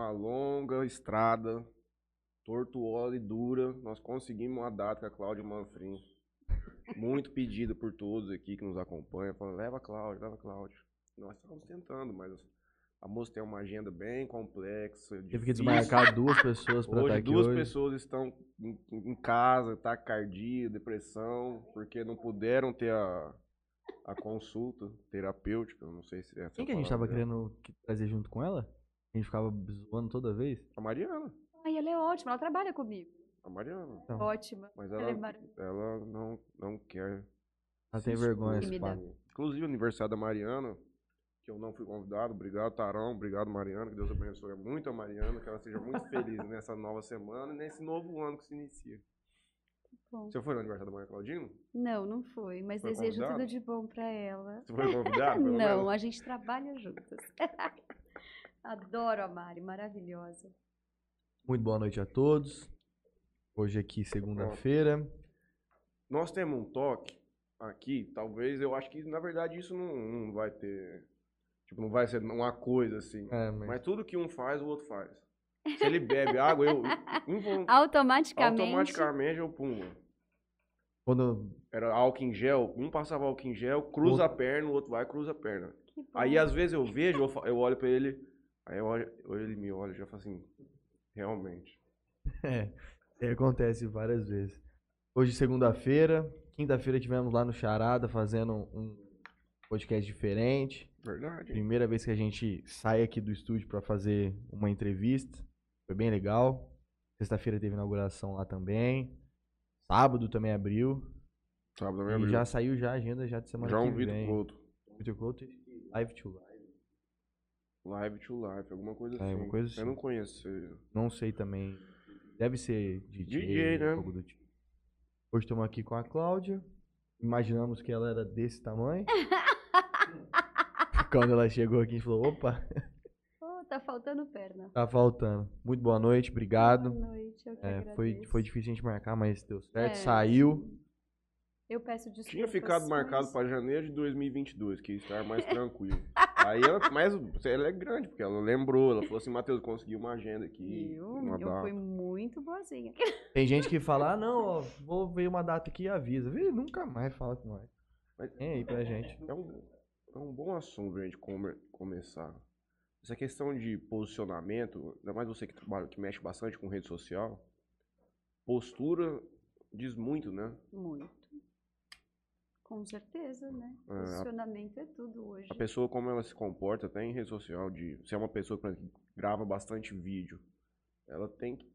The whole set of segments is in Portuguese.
uma longa estrada, tortuosa e dura, nós conseguimos uma data com a Cláudia Manfrim. Muito pedida por todos aqui que nos acompanham, falando, leva a Cláudia, leva a Cláudia. Nós estamos tentando, mas a moça tem uma agenda bem complexa. Teve que difícil. desmarcar duas pessoas pra estar Hoje, aqui duas hoje. pessoas estão em, em casa, taquicardia, depressão, porque não puderam ter a, a consulta terapêutica. Não sei se é essa Quem que a gente palavra tava dela. querendo que- trazer junto com ela? A gente ficava zoando toda vez? A Mariana. Ai, ela é ótima, ela trabalha comigo. A Mariana. Então, Ótima. Mas Ela ela, é maravilhosa. ela não, não quer. ela tem vergonha esse Tímida. papo. Inclusive, o aniversário da Mariana, que eu não fui convidado. Obrigado, Tarão. Obrigado, Mariana. Que Deus abençoe muito a Mariana. Que ela seja muito feliz nessa nova semana e nesse novo ano que se inicia. Bom. Você foi no aniversário da Maria Claudino? Não, não foi, mas Foi desejo convidado? tudo de bom pra ela. Você foi convidado? pelo Não, menos? a gente trabalha juntas. Adoro a Mari, maravilhosa. Muito boa noite a todos. Hoje aqui, segunda-feira. Nós temos um toque aqui, talvez, eu acho que na verdade isso não, não vai ter. Tipo, não vai ser uma coisa assim. É, mas... Mas tudo que um faz, o outro faz. Se ele bebe água, eu. Automaticamente. automaticamente eu pum. Quando Era álcool em gel, um passava álcool em gel, cruza a perna, o outro vai, cruza a perna. Aí às vezes eu vejo, eu olho pra ele, aí eu olho, ele me olha e já falo assim, realmente. É, é, acontece várias vezes. Hoje, segunda-feira. Quinta-feira tivemos lá no Charada fazendo um podcast diferente. Verdade. Primeira vez que a gente sai aqui do estúdio pra fazer uma entrevista. Foi bem legal. Sexta-feira teve inauguração lá também. Sábado também abriu. Sábado também E abriu. já saiu já a agenda já de semana Já que um vem. Couto. Vitor Couto e Live to Live. Live to live, alguma coisa É, assim. alguma coisa assim. Eu não conheço. Não sei também. Deve ser DJ, DJ, né? algo do tipo. Hoje estamos aqui com a Cláudia. Imaginamos que ela era desse tamanho. Quando ela chegou aqui, a gente falou: opa, Oh, tá faltando perna. tá faltando. Muito boa noite, obrigado. Boa noite, eu que É, foi, foi difícil a gente marcar, mas deu certo. É. Saiu. Eu peço desculpas. Tinha ficado marcado pra janeiro de 2022, que ia estar mais tranquilo. Aí ela, mas ela é grande, porque ela lembrou, ela falou assim, Matheus, consegui uma agenda aqui, Eu, uma eu data. fui muito boazinha. Tem gente que fala: ah, não, ó, vou ver uma data aqui e avisa. Vê, nunca mais fala com nós. Mas- Vem aí pra gente. É um, é um bom assunto pra gente come- começar. Essa questão de posicionamento, ainda mais você que trabalha, que mexe bastante com rede social, postura diz muito, né? Muito. Com certeza, né? É, a- Posicionamento é tudo hoje. A pessoa, como ela se comporta, até em rede social, de se é uma pessoa que grava bastante vídeo, ela tem que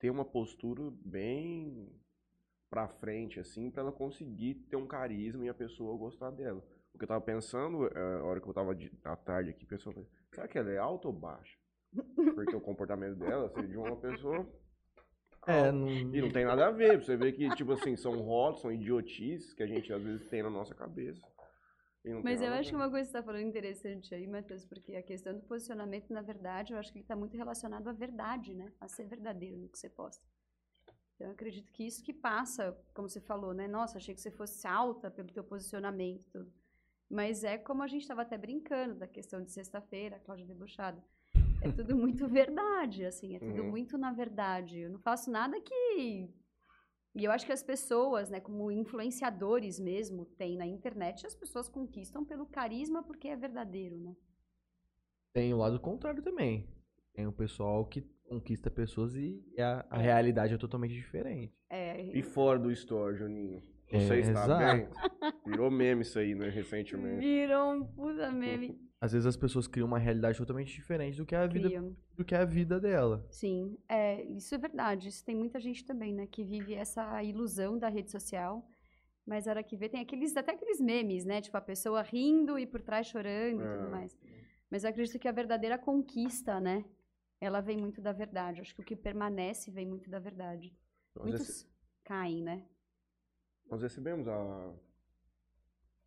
ter uma postura bem pra frente, assim, pra ela conseguir ter um carisma e a pessoa gostar dela. O que eu tava pensando, eh, a hora que eu tava de- à tarde aqui, pensando, será que ela é alta ou baixa? Porque o comportamento dela seria de uma pessoa É, não, e não tem nada a ver. Você vê que, tipo assim, são rótulos, são idiotices que a gente às vezes tem na nossa cabeça. Mas eu acho que uma coisa que você está falando interessante aí, Matheus, porque a questão do posicionamento, na verdade, eu acho que ele está muito relacionado à verdade, né? A ser verdadeiro no que você posta. Então, eu acredito que isso que passa, como você falou, né? Nossa, achei que você fosse alta pelo teu posicionamento. Mas é como a gente estava até brincando da questão de sexta-feira, Cláudia Debochada. É tudo muito verdade, assim, é tudo Uhum. muito na verdade. Eu não faço nada que e eu acho que as pessoas, né, como influenciadores mesmo, tem na internet, as pessoas conquistam pelo carisma porque é verdadeiro, né? Tem o lado contrário também. Tem o pessoal que conquista pessoas e a, a realidade é totalmente diferente. É, E fora do store, Juninho? É, Você está exato. bem? Virou meme isso aí, né, recentemente. viram um puta meme. Às vezes as pessoas criam uma realidade totalmente diferente do que a vida, Criam. do que a vida dela. Sim, é, isso é verdade. Isso tem muita gente também, né, que vive essa ilusão da rede social. Mas a hora que vê, tem aqueles, até aqueles memes, né? Tipo, a pessoa rindo e por trás chorando e É. tudo mais. Mas eu acredito que a verdadeira conquista, né? Ela vem muito da verdade. Acho que o que permanece vem muito da verdade. Nós, Muitos rece- caem, né? nós recebemos a.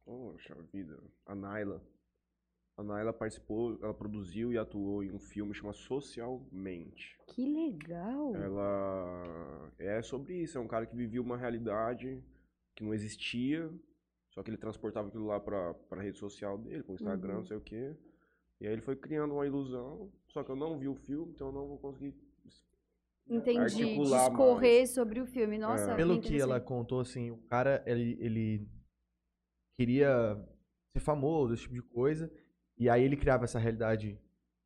Poxa vida, a Naila. A Naila participou, ela produziu e atuou em um filme chamado Socialmente. Que legal! Ela é sobre isso, é um cara que vivia uma realidade que não existia, só que ele transportava aquilo lá pra, pra rede social dele, pro Instagram, Uhum. não sei o quê. E aí ele foi criando uma ilusão, só que eu não vi o filme, então eu não vou conseguir. Entendi. Articular Discorrer mais. sobre o filme. Nossa, É. Pelo que ela contou, assim, o cara, ele, ele queria ser famoso, esse tipo de coisa, e aí ele criava essa realidade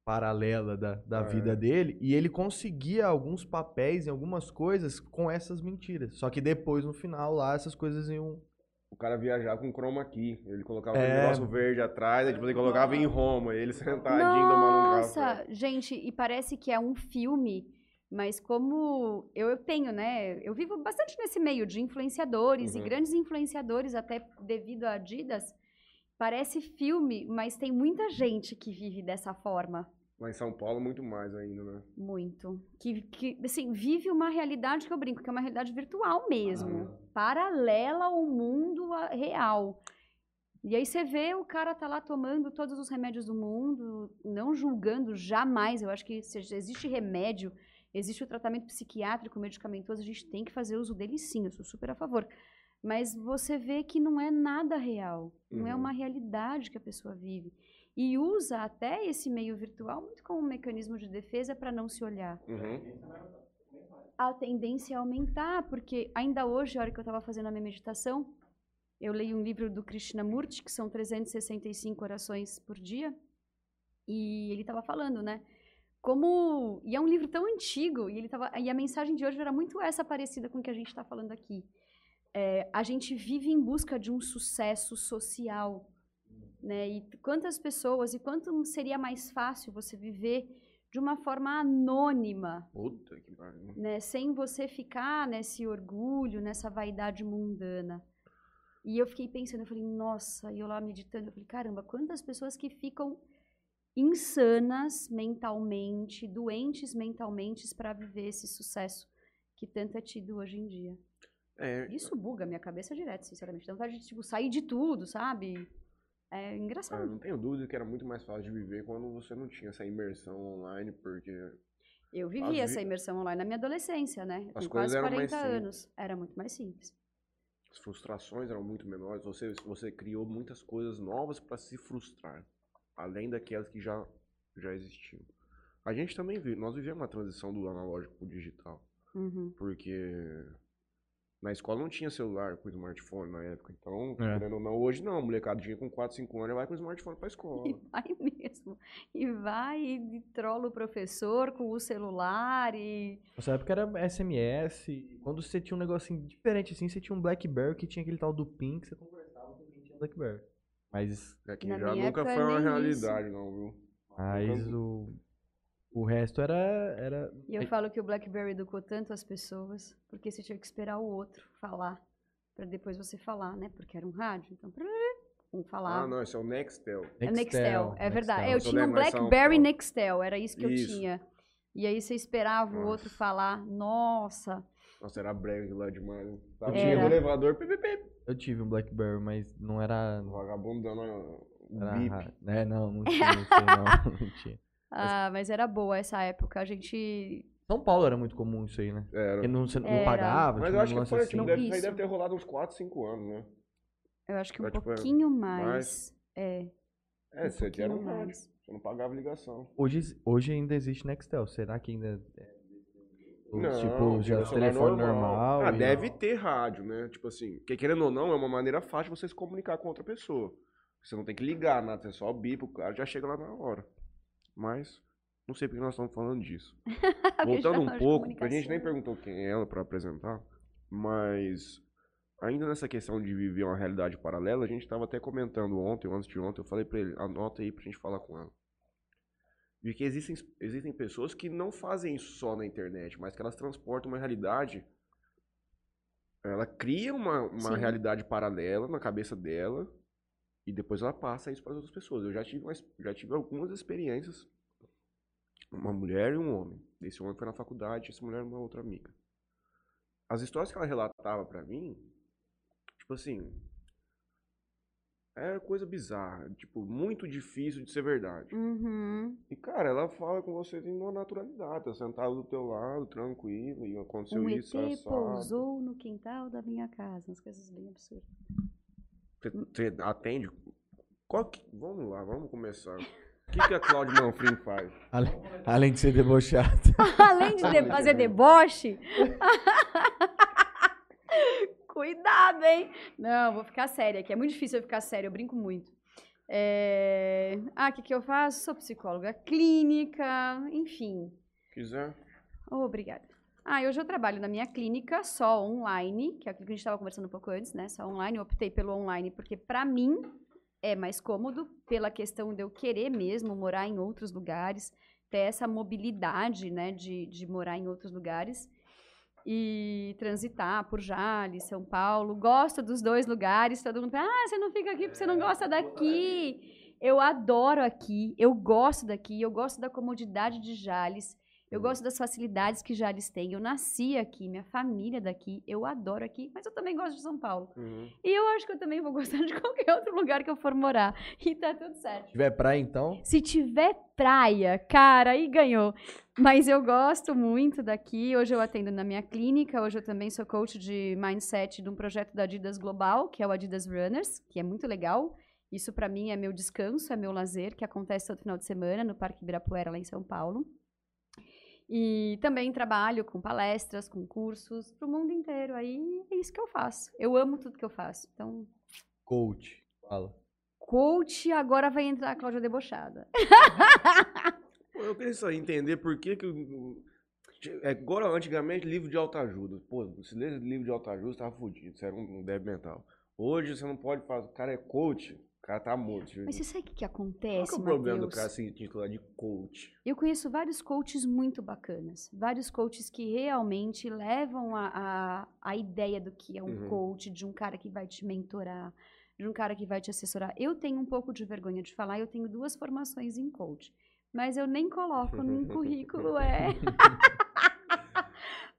paralela da, da É. vida dele, e ele conseguia alguns papéis em algumas coisas com essas mentiras. Só que depois, no final, lá, essas coisas iam... O cara viajava com chroma key. Ele colocava É. um negócio verde atrás, aí depois ele colocava em Roma. Ele sentadinho tomando um Nossa, gente, e parece que é um filme, mas como eu, eu tenho, né? Eu vivo bastante nesse meio de influenciadores e Uhum. grandes influenciadores, até devido a Adidas. Parece filme, mas tem muita gente que vive dessa forma. Lá em São Paulo, muito mais ainda, né? Muito. Que, que, assim, vive uma realidade que eu brinco, que é uma realidade virtual mesmo. Ah. Paralela ao mundo real. E aí você vê o cara tá lá tomando todos os remédios do mundo, não julgando jamais. Eu acho que se existe remédio, existe o tratamento psiquiátrico, medicamentoso, a gente tem que fazer uso dele sim, eu sou super a favor. Mas você vê que não é nada real, não é Uhum. uma realidade que a pessoa vive. E usa até esse meio virtual muito como um mecanismo de defesa para não se olhar. Uhum. A tendência é aumentar, porque ainda hoje, a hora que eu estava fazendo a minha meditação, eu leio um livro do Krishnamurti, que são 365 orações por dia, e ele estava falando, né? Como. E é um livro tão antigo, e, ele tava, e a mensagem de hoje era muito essa parecida com o que a gente está falando aqui. É, a gente vive em busca de um sucesso social. Né? E quantas pessoas, e quanto seria mais fácil você viver de uma forma anônima, Puta que né, sem você ficar nesse orgulho, nessa vaidade mundana. E eu fiquei pensando, eu falei, nossa, e eu lá meditando, eu falei, caramba, quantas pessoas que ficam insanas mentalmente, doentes mentalmente para viver esse sucesso que tanto é tido hoje em dia. É, Isso buga a minha cabeça direto, sinceramente. Dá vontade de tipo, sair de tudo, sabe? É engraçado. não tenho dúvida que era muito mais fácil de viver quando você não tinha essa imersão online, porque Eu As vivi vi- essa imersão online na minha adolescência, né? As Com coisas quase eram mais 40 simples. anos. Era muito mais simples. as frustrações eram muito menores. Você, você criou muitas coisas novas para se frustrar, além daquelas que já, já existiam. A gente também vive, nós vivemos uma transição do analógico para o digital, Uhum. porque na escola não tinha celular com smartphone na época. Então, É. querendo ou não, hoje não, molecadinha com 4, 5 anos vai com smartphone para escola. E vai mesmo. E vai e trola o professor com o celular e. Nessa época era SMS, e quando você tinha um negocinho diferente assim, você tinha um Blackberry que tinha aquele tal do PIN que você conversava com quem tinha Blackberry. Mas, É que Na já nunca foi uma realidade, não, viu? mas Nunca- o, o resto era, era... E eu falo que o Blackberry educou tanto as pessoas, porque você tinha que esperar o outro falar, para depois você falar, né? Porque era um rádio, então. Um falava. Ah, não, esse é o Nextel. É Nextel, é verdade. Eu Só tinha um é São Blackberry. Nextel, era isso que eu Isso. tinha. E aí você esperava o outro Nossa. falar, nossa. Nossa, era breve lá demais. né? Tava Era. no elevador, pip, pip. Eu tive um Blackberry, mas não era... O vagabundo dando um era É, não, não tinha, não tinha, não, não tinha. Ah, mas era boa essa época. A gente. São Paulo era muito comum isso aí, né? Era. Porque não, você não Era. pagava, Mas tinha eu um acho que lance foi, assim. tipo, Não, deve, isso aí isso. deve ter rolado uns 4, 5 anos, né? Eu acho que um É, tipo, é, pouquinho mais. É. É, um você era um pouquinho rádio. mais. Você não pagava ligação. Hoje, hoje ainda existe Nextel, será que ainda... É, os, Não, tipo, já os celular telefone normal, Ah, e- deve ter rádio, né? Tipo assim, porque querendo ou não, é uma maneira fácil de você se comunicar com outra pessoa. Você não tem que ligar nada, você só bipa, o cara já chega lá na hora. Mas, não sei porque nós estamos falando disso. Voltando um de pouco, a gente nem perguntou quem é ela pra apresentar, mas ainda nessa questão de viver uma realidade paralela, a gente estava até comentando ontem, antes de ontem, eu falei pra ele, anota aí pra gente falar com ela. E que existem, existem pessoas que não fazem isso só na internet, mas que elas transportam uma realidade. Ela cria uma, uma Sim. realidade paralela na cabeça dela e depois ela passa isso para outras pessoas. Eu já tive, umas- já tive algumas experiências uma mulher e um homem. Esse homem foi na faculdade, essa mulher uma outra amiga. As histórias que ela relatava pra mim, tipo assim, era coisa bizarra, tipo, muito difícil de ser verdade. Uhum. E, cara, ela fala com você de uma naturalidade, tá sentado do teu lado, tranquilo, e aconteceu Um ET isso, assado. pousou no quintal da minha casa. Umas coisas bem absurdas. Você, atende? Qual que- vamos lá, vamos começar. O que, que a Cláudia Manfrim faz? Ale- Além de ser debochado. Além de, de- fazer deboche. Cuidado, hein? Não, vou ficar séria aqui. É muito difícil eu ficar séria, eu brinco muito. É, Ah, o que, que eu faço? Sou psicóloga clínica, enfim. Quiser. Oh, obrigada. Ah, hoje eu trabalho na minha clínica só online, que é aquilo que a gente estava conversando um pouco antes, né? Só online. Eu optei pelo online porque, para mim, é mais cômodo, pela questão de eu querer mesmo morar em outros lugares, ter essa mobilidade, né, de, de morar em outros lugares e transitar por Jales, São Paulo. Gosto dos dois lugares. Todo mundo fala, ah, você não fica aqui porque você não gosta daqui. Eu adoro aqui, eu gosto daqui, eu gosto da comodidade de Jales. Eu gosto das facilidades que Jales tem. Eu nasci aqui, minha família é daqui, eu adoro aqui, mas eu também gosto de São Paulo. Uhum. E eu acho que eu também vou gostar de qualquer outro lugar que eu for morar. E tá tudo certo. Se tiver praia, então. Se tiver praia, cara, aí ganhou. Mas eu gosto muito daqui. Hoje eu atendo na minha clínica. Hoje eu também sou coach de mindset de um projeto da Adidas Global, que é o Adidas Runners, que é muito legal. Isso para mim é meu descanso, é meu lazer, que acontece todo final de semana no Parque Ibirapuera, lá em São Paulo. E também trabalho com palestras, com cursos para o mundo inteiro. Aí é isso que eu faço. Eu amo tudo que eu faço. Então, Coach. Fala. coach, agora vai entrar a Cláudia Debochada. Pô, Eu queria só entender por que que... é, Agora, antigamente, livro de autoajuda. Pô, se lê livro de autoajuda, você tava fudido. Você era um débil mental. Hoje, você não pode fazer... O cara é coach, cara tá morto. Mas você sabe o que, que Qual acontece, que é o problema do cara se intitular de coach? Eu conheço vários coaches muito bacanas. Vários coaches que realmente levam a, a, a ideia do que é um Uhum. coach, de um cara que vai te mentorar, de um cara que vai te assessorar. Eu tenho um pouco de vergonha de falar, eu tenho duas formações em coach. Mas eu nem coloco no currículo, é.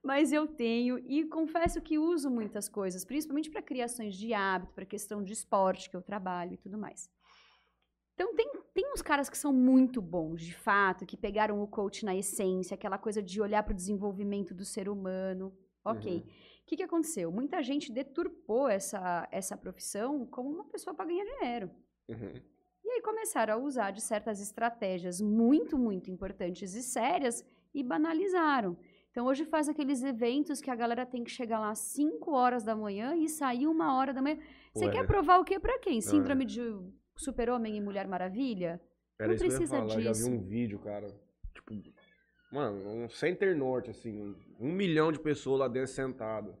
Mas eu tenho e confesso que uso muitas coisas, principalmente para criações de hábito, para questão de esporte que eu trabalho e tudo mais. Então, tem, tem uns caras que são muito bons, de fato, que pegaram o coach na essência, aquela coisa de olhar para o desenvolvimento do ser humano. Ok. Uhum. O que, que aconteceu? Muita gente deturpou essa, essa profissão como uma pessoa para ganhar dinheiro. Uhum. E aí começaram a usar de certas estratégias muito, muito importantes e sérias e banalizaram. Então, hoje faz aqueles eventos que a galera tem que chegar lá às 5 horas da manhã e sair uma hora da manhã. Você Ué. quer provar o quê para quem? Síndrome de super-homem e mulher maravilha? Era Não que eu precisa falar. Já vi disso. um vídeo, cara. Tipo, mano, um center norte, assim. Um milhão de pessoas lá dentro sentado.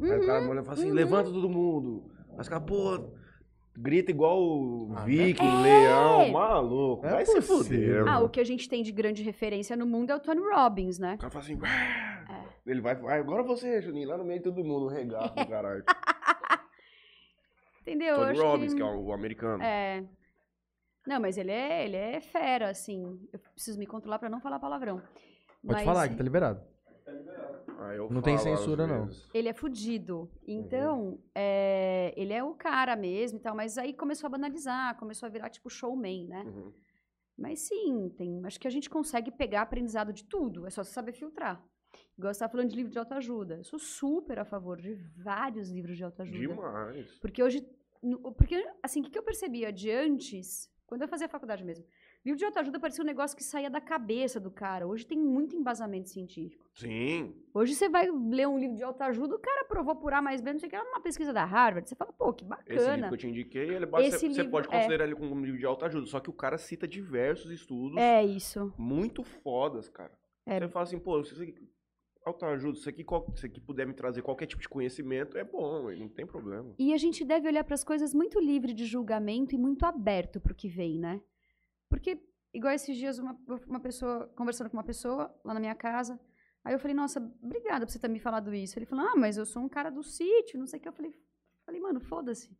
Aí o cara olha e fala assim: uhum. levanta todo mundo. Aí os caras, pô, grita igual o Ah, Viking, é? leão, maluco. É vai se fuder. Ah, mano. o que a gente tem de grande referência no mundo é o Tony Robbins, né? O cara fala assim: É. ele vai, vai, agora você, Juninho, lá no meio de todo mundo, um regato do caralho. Entendeu? Eu Tony acho Robbins, que... que... é o, o americano. É. Não, mas ele é, ele é fera, assim. Eu preciso me controlar pra não falar palavrão. Pode Mas falar, que tá liberado. Não tem censura, não. Ele é fudido. Então, é, ele é o cara mesmo e tal. Mas aí começou a banalizar, começou a virar tipo showman, né? Uhum. Mas sim, tem, acho que a gente consegue pegar aprendizado de tudo. É só você saber filtrar. Igual você tá falando de livro de autoajuda. Eu sou super a favor de vários livros de autoajuda. Demais. Porque hoje. Porque, assim, o que que eu percebia de antes, quando eu fazia faculdade mesmo? Livro de autoajuda parecia um negócio que saía da cabeça do cara. Hoje tem muito embasamento científico. Sim. Hoje você vai ler um livro de autoajuda, o cara provou por A mais B, não sei o que, era uma pesquisa da Harvard. Você fala, pô, que Esse livro bacana. que eu te indiquei, ele Esse você livro, pode é. considerar ele como um livro de autoajuda. Só que o cara cita diversos estudos É isso. muito fodas, cara. É. Você fala assim, pô, se isso aqui, autoajuda, isso aqui, se aqui puder me trazer qualquer tipo de conhecimento, é bom, não tem problema. E a gente deve olhar para as coisas muito livre de julgamento e muito aberto para o que vem, né? Porque, igual esses dias, uma, uma pessoa, conversando com uma pessoa lá na minha casa, aí eu falei, nossa, obrigada por você ter me falado isso. Ele falou, ah, mas eu sou um cara do sítio, não sei o que. Eu falei, falei mano, foda-se.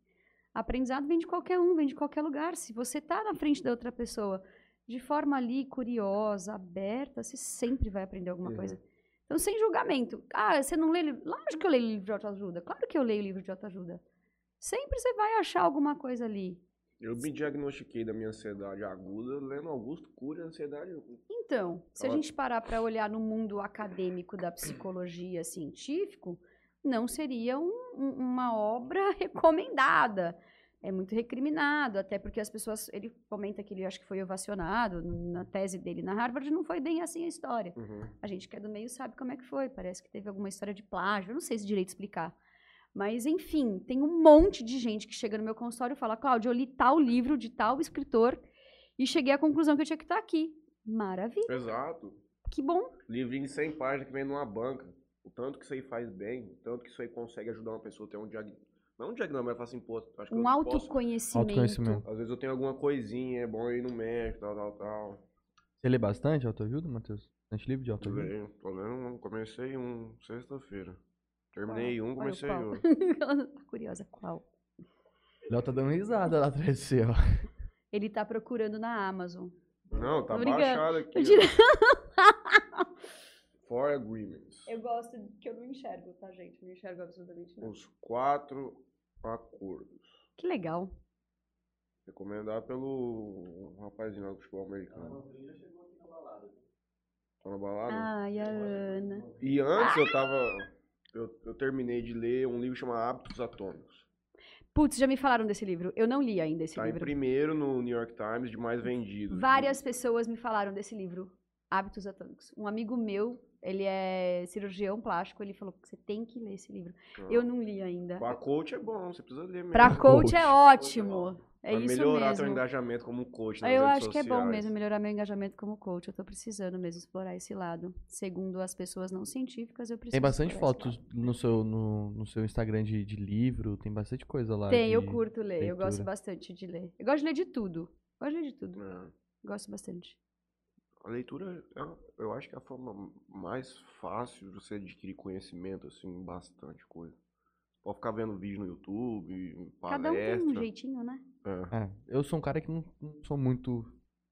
Aprendizado vem de qualquer um, vem de qualquer lugar. Se você tá na frente da outra pessoa de forma ali curiosa, aberta, você sempre vai aprender alguma Uhum. coisa. Então, sem julgamento. Ah, você não lê livro? Lógico que eu leio livro de autoajuda. Claro que eu leio livro de autoajuda. Sempre você vai achar alguma coisa ali. Eu me diagnostiquei da minha ansiedade aguda lendo Augusto Cury, ansiedade. Então, se a gente parar para olhar no mundo acadêmico da psicologia científico, não seria um- uma obra recomendada. é muito recriminado, até porque as pessoas. Ele comenta que ele acho que foi ovacionado na tese dele na Harvard, não foi bem assim a história. Uhum. A gente que é do meio sabe como é que foi. Parece que teve alguma história de plágio, eu não sei se direito explicar. Mas, enfim, tem um monte de gente que chega no meu consultório e fala: Cláudio, eu li tal livro de tal escritor e cheguei à conclusão que eu tinha que estar aqui. Maravilha, Exato. que bom. Livrinho de 100 páginas que vem numa banca. O tanto que isso aí faz bem, o tanto que isso aí consegue ajudar uma pessoa a ter um diagnóstico. Não um diagnóstico, mas falar assim, pô, acho que Um eu posso... autoconhecimento. Autoconhecimento. Às vezes eu tenho alguma coisinha, é bom eu ir no médico, tal, tal, tal. Você lê bastante autoajuda, Matheus? Bastante livro de Tô autoajuda? lendo, tô lendo, comecei um sexta-feira. Terminei um, Olha, comecei qual? outro. Ela tá curiosa qual. Léo tá dando risada lá atrás de você, ó. Ele tá procurando na Amazon. Não, tá baixado aqui. For Agreements. Eu gosto que eu não enxergo, tá, gente? Não enxergo absolutamente nada. Os quatro acordos. Que legal. Recomendado pelo rapazinho lá do futebol americano. Tá na balada? Ai, a Ana. E antes eu tava. Eu, eu terminei de ler um livro chamado Hábitos Atômicos. Putz, já me falaram desse livro. Eu não li ainda esse Tá em livro. primeiro no New York Times de mais vendidos. Várias pessoas me falaram desse livro, Hábitos Atômicos. Um amigo meu, ele é cirurgião plástico, ele falou que você tem que ler esse livro. Ah. Eu não li ainda. Pra coach é bom, você precisa ler mesmo. Pra coach é Coach. ótimo. É Pra isso melhorar seu mesmo. engajamento como coach nas Eu redes acho que é bom sociais. mesmo melhorar meu engajamento como coach. Eu tô precisando mesmo explorar esse lado. Segundo as pessoas não científicas, eu preciso Tem bastante fotos no seu, no, no seu Instagram de, de livro, tem bastante coisa lá. Tem, eu curto ler. Eu gosto leitura. bastante de ler. Eu gosto de ler de tudo. Gosto de ler de tudo. É. Gosto bastante. A leitura, é- eu acho que é a forma mais fácil de você adquirir conhecimento, assim, bastante coisa. Pode ficar vendo vídeo no YouTube, Cada um tem palestra. um jeitinho, né? É. É, eu sou um cara que não, não sou muito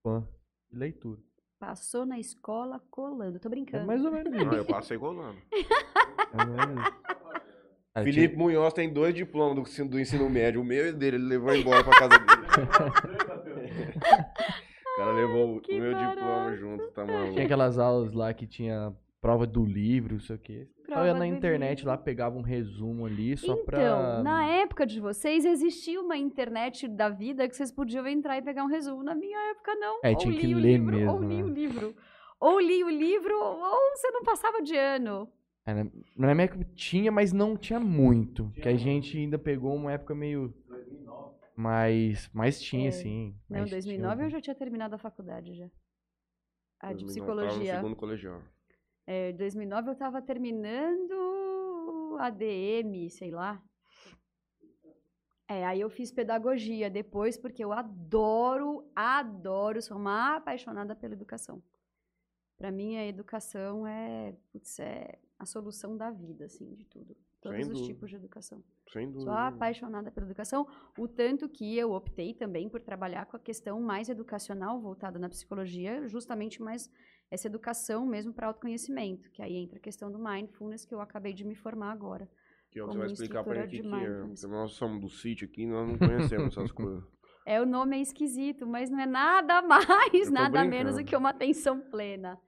fã de leitura. Passou na escola colando. Tô É brincando. mais ou menos Não, isso. eu passei colando. É mais ou menos isso. Cara, Felipe Munhoz tem dois diplomas do ensino, do ensino médio. O meu e o dele, ele levou embora pra casa dele. o cara levou que o meu diploma barato. junto, tá Tinha maluco. aquelas aulas lá que tinha prova do livro, não sei o quê. Prova ia na internet lá, pegava um resumo ali só Então, pra. na época de vocês, existia uma internet da vida que vocês podiam entrar e pegar um resumo. Na minha época, não. É, ou tinha que li o ler livro, Ou mesmo, li né? o livro. Ou li o livro, ou você não passava de ano. É, na, minha época tinha, mas não tinha muito. Que a gente ainda pegou uma época meio. Mas, mas tinha, É. sim. Não, mas 2009 eu tinha. já tinha terminado a faculdade já. A de 2009, Tava no psicologia. segundo colegial. É, 2009 eu tava terminando ADM, sei lá. É, aí eu fiz pedagogia depois, porque eu adoro, adoro, sou uma apaixonada pela educação. Para mim, a educação é, putz, é a solução da vida, assim, de tudo. Todos Sem os dúvida. tipos de educação. Sem dúvida. Sou apaixonada pela educação, o tanto que eu optei também por trabalhar com a questão mais educacional voltada na psicologia, justamente mais essa educação mesmo para autoconhecimento, que aí entra a questão do mindfulness que eu acabei de me formar agora. Que você como vai explicar pra instrutora gente que, é. nós somos do sítio aqui, nós não conhecemos essas coisas. É, o nome é esquisito, mas não é nada mais, nada menos do brincando. que uma atenção plena.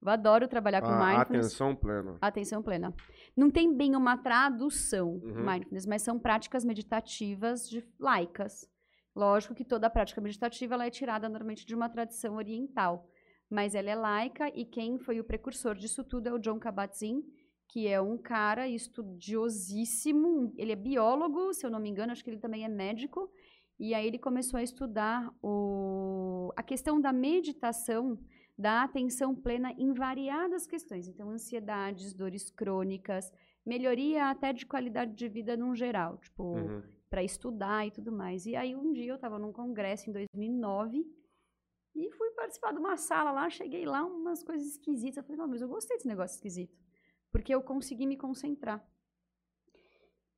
Eu adoro trabalhar com A mindfulness. atenção plena. Atenção plena. Não tem bem uma tradução Uhum. mindfulness, mas são práticas meditativas de laicas. Lógico que toda prática meditativa ela é tirada normalmente de uma tradição oriental, mas ela é laica e quem foi o precursor disso tudo é o John Kabat-Zinn, que é um cara estudiosíssimo, ele é biólogo, se eu não me engano, acho que ele também é médico, e aí ele começou a estudar o, a questão da meditação da atenção plena em variadas questões. Então, ansiedades, dores crônicas, melhoria até de qualidade de vida num geral, tipo, Uhum. para estudar e tudo mais. E aí, um dia eu estava num congresso em 2009 e fui participar de uma sala lá, cheguei lá, umas coisas esquisitas. Eu falei, não, mas eu gostei desse negócio esquisito, porque eu consegui me concentrar.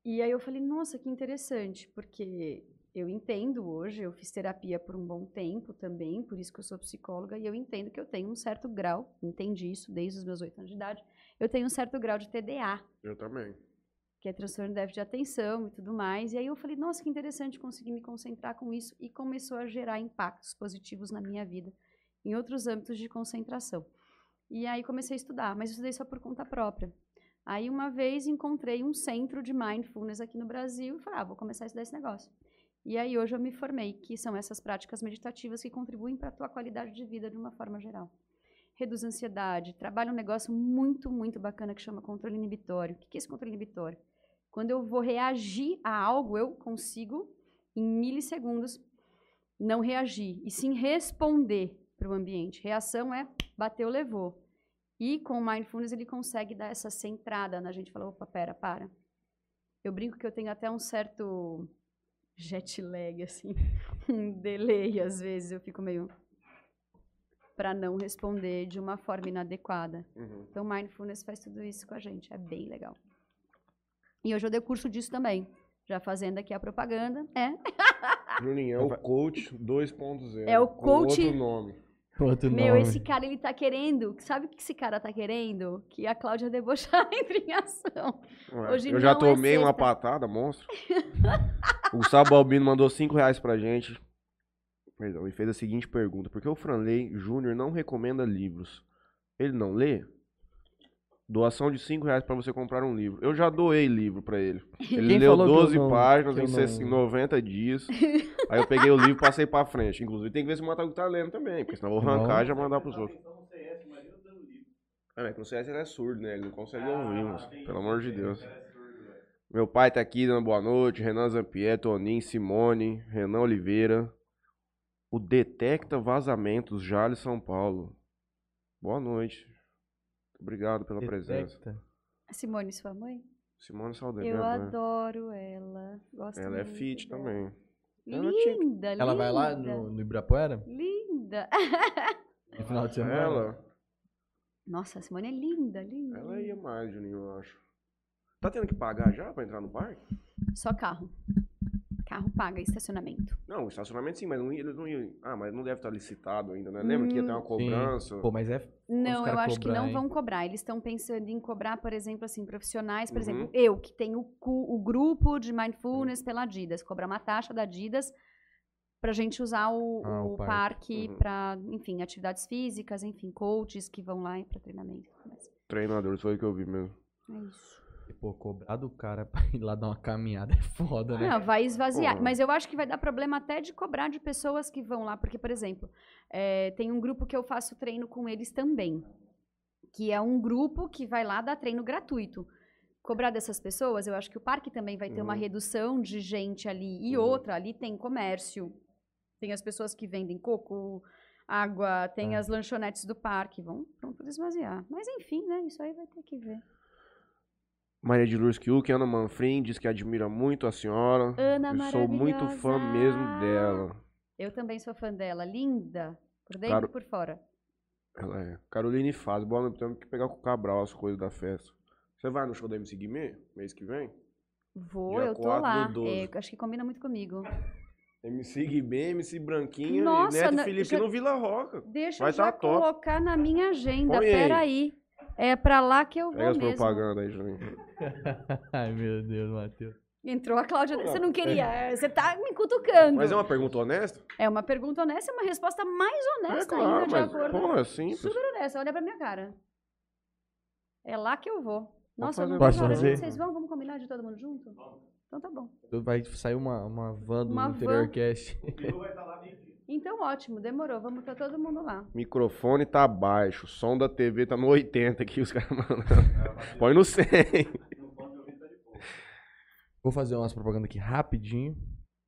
E aí eu falei, nossa, que interessante, porque eu entendo hoje, eu fiz terapia por um bom tempo também, por isso que eu sou psicóloga, e eu entendo que eu tenho um certo grau, entendi isso desde os meus oito anos de idade, eu tenho um certo grau de TDA, Eu também. Que é transtorno de déficit de atenção e tudo mais. E aí eu falei, nossa, que interessante conseguir me concentrar com isso, e começou a gerar impactos positivos na minha vida, em outros âmbitos de concentração. E aí comecei a estudar, mas estudei só por conta própria. Aí uma vez encontrei um centro de mindfulness aqui no Brasil e falei, ah, vou começar a estudar esse negócio. E aí hoje eu me formei, que são essas práticas meditativas que contribuem para a tua qualidade de vida de uma forma geral. Reduz a ansiedade, trabalha um negócio muito, muito bacana que chama controle inibitório. O que é esse controle inibitório? Quando eu vou reagir a algo, eu consigo, em milissegundos, não reagir, e sim responder para o ambiente. Reação é bateu, levou. E com o mindfulness ele consegue dar essa centrada na gente. Fala, opa, pera, para. Eu brinco que eu tenho até um certo jet lag, assim, um delay às vezes. Eu fico meio para não responder de uma forma inadequada. Uhum. Então, mindfulness faz tudo isso com a gente. É bem legal. E hoje eu dei curso disso também. Já fazendo aqui a propaganda. É. Juninho, é o coach 2.0. É o com coach- outro nome. Outro Meu, nome. esse cara, ele tá querendo. Sabe o que esse cara tá querendo? Que a Cláudia Debochar entre em ação. Ué, Hoje eu já é tomei uma sexta. patada, monstro. o Gustavo Balbino mandou 5 reais pra gente. Perdão, e fez a seguinte pergunta. Por que o Franley Júnior não recomenda livros? Ele não lê? Doação de 5 reais pra você comprar um livro. Eu já doei livro pra ele. Ele Quem leu falou que eu 12 não- páginas que eu em, não- em 90 dias. Aí eu peguei o livro e passei pra frente. Inclusive tem que ver se o Matago tá lendo também, porque senão eu vou arrancar Não. e já mandar pros outros. É, mas que no CS ele é surdo, né? Ele não consegue ouvir, mas, pelo amor de Deus. Meu pai tá aqui dando boa noite. Renan Zampier, Toninho, Simone, Renan Oliveira. O Detecta Vazamentos, Jales São Paulo. Boa noite. Obrigado pela presença. Detecta. A Simone, sua mãe? Simone Saldanha. Eu minha mãe. adoro ela. Gosto Ela é fit dela. também. Linda, linda. Ela vai lá no, no Ibirapuera? Linda. No final de semana? Ela, Nossa, a Simone é linda, linda. ela ia mais, Juninho, eu acho. Tá tendo que pagar já pra entrar no parque? Só carro. Carro paga estacionamento. Não, o estacionamento sim, mas não eles não iam. Ah, mas não deve estar licitado ainda, né? Lembra que ia ter uma cobrança? Pô, mas é. Não, eu acho que cobrar, não hein? vão cobrar. Eles estão pensando em cobrar, por exemplo, assim, profissionais, por Uhum. exemplo, eu, que tenho o, o grupo de mindfulness pela Adidas, cobrar uma taxa da Adidas pra gente usar o, Ah, o o parque. parque Uhum. pra, enfim, atividades físicas, enfim, coaches que vão lá para treinamento. Mas Treinadores, foi o que eu vi mesmo. é isso. Pô, cobrar do cara pra ir lá dar uma caminhada é foda, né? Não, vai esvaziar. Pô. Mas eu acho que vai dar problema até de cobrar de pessoas que vão lá. Porque, por exemplo, eh, tem um grupo que eu faço treino com eles também. Que é um grupo que vai lá dar treino gratuito. Cobrar dessas pessoas, eu acho que o parque também vai ter uma Uhum. redução de gente ali. E Uhum. outra, ali tem comércio. Tem as pessoas que vendem coco, água, tem É. as lanchonetes do parque. Vão, vão tudo esvaziar. Mas enfim, né? Isso aí vai ter que ver. Maria de Lourdes Kiuk, Ana Manfrim, diz que admira muito a senhora. Ana eu sou muito fã mesmo dela. Eu também sou fã dela. Linda. Por dentro e por fora. Ela é. Caroline Faz, boa noite. Temos que pegar com o Cabral as coisas da festa. Você vai no show da MC Guimê, mês que vem? Vou, Dia eu tô 4 do lá. 12. É, acho que combina muito comigo. MC Guimê, MC Branquinha Nossa, e Neto na- Felipe já- no Vila Roca. Deixa Vai eu já tá top. colocar na minha agenda. Põe aí. É pra lá que eu vou Pega as mesmo. propagandas aí, Juninho. Ai, meu Deus, Matheus. Entrou a Cláudia. Você não queria. Você tá me cutucando. Mas é uma pergunta honesta? É uma pergunta honesta e uma resposta mais honesta é claro, ainda, de mas, acordo. pô, é simples. Super honesta. Olha pra minha cara. É lá que eu vou. Nossa, eu não vejo hora. Vocês vão? Vamos combinar de todo mundo junto? Então tá bom. Vai sair uma, uma van do Uma Interior van. Cast. Então ótimo, demorou. Vamos estar todo mundo lá. Microfone tá baixo, som da TV tá no 80 aqui, os caras mandando. Põe no 100. Vou fazer umas propagandas aqui rapidinho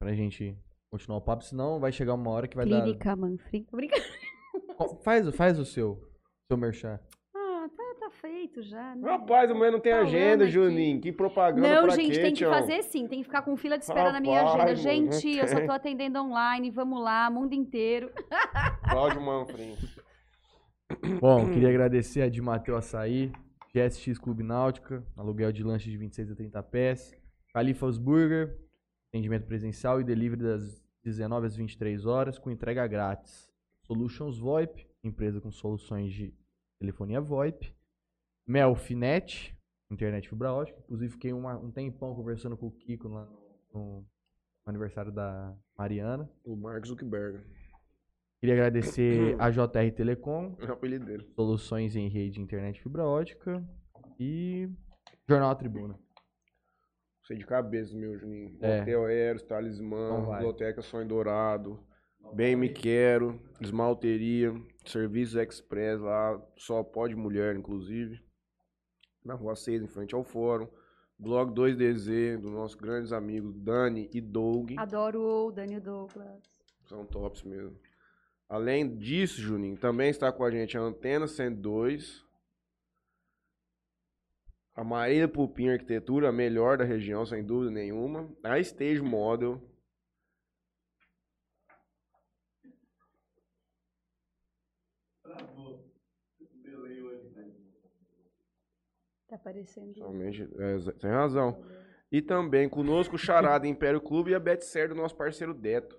pra gente continuar o papo, senão vai chegar uma hora que vai Clínica Manfrim. Tô brincando. dar. Faz, o- faz o seu, seu merchan. Tá, tá feito já, né? Rapaz, amanhã não tem Falando agenda, aqui. Juninho. Que propaganda Não, pra gente, quê, tem que fazer sim. Tem que ficar com fila de espera na minha Rapaz, agenda. Gente, eu só tô atendendo online. Vamos lá, mundo inteiro. Cláudio Manfrim. Bom, queria agradecer a de Mateu Açaí, GSX Clube Náutica, aluguel de lanche de 26 a 30 pés, Califas Burger, atendimento presencial e delivery das 19 às 23 horas com entrega grátis. Solutions VoIP, empresa com soluções de telefonia VoIP. Melfinet, internet fibra ótica. Inclusive, fiquei uma- um tempão conversando com o Kiko lá no, no aniversário da Mariana. O Mark Zuckerberg. Queria agradecer a JR Telecom, É o apelido dele. soluções em rede de internet fibra ótica e Jornal Tribuna. Sei de cabeça, meu, Juninho. É. Hotel Eros, Talismã. Biblioteca Sonho Dourado, Bem Me Quero, Esmalteria, Serviços Express lá, só pode mulher, inclusive. Na Rua 6, em frente ao Fórum. Blog 2DZ, dos nossos grandes amigos Dani e Doug. Adoro o Daniel Douglas. São tops mesmo. Além disso, Juninho, também está com a gente a Antena 102. A Marília Pupim Arquitetura, a melhor da região, sem dúvida nenhuma. A Stage Model. Tá aparecendo. Somente, é, tem razão. E também conosco o Charada Império Clube e a Betser do nosso parceiro Deto.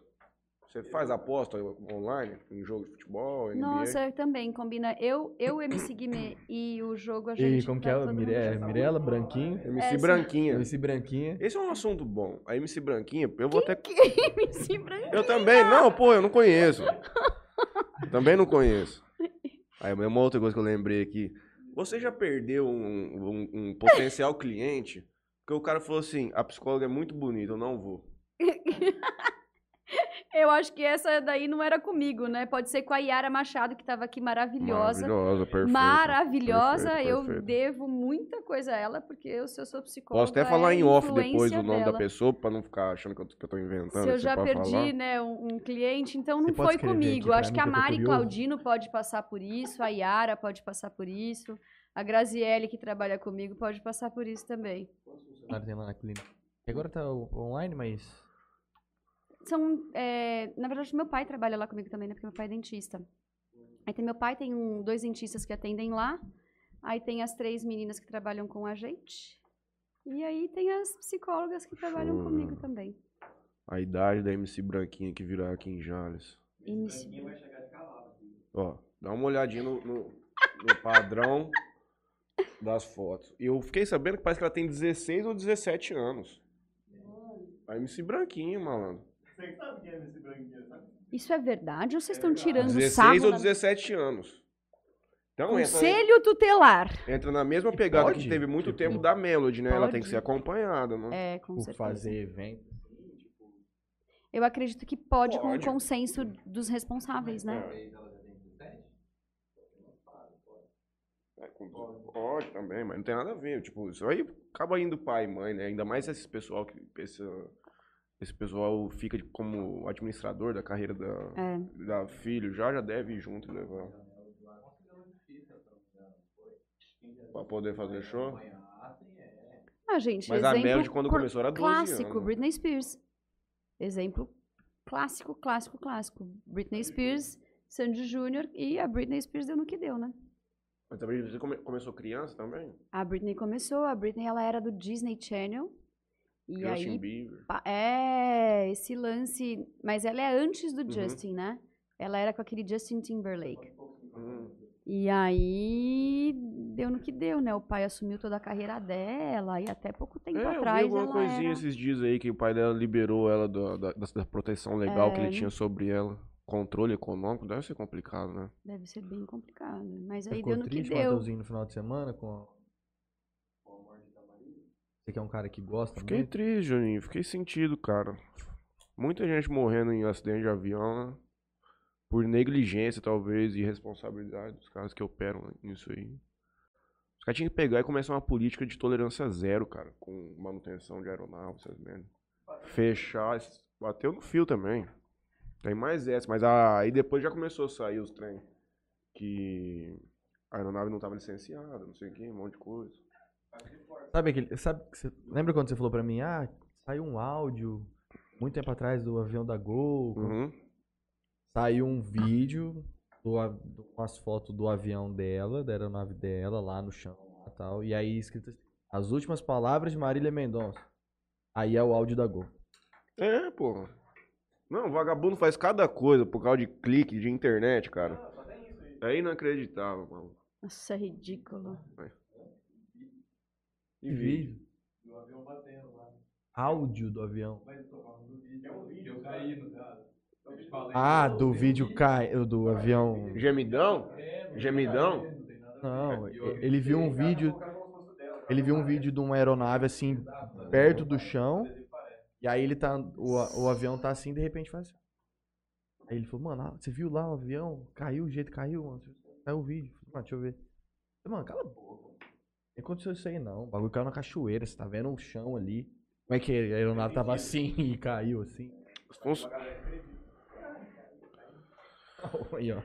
Você faz aposta online em jogo de futebol, NBA? Nossa, também combina. Eu, eu MC Guimê e o jogo a E gente. como que tá é? todo mundo Mire... Mirella, Branquinho. MC É. Branquinha. MC Branquinha. Esse é um assunto bom. A MC Branquinha, eu vou até MC Branco. Eu também, não, pô, eu não conheço. Também não conheço. Aí, uma outra coisa que eu lembrei aqui. Você já perdeu um, um- um potencial cliente? Porque o cara falou assim: a psicóloga é muito bonita, eu não vou. Eu acho que essa daí não era comigo, né? Pode ser com a Yara Machado, que estava aqui maravilhosa. Maravilhosa, perfeita. Maravilhosa. Perfeito, eu perfeito. devo muita coisa a ela, porque eu, se eu sou psicóloga. Posso até é falar em off depois o nome dela. da pessoa, pra não ficar achando que eu, tô inventando. Se eu você já perdi, falar. né, um, um cliente, então Você não pode foi comigo. Acho que a Mari? Claudino pode passar por isso, a Yara pode passar por isso, a Graziele, que trabalha comigo, pode passar por isso também. Funcionário tem lá na clínica. E agora tá o- online, mas. São, é, na verdade, meu pai trabalha lá comigo também, né, porque meu pai é dentista. Aí tem meu pai, tem um- dois dentistas que atendem lá, aí tem as três meninas que trabalham com a gente, e aí tem as psicólogas que trabalham Show, comigo também. A idade da MC Branquinha que virá aqui em Jales. MC. Ó, dá uma olhadinha no, no- no padrão das fotos. E eu fiquei sabendo que parece que ela tem 16 ou 17 anos. A MC Branquinha, malandro. Isso é verdade ou vocês estão tirando sarro? 16 ou na- 17 anos. Então entra, Conselho tutelar. entra na mesma pegada pode? que teve muito Tipo, tempo da Melody, né? Ela tem que pode. ser acompanhada, né? É, com Por certeza. fazer evento. Eu acredito que pode, com Pode. o consenso dos responsáveis, né? É, com- Pode também, mas não tem nada a ver. Tipo, isso aí acaba indo pai e mãe, né? Ainda mais esse pessoal que. Esse, esse pessoal fica de- como administrador da carreira da, É. da filho, já já deve ir junto e levar. Pra poder fazer show. Ah, gente, Mas a Melody, quando começou, era 12 clássico, anos. Britney Spears. Exemplo clássico, clássico, clássico. Britney Spears, Sandy Júnior e a Britney Spears deu no que deu, né? Mas também você come- começou criança também? A Britney começou, a Britney ela era do Disney Channel. E Justin aí Bieber. É, esse lance. Mas ela é antes do Uhum. Justin, né? Ela era com aquele Justin Timberlake. Hum. E aí deu no que deu, né? O pai assumiu toda a carreira dela e até pouco tempo É, eu vi atrás alguma ela coisinha era... esses dias aí que o pai dela liberou ela da, da, da proteção legal que ele É. tinha sobre ela. Controle econômico deve ser complicado, né? Deve ser bem complicado. Mas aí ficou deu no que deu. No final de semana com a... Você que é um cara que gosta Fiquei muito? triste, Juninho. Fiquei sentido, cara. Muita gente morrendo em acidente de avião, né? Por negligência, talvez, e irresponsabilidade dos caras que operam nisso aí. Os caras tinham que pegar e começar uma política de tolerância zero, cara. Com manutenção de aeronaves, essas merdas. Fechar. Bateu no fio também. Tem mais essa, mas aí depois já começou a sair os trem. Que a aeronave não estava licenciada, não sei o que, um monte de coisa. Sabe aquele. Sabe, você- lembra quando você falou pra mim, ah, saiu um áudio muito tempo atrás do avião da Gol? Uhum. Saiu um vídeo do, com as fotos do avião dela, da aeronave dela, lá no chão e tal. E aí escrito assim, as últimas palavras de Marília Mendonça. Aí é o áudio da Gol. É, pô. Não, o vagabundo faz cada coisa por causa de clique de internet, cara. É inacreditável, mano. Nossa, é ridículo. E vídeo. Áudio do avião. Ah, do vídeo cai, do avião. Gemidão? Gemidão? Não, ele viu um vídeo. Ele viu um vídeo de uma aeronave assim, perto do chão. E aí ele tá. O, o avião tá assim, de repente faz assim. Aí ele falou, mano, ah, você viu lá o avião? Caiu, o jeito que caiu, mano. Caiu o vídeo. Mano, deixa eu ver. Falei, Mano, cala a boca. Não aconteceu isso aí não. O bagulho caiu na cachoeira, você tá vendo o chão ali. Como é que a aeronave tava assim e caiu assim? Aí, ó.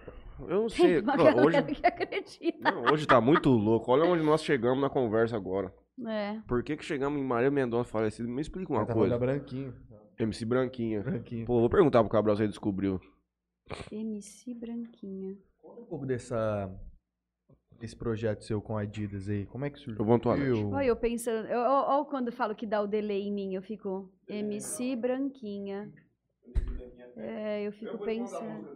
Eu não sei. Uma hoje, galera que acredita. não, hoje tá muito louco. Olha onde nós chegamos na conversa agora. É. Por que, que chegamos em Maria Mendonça falecida? Me explica uma Ele tava coisa. olhando branquinho. MC Branquinha. Branquinho. Pô, vou perguntar pro Cabral se ele descobriu. MC Branquinha. Conta um pouco dessa. Desse projeto seu com a Adidas aí. Como é que surgiu? Eu vou toalete. Olha, eu pensando. eu- Olha quando eu falo que dá o delay em mim, eu fico MC Branquinha. É, eu fico pensando.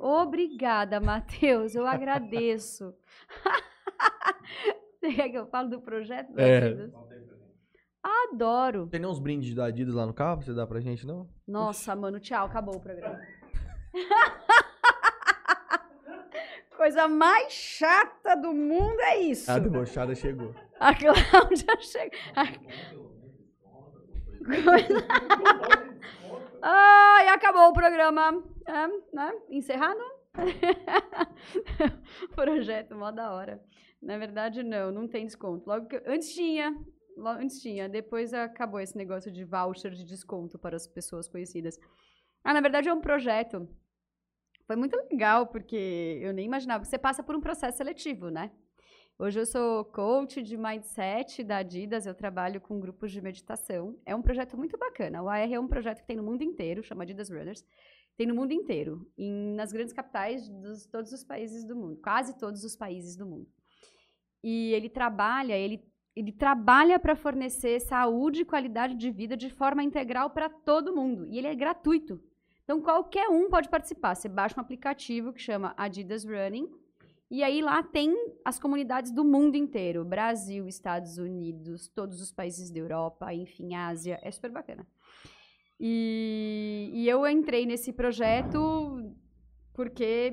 Obrigada, Matheus. Eu agradeço. Você quer que eu falo do projeto? da É. Adidas? Adoro. Tem nem uns brindes da Adidas lá no carro pra você dar pra gente, não? Nossa, mano, tchau, acabou o programa. Coisa mais chata do mundo é isso. A debochada chegou. A Cláudia chega. a- Coisa- Ai, acabou o programa. É, né? Encerrado? Projeto, mó da hora. Na verdade, não, não tem desconto. Logo que, antes tinha, antes tinha, depois acabou esse negócio de voucher de desconto para as pessoas conhecidas. Ah, na verdade é um projeto. Foi muito legal, porque eu nem imaginava. Você passa por um processo seletivo, né? Hoje eu sou coach de mindset da Adidas, eu trabalho com grupos de meditação. É um projeto muito bacana. O AR é um projeto que tem no mundo inteiro, chama Adidas Runners. Tem no mundo inteiro, em, nas grandes capitais de todos os países do mundo, quase todos os países do mundo. E ele trabalha, ele, ele trabalha para fornecer saúde e qualidade de vida de forma integral para todo mundo. E ele é gratuito. Então qualquer um pode participar. Você baixa um aplicativo que chama Adidas Running e aí lá tem as comunidades do mundo inteiro, Brasil, Estados Unidos, todos os países da Europa, enfim, Ásia, é super bacana. E, e eu entrei nesse projeto porque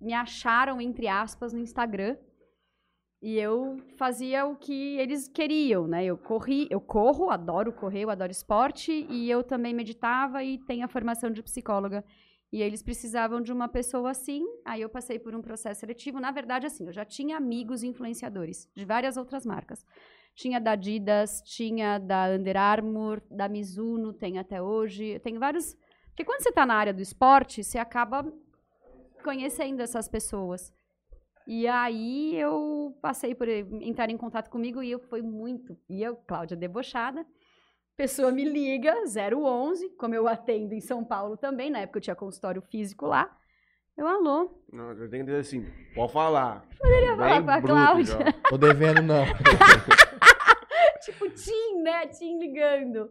me acharam, entre aspas, no Instagram. E eu fazia o que eles queriam, né? Eu corri, eu corro, adoro correr, eu adoro esporte, e eu também meditava e tenho a formação de psicóloga. E eles precisavam de uma pessoa assim. Aí eu passei por um processo seletivo. Na verdade, assim, eu já tinha amigos influenciadores de várias outras marcas. Tinha da Adidas, tinha da Under Armour, da Mizuno, tem até hoje. Tem vários. Porque quando você está na área do esporte, você acaba conhecendo essas pessoas. E aí eu passei por entrar em contato comigo e eu foi muito. E eu, Cláudia, debochada. Pessoa me liga, 011, como eu atendo em São Paulo também, na época eu tinha consultório físico lá. Eu, alô, Não, eu tenho que dizer assim, pode falar. Poderia falar com a Cláudia. Tô devendo, não. tipo, Tim, né? Tim ligando.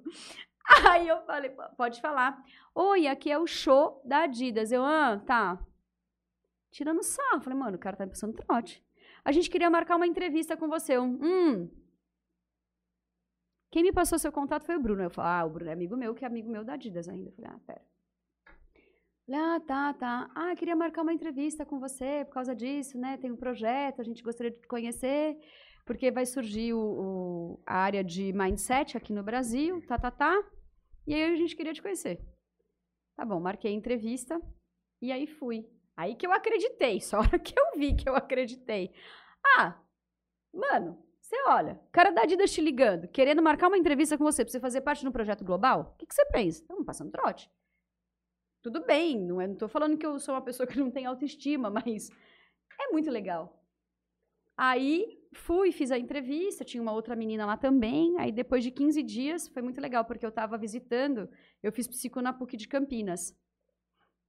Aí eu falei, "P- pode falar. Oi, aqui é o show da Adidas. Eu, ah, tá. Tirando sarro. Falei, mano, o cara tá pensando trote. A gente queria marcar uma entrevista com você. Hum. Quem me passou seu contato foi o Bruno. Eu falei, ah, o Bruno é amigo meu, que é amigo meu da Adidas ainda. Eu falei, ah, pera. Ah, tá, tá. Ah, queria marcar uma entrevista com você por causa disso, né? Tem um projeto, a gente gostaria de te conhecer porque vai surgir o, o- a área de mindset aqui no Brasil, tá, tá, tá. E aí a gente queria te conhecer. Tá bom, marquei a entrevista e aí fui. Aí que eu acreditei, só a hora que eu vi que eu acreditei. Ah, mano, você olha, o cara da Adidas te ligando, querendo marcar uma entrevista com você pra você fazer parte de um projeto global, o que, que você pensa? Estamos passando trote. Tudo bem, não, é, não tô falando que eu sou uma pessoa que não tem autoestima, mas é muito legal. Aí fui, fiz a entrevista, tinha uma outra menina lá também. Aí depois de 15 dias, foi muito legal, porque eu estava visitando, eu fiz psico na PUC de Campinas.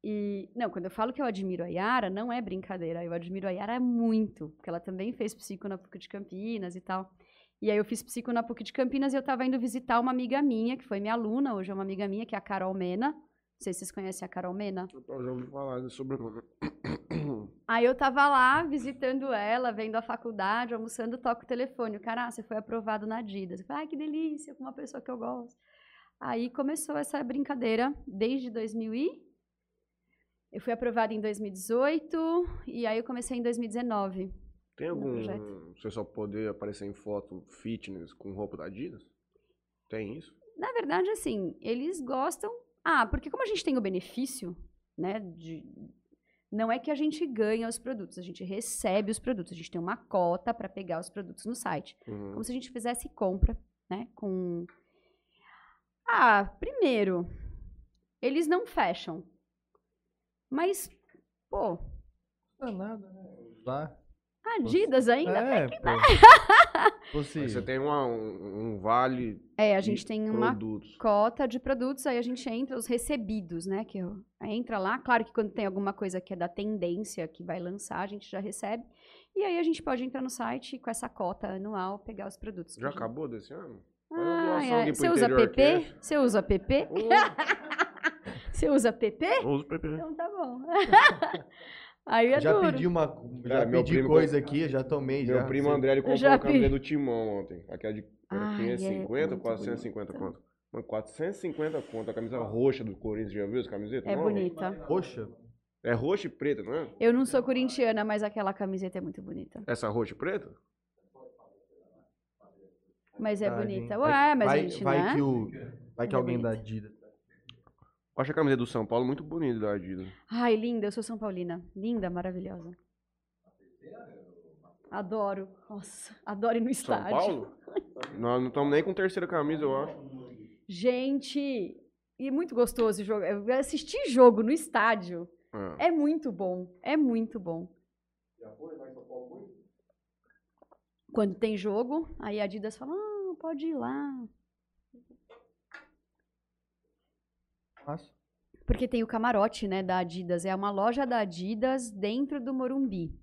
E, não, quando eu falo que eu admiro a Yara, não é brincadeira, eu admiro a Yara muito, porque ela também fez psico na PUC de Campinas e tal. E aí eu fiz psico na PUC de Campinas e eu estava indo visitar uma amiga minha, que foi minha aluna, hoje é uma amiga minha, que é a Carol Mena. Não sei se vocês conhecem a Carol Mena. Eu já ouvi falar sobre. Aí eu tava lá visitando ela, vendo a faculdade, almoçando, toco o telefone. O cara, ah, você foi aprovado na Adidas. Eu falei, ai, que delícia, com uma pessoa que eu gosto. Aí começou essa brincadeira desde 2000 e... Eu fui aprovada em 2018 e aí eu comecei em 2019. Tem algum. Você só poder aparecer em foto fitness com roupa da Adidas? Tem isso? Na verdade, assim, eles gostam. Ah, porque como a gente tem o benefício, né, de. Não é que a gente ganha os produtos, a gente recebe os produtos, a gente tem uma cota para pegar os produtos no site. Uhum. Como se a gente fizesse compra, né, com. Ah, primeiro, eles não fecham. Mas, pô, Não é nada, né? Usar. Adidas ainda. É, pô. Você tem uma- um, um vale É, a de gente tem uma produtos. cota de produtos, aí a gente entra os recebidos, né? Que eu- entra lá, claro que quando tem alguma coisa que é da tendência que vai lançar, a gente já recebe. E aí a gente pode entrar no site e com essa cota anual pegar os produtos. Já gente- acabou desse ano? Uma Ah, é. Você usa PP? Você usa PP? Você usa PP? Eu uso PP. Então tá bom. aí é já duro. pedi uma. Já É, pedi primo- coisa aqui, já tomei. Meu já. primo Você- André, ele comprou já a camisa do Timão ontem. Aquela de Ai, 550 é ou muito 450 bonita. conto? Mano, 450 conto. A camisa roxa do Corinthians, já viu essa camiseta? É Nova? bonita. Poxa, É roxa e preta, não é? Eu não sou corintiana, mas aquela camiseta é muito bonita. Essa roxa e preta? Mas é verdade, bonita. Ué, mas vai, a gente vai não é? que o Vai que É alguém bonita. da Adidas. Eu acho a camiseta do São Paulo muito bonita da Adidas. Ai, linda, eu sou São Paulina. Linda, maravilhosa. Adoro. Nossa, adoro ir no São estádio. Paulo? Nós não estamos nem com terceira camisa, eu acho. Gente, e é muito gostoso jogar. Assistir jogo no estádio É. é muito bom. É muito bom. Quando tem jogo, aí a Adidas fala: ah, pode ir lá. Porque tem o camarote, né, da Adidas. É uma loja da Adidas dentro do Morumbi.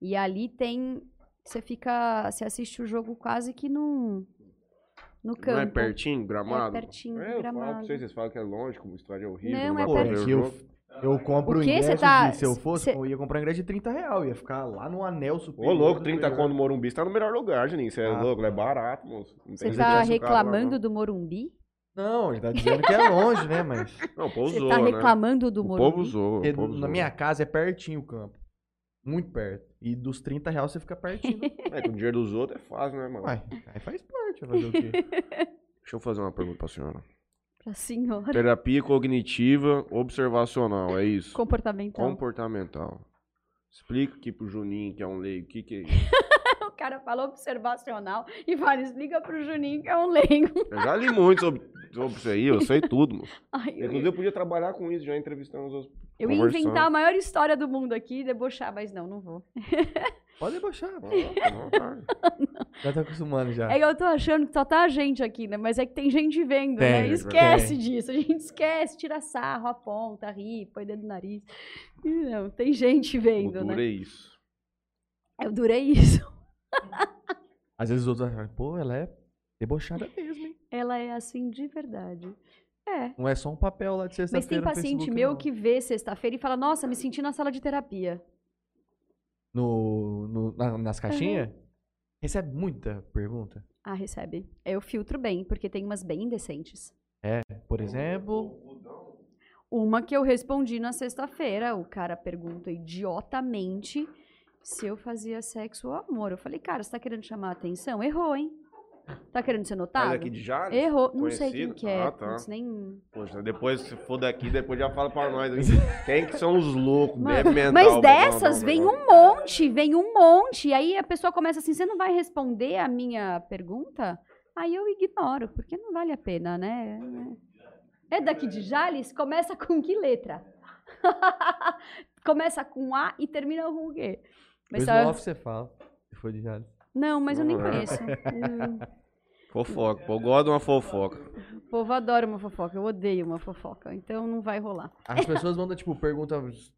E ali tem. Você fica. Você assiste o jogo quase que no. No campo. Não é pertinho, gramado? É pertinho do É, eu falo pra gramado. vocês, vocês falam que é longe, como o estádio é horrível. Não, dá é pertinho. eu, eu compro O ingresso tá- de, se eu fosse, cê- eu ia comprar ingresso de 30 real. Ia ficar lá no anel Ô, superior. louco, do 30 superior. conto no Morumbi, você tá no melhor lugar, Juninho. Você é Ah. louco, é barato, moço. Não Você tá lá, reclamando não. do Morumbi? Não, ele tá dizendo que é longe, né? Mas Não, o povo Você zoa, tá né? reclamando do O Morumbi? povo zoa, o porque povo na zoa. minha casa é pertinho o campo. Muito perto. E dos 30 reais você fica pertinho. É, com o dinheiro dos outros é fácil, né, mano? Uai, aí faz parte. Vai fazer o quê? Deixa eu fazer uma pergunta pra senhora. Pra senhora. Terapia cognitiva observacional, é isso? Comportamental. Comportamental. Explica aqui pro Juninho, que é um leigo, o que que é isso? O cara falou observacional e fala, explica pro Juninho que é um leigo. Eu já li muito sobre, sobre isso aí, eu sei tudo. Ai, eu, Inclusive, eu podia trabalhar com isso, já entrevistando os outros. eu ia inventar a maior história do mundo aqui e debochar, mas não, não vou. Pode debochar. Já tá acostumando já. É que eu tô achando que só tá a gente aqui, né? Mas é que tem gente vendo, Tem, né? tem. Esquece disso. A gente esquece, tira sarro, aponta, ri, põe dedo no nariz. Não, tem gente vendo, O né? duro é isso. Eu durei isso. Às vezes os outros acham, pô, ela é debochada mesmo, hein? Ela é assim de verdade. É. Não é só um papel lá de sexta-feira Mas tem paciente Facebook, meu não. que vê sexta-feira e fala, nossa, me senti na sala de terapia. No, no- na- nas caixinhas, recebe muita pergunta. Ah, recebe. Eu filtro bem, porque tem umas bem indecentes. Por exemplo, Uma que eu respondi na sexta-feira, o cara pergunta idiotamente se eu fazia sexo ou amor. Eu falei, cara, você tá querendo chamar a atenção? Errou, hein? Tá querendo ser notado? daqui de Jales? Errou. Não sei quem que é. Ah, tá. nem... Poxa, depois, se for daqui, depois já fala pra nós. Quem que são os loucos? Deve mental. Mas dessas vem um monte, vem um monte. E aí a pessoa começa assim, você não vai responder a minha pergunta? Aí eu ignoro, porque não vale a pena, né? É daqui de Jales? Começa com que letra? começa com A e termina com o quê? Mas Mas tá- off você fala. Se for de Jales. Não, mas eu nem Não conheço. Hum, Fofoca. Pô, eu gosto de uma fofoca. o povo adora uma fofoca, eu odeio uma fofoca, então não vai rolar. As pessoas mandam, tipo, perguntas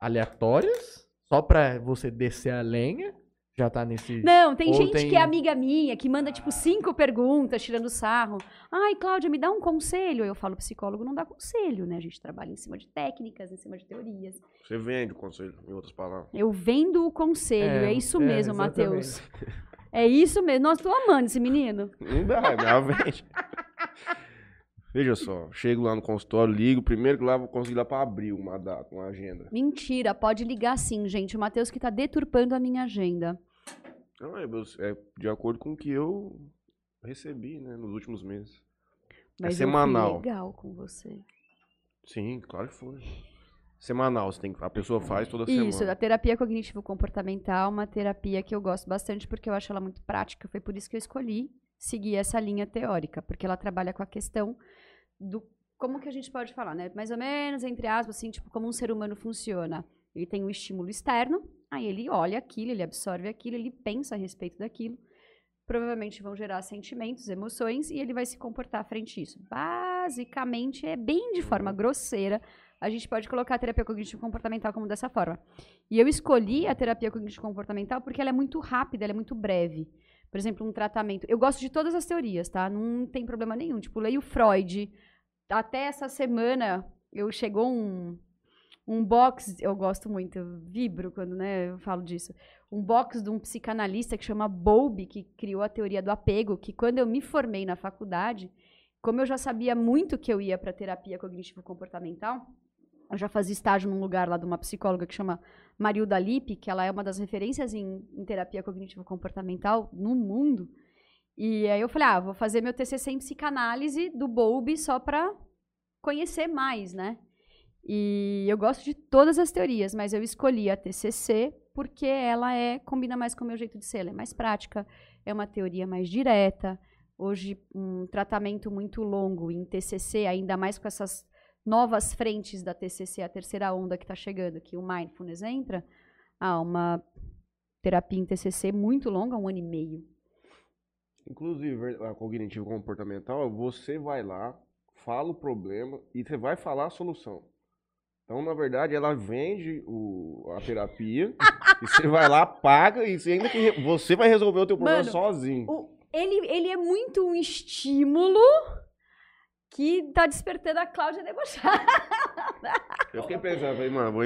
aleatórias, só pra você descer a lenha. Já tá nesse. Não, tem Ou gente tem- que é amiga minha, que manda, tipo, cinco perguntas, tirando sarro. Ai, Cláudia, me dá um conselho. Eu falo, psicólogo não dá conselho, né? A gente trabalha em cima de técnicas, em cima de teorias. Você vende o conselho, em outras palavras. Eu vendo o conselho, é, isso é, mesmo. Matheus. É isso mesmo. Nossa, tô amando esse menino. Não dá, é minha vende. Veja só, chego lá no consultório, ligo, primeiro que lá vou conseguir lá para abrir uma data, uma agenda. Mentira, pode ligar sim, gente. O Matheus que tá deturpando a minha agenda. Não, é, é de acordo com o que eu recebi, né, nos últimos meses. Mas é semanal. Eu fui legal com você. Sim, claro que foi. Semanal, você tem, a pessoa faz toda Isso, semana. Isso, a terapia cognitivo-comportamental, uma terapia que eu gosto bastante porque eu acho ela muito prática. Foi por isso que eu escolhi seguir essa linha teórica, porque ela trabalha com a questão do como que a gente pode falar, né? Mais ou menos, entre aspas, assim, tipo, como um ser humano funciona. Ele tem um estímulo externo, aí ele olha aquilo, ele absorve aquilo, ele pensa a respeito daquilo. Provavelmente vão gerar sentimentos, emoções, e ele vai se comportar frente a isso. Basicamente, é bem de forma uhum. grosseira. A gente pode colocar a terapia cognitivo-comportamental como dessa forma. E eu escolhi a terapia cognitivo-comportamental porque ela é muito rápida, ela é muito breve. Por exemplo, um tratamento. Eu gosto de todas as teorias, tá? Não tem problema nenhum. Tipo, leio Freud. Até essa semana, eu chegou um, um box, eu gosto muito, eu vibro quando né, eu falo disso. Um box de um psicanalista que chama Bowlby, que criou a teoria do apego, que quando eu me formei na faculdade, como eu já sabia muito que eu ia para terapia cognitivo-comportamental, eu já fazia estágio num lugar lá de uma psicóloga que chama Marilda Lippe, que ela é uma das referências em, em terapia cognitivo-comportamental no mundo. E aí eu falei, ah, vou fazer meu TCC em psicanálise do Bowlby só para conhecer mais, né? E eu gosto de todas as teorias, mas eu escolhi a TCC porque ela é combina mais com o meu jeito de ser, ela é mais prática, é uma teoria mais direta. Hoje um tratamento muito longo em TCC, ainda mais com essas novas frentes da TCC, a terceira onda que está chegando, que o Mindfulness entra, há uma terapia em TCC muito longa, um ano e meio. Inclusive, a cognitivo comportamental, você vai lá, fala o problema e você vai falar a solução. Então, na verdade, ela vende o, a terapia e você vai lá, paga e você ainda que você vai resolver o teu problema Mano, sozinho. O, ele, ele é muito um estímulo que tá despertando a Cláudia debochada. Eu fiquei pensando, falei, mano, vou.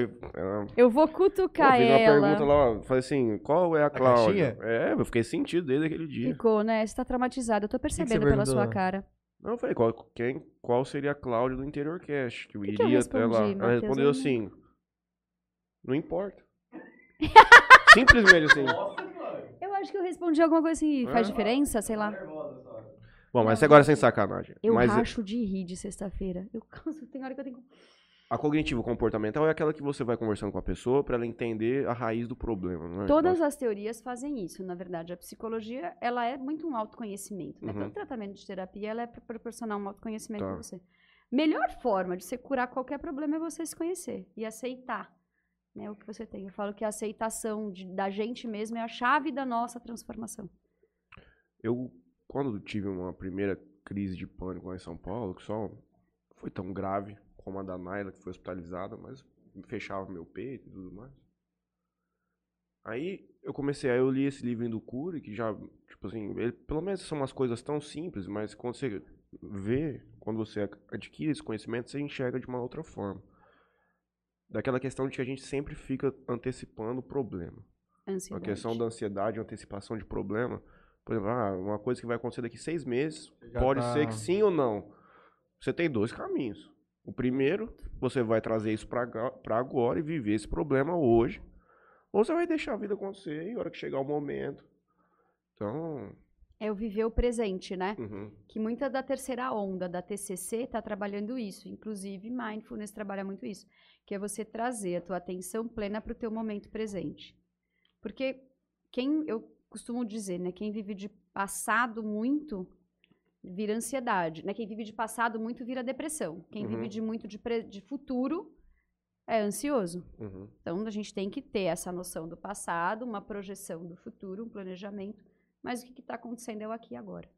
Eu vou cutucar eu ela. uma pergunta lá, falei assim, qual é a Cláudia? A é, eu fiquei sentido desde aquele dia. Ficou, né? Você tá traumatizado, eu tô percebendo pela sua cara. Não, eu falei, qual, quem, qual seria a Cláudia do Interior Cast? Que eu que iria que eu respondi, até lá. Ela respondeu assim, não importa. Simplesmente assim. Eu acho que eu respondi alguma coisa assim, faz é. diferença, sei lá. Bom, mas agora sem sacanagem. Eu mas racho de rir de sexta-feira. Eu canso, tem hora que eu tenho. A cognitivo comportamental é aquela que você vai conversando com a pessoa para ela entender a raiz do problema, não é? Todas as teorias fazem isso, na verdade. A psicologia, ela é muito um autoconhecimento, né? Uhum. Todo tratamento de terapia, ela é para proporcionar um autoconhecimento tá. para você. Melhor forma de você curar qualquer problema é você se conhecer e aceitar né, o que você tem. Eu falo que a aceitação de, da gente mesmo é a chave da nossa transformação. Eu quando tive uma primeira crise de pânico lá em São Paulo, que só foi tão grave como a da Naila, que foi hospitalizada, mas fechava meu peito e tudo mais. Aí eu comecei, aí eu li esse livro do Cury, que já, tipo assim, ele, pelo menos são umas coisas tão simples, mas quando você vê, quando você adquire esse conhecimento, você enxerga de uma outra forma. Daquela questão de que a gente sempre fica antecipando o problema. Ansiedade. A questão da ansiedade, antecipação de problema. Por exemplo, ah, uma coisa que vai acontecer daqui seis meses, pode tá... ser que sim ou não. Você tem dois caminhos. O primeiro, você vai trazer isso para agora e viver esse problema hoje. Ou você vai deixar a vida acontecer e a hora que chegar o momento. Então. É o viver o presente, né? Uhum. Que muita da terceira onda da TCC está trabalhando isso. Inclusive, Mindfulness trabalha muito isso. Que é você trazer a tua atenção plena para o teu momento presente. Porque quem eu costumo dizer, né? Quem vive de passado muito vira ansiedade, né? Quem vive de passado muito vira depressão. Quem uhum. vive de muito de, de, futuro é ansioso. Uhum. Então a gente tem que ter essa noção do passado, uma projeção do futuro, um planejamento. Mas o que está acontecendo é o aqui e agora.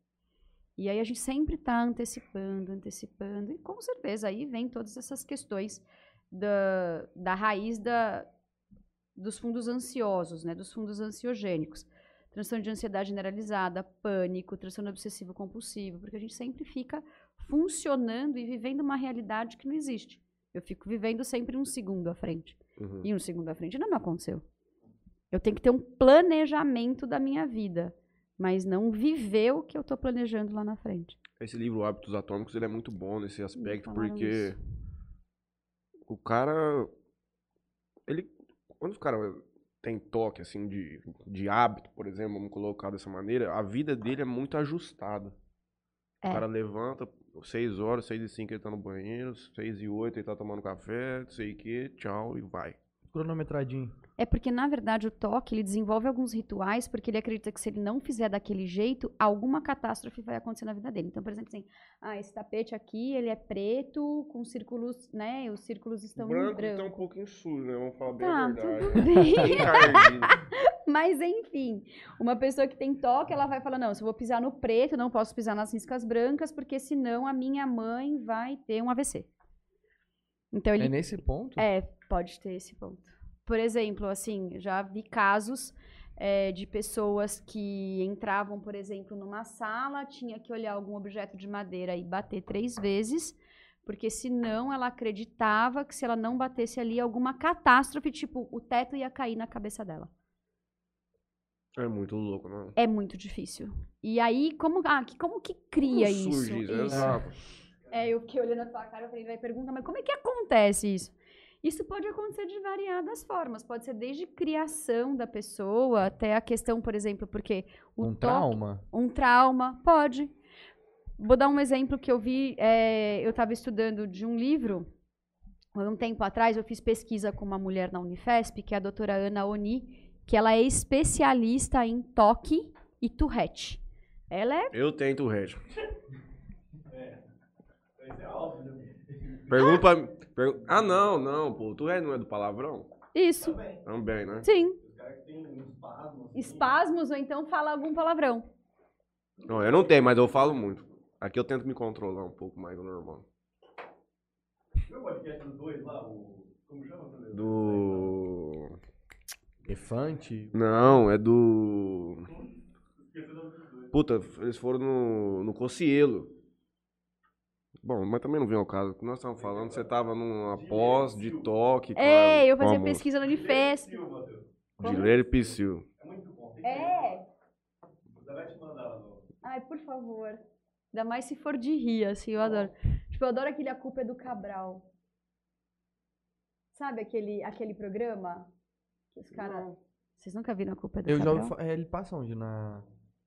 E aí a gente sempre está antecipando, antecipando. E com certeza aí vem todas essas questões da, da raiz da, dos fundos ansiosos, né? Dos fundos ansiogênicos transtorno de ansiedade generalizada, pânico, transtorno obsessivo compulsivo, porque a gente sempre fica funcionando e vivendo uma realidade que não existe. Eu fico vivendo sempre um segundo à frente. Uhum. E um segundo à frente não me aconteceu. Eu tenho que ter um planejamento da minha vida, mas não viver o que eu estou planejando lá na frente. esse livro Hábitos Atômicos, ele é muito bom nesse aspecto, porque o cara, ele, quando o cara tem toque, assim, de, de hábito, por exemplo, vamos colocar dessa maneira, a vida dele é muito ajustada. É. O cara levanta, 6 horas, 6 e 5 ele tá no banheiro, 6 e 8 ele tá tomando café, não sei o que, tchau, e vai. Cronometradinho. É porque, na verdade, o toque, ele desenvolve alguns rituais, porque ele acredita que se ele não fizer daquele jeito, alguma catástrofe vai acontecer na vida dele. Então, por exemplo, assim, ah, esse tapete aqui, ele é preto, com círculos, né, e os círculos estão em branco, branco. tá um pouquinho sujo, né? Vamos falar bem Tá, a verdade. tudo bem. Mas, enfim, uma pessoa que tem toque, ela vai falar, não, se eu vou pisar no preto, eu não posso pisar nas riscas brancas, porque senão a minha mãe vai ter um AVC. Então, ele É nesse ponto? É, pode ter esse ponto. Por exemplo, assim, já vi casos é, de pessoas que entravam, por exemplo, numa sala, tinha que olhar algum objeto de madeira e bater três vezes, porque senão ela acreditava que se ela não batesse ali, alguma catástrofe, tipo, o teto ia cair na cabeça dela. É muito louco, não? É muito difícil. E aí, como, ah, que, como que cria Como isso? surge isso? Isso. Exato. É, eu fiquei olhando a tua cara, eu falei, vai perguntar, mas como é que acontece isso? Isso pode acontecer de variadas formas. Pode ser desde criação da pessoa até a questão, por exemplo, porque o um toque- trauma? um trauma, pode. Vou dar um exemplo que eu vi, é, eu estava estudando de um livro, há um tempo atrás, eu fiz pesquisa com uma mulher na Unifesp, que é a doutora Ana Oni, que ela é especialista em toque e Tourette. Ela é Eu tenho Tourette. Pergunta pra... pergun- Ah, não, não, pô. Tourette não é do palavrão? isso, Também, né? sim. Espasmos ou então fala algum palavrão. Não, eu não tenho, mas eu falo muito. Aqui eu tento me controlar um pouco mais do normal. Do... Elefante? Não, é do... Puta, eles foram no, no Cocielo. Bom, mas também não vem ao caso. O que nós estávamos falando, você tava numa pós de toque. com a- É, eu fazia pesquisa na Unifesp. Dileira e Psyu. É. Ai, por favor. Ainda mais se for de rir, assim, eu adoro. Tipo, eu adoro aquele A Culpa é do Cabral. Sabe aquele, aquele programa? Que os caras... Vocês nunca viram A Culpa é do Eu já Cabral? ouvi fa- é, ele passa onde? Na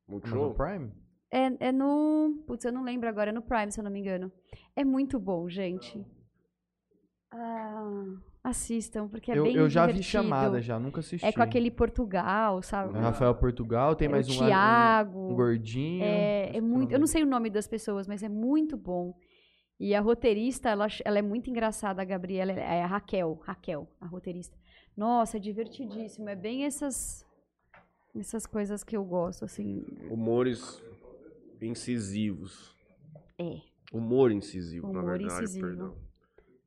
Multishow? Prime? É, é no... Putz, eu não lembro agora. É no Prime, se eu não me engano. É muito bom, gente. Ah, assistam, porque é eu, bem eu já vi divertido. chamada, já, nunca assisti. É com aquele Portugal, sabe? É Rafael Portugal, tem É mais o um, Thiago. um, um gordinho. É, é muito. Eu não sei o nome das pessoas, mas é muito bom. E a roteirista, ela, ela é muito engraçada, a Gabriela. É a Raquel, Raquel, a roteirista. Nossa, é divertidíssimo. É bem essas essas coisas que eu gosto, assim. Humores incisivos. É. Humor incisivo, na Humor verdade, incisivo. perdão.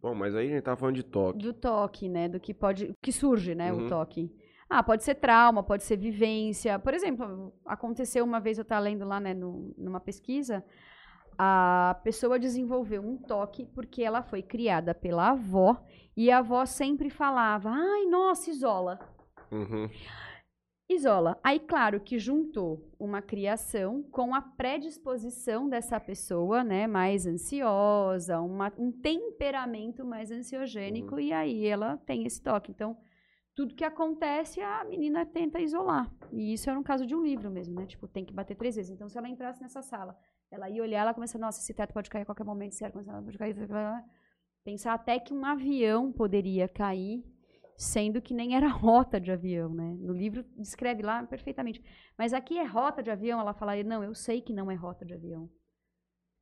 Bom, mas aí a gente tá falando de toque. Do toque, né? Do que pode. que surge, né? Uhum. O toque. Ah, pode ser trauma, pode ser vivência. Por exemplo, aconteceu uma vez, eu estava lendo lá, né, no- numa pesquisa, a pessoa desenvolveu um toque porque ela foi criada pela avó e a avó sempre falava: ai, nossa, isola. Uhum. Isola. Aí, claro que juntou uma criação com a predisposição dessa pessoa, né, mais ansiosa, uma- um temperamento mais ansiogênico, e aí ela tem esse toque. Então, tudo que acontece, a menina tenta isolar. E isso era um caso de um livro mesmo, né? Tipo, tem que bater três vezes. Então, se ela entrasse nessa sala, ela ia olhar, ela começa, nossa, esse teto pode cair a qualquer momento, esse ar pode cair, pensar até que um avião poderia cair sendo que nem era rota de avião, né? No livro descreve lá perfeitamente. Mas aqui é rota de avião, ela fala, não, eu sei que não é rota de avião.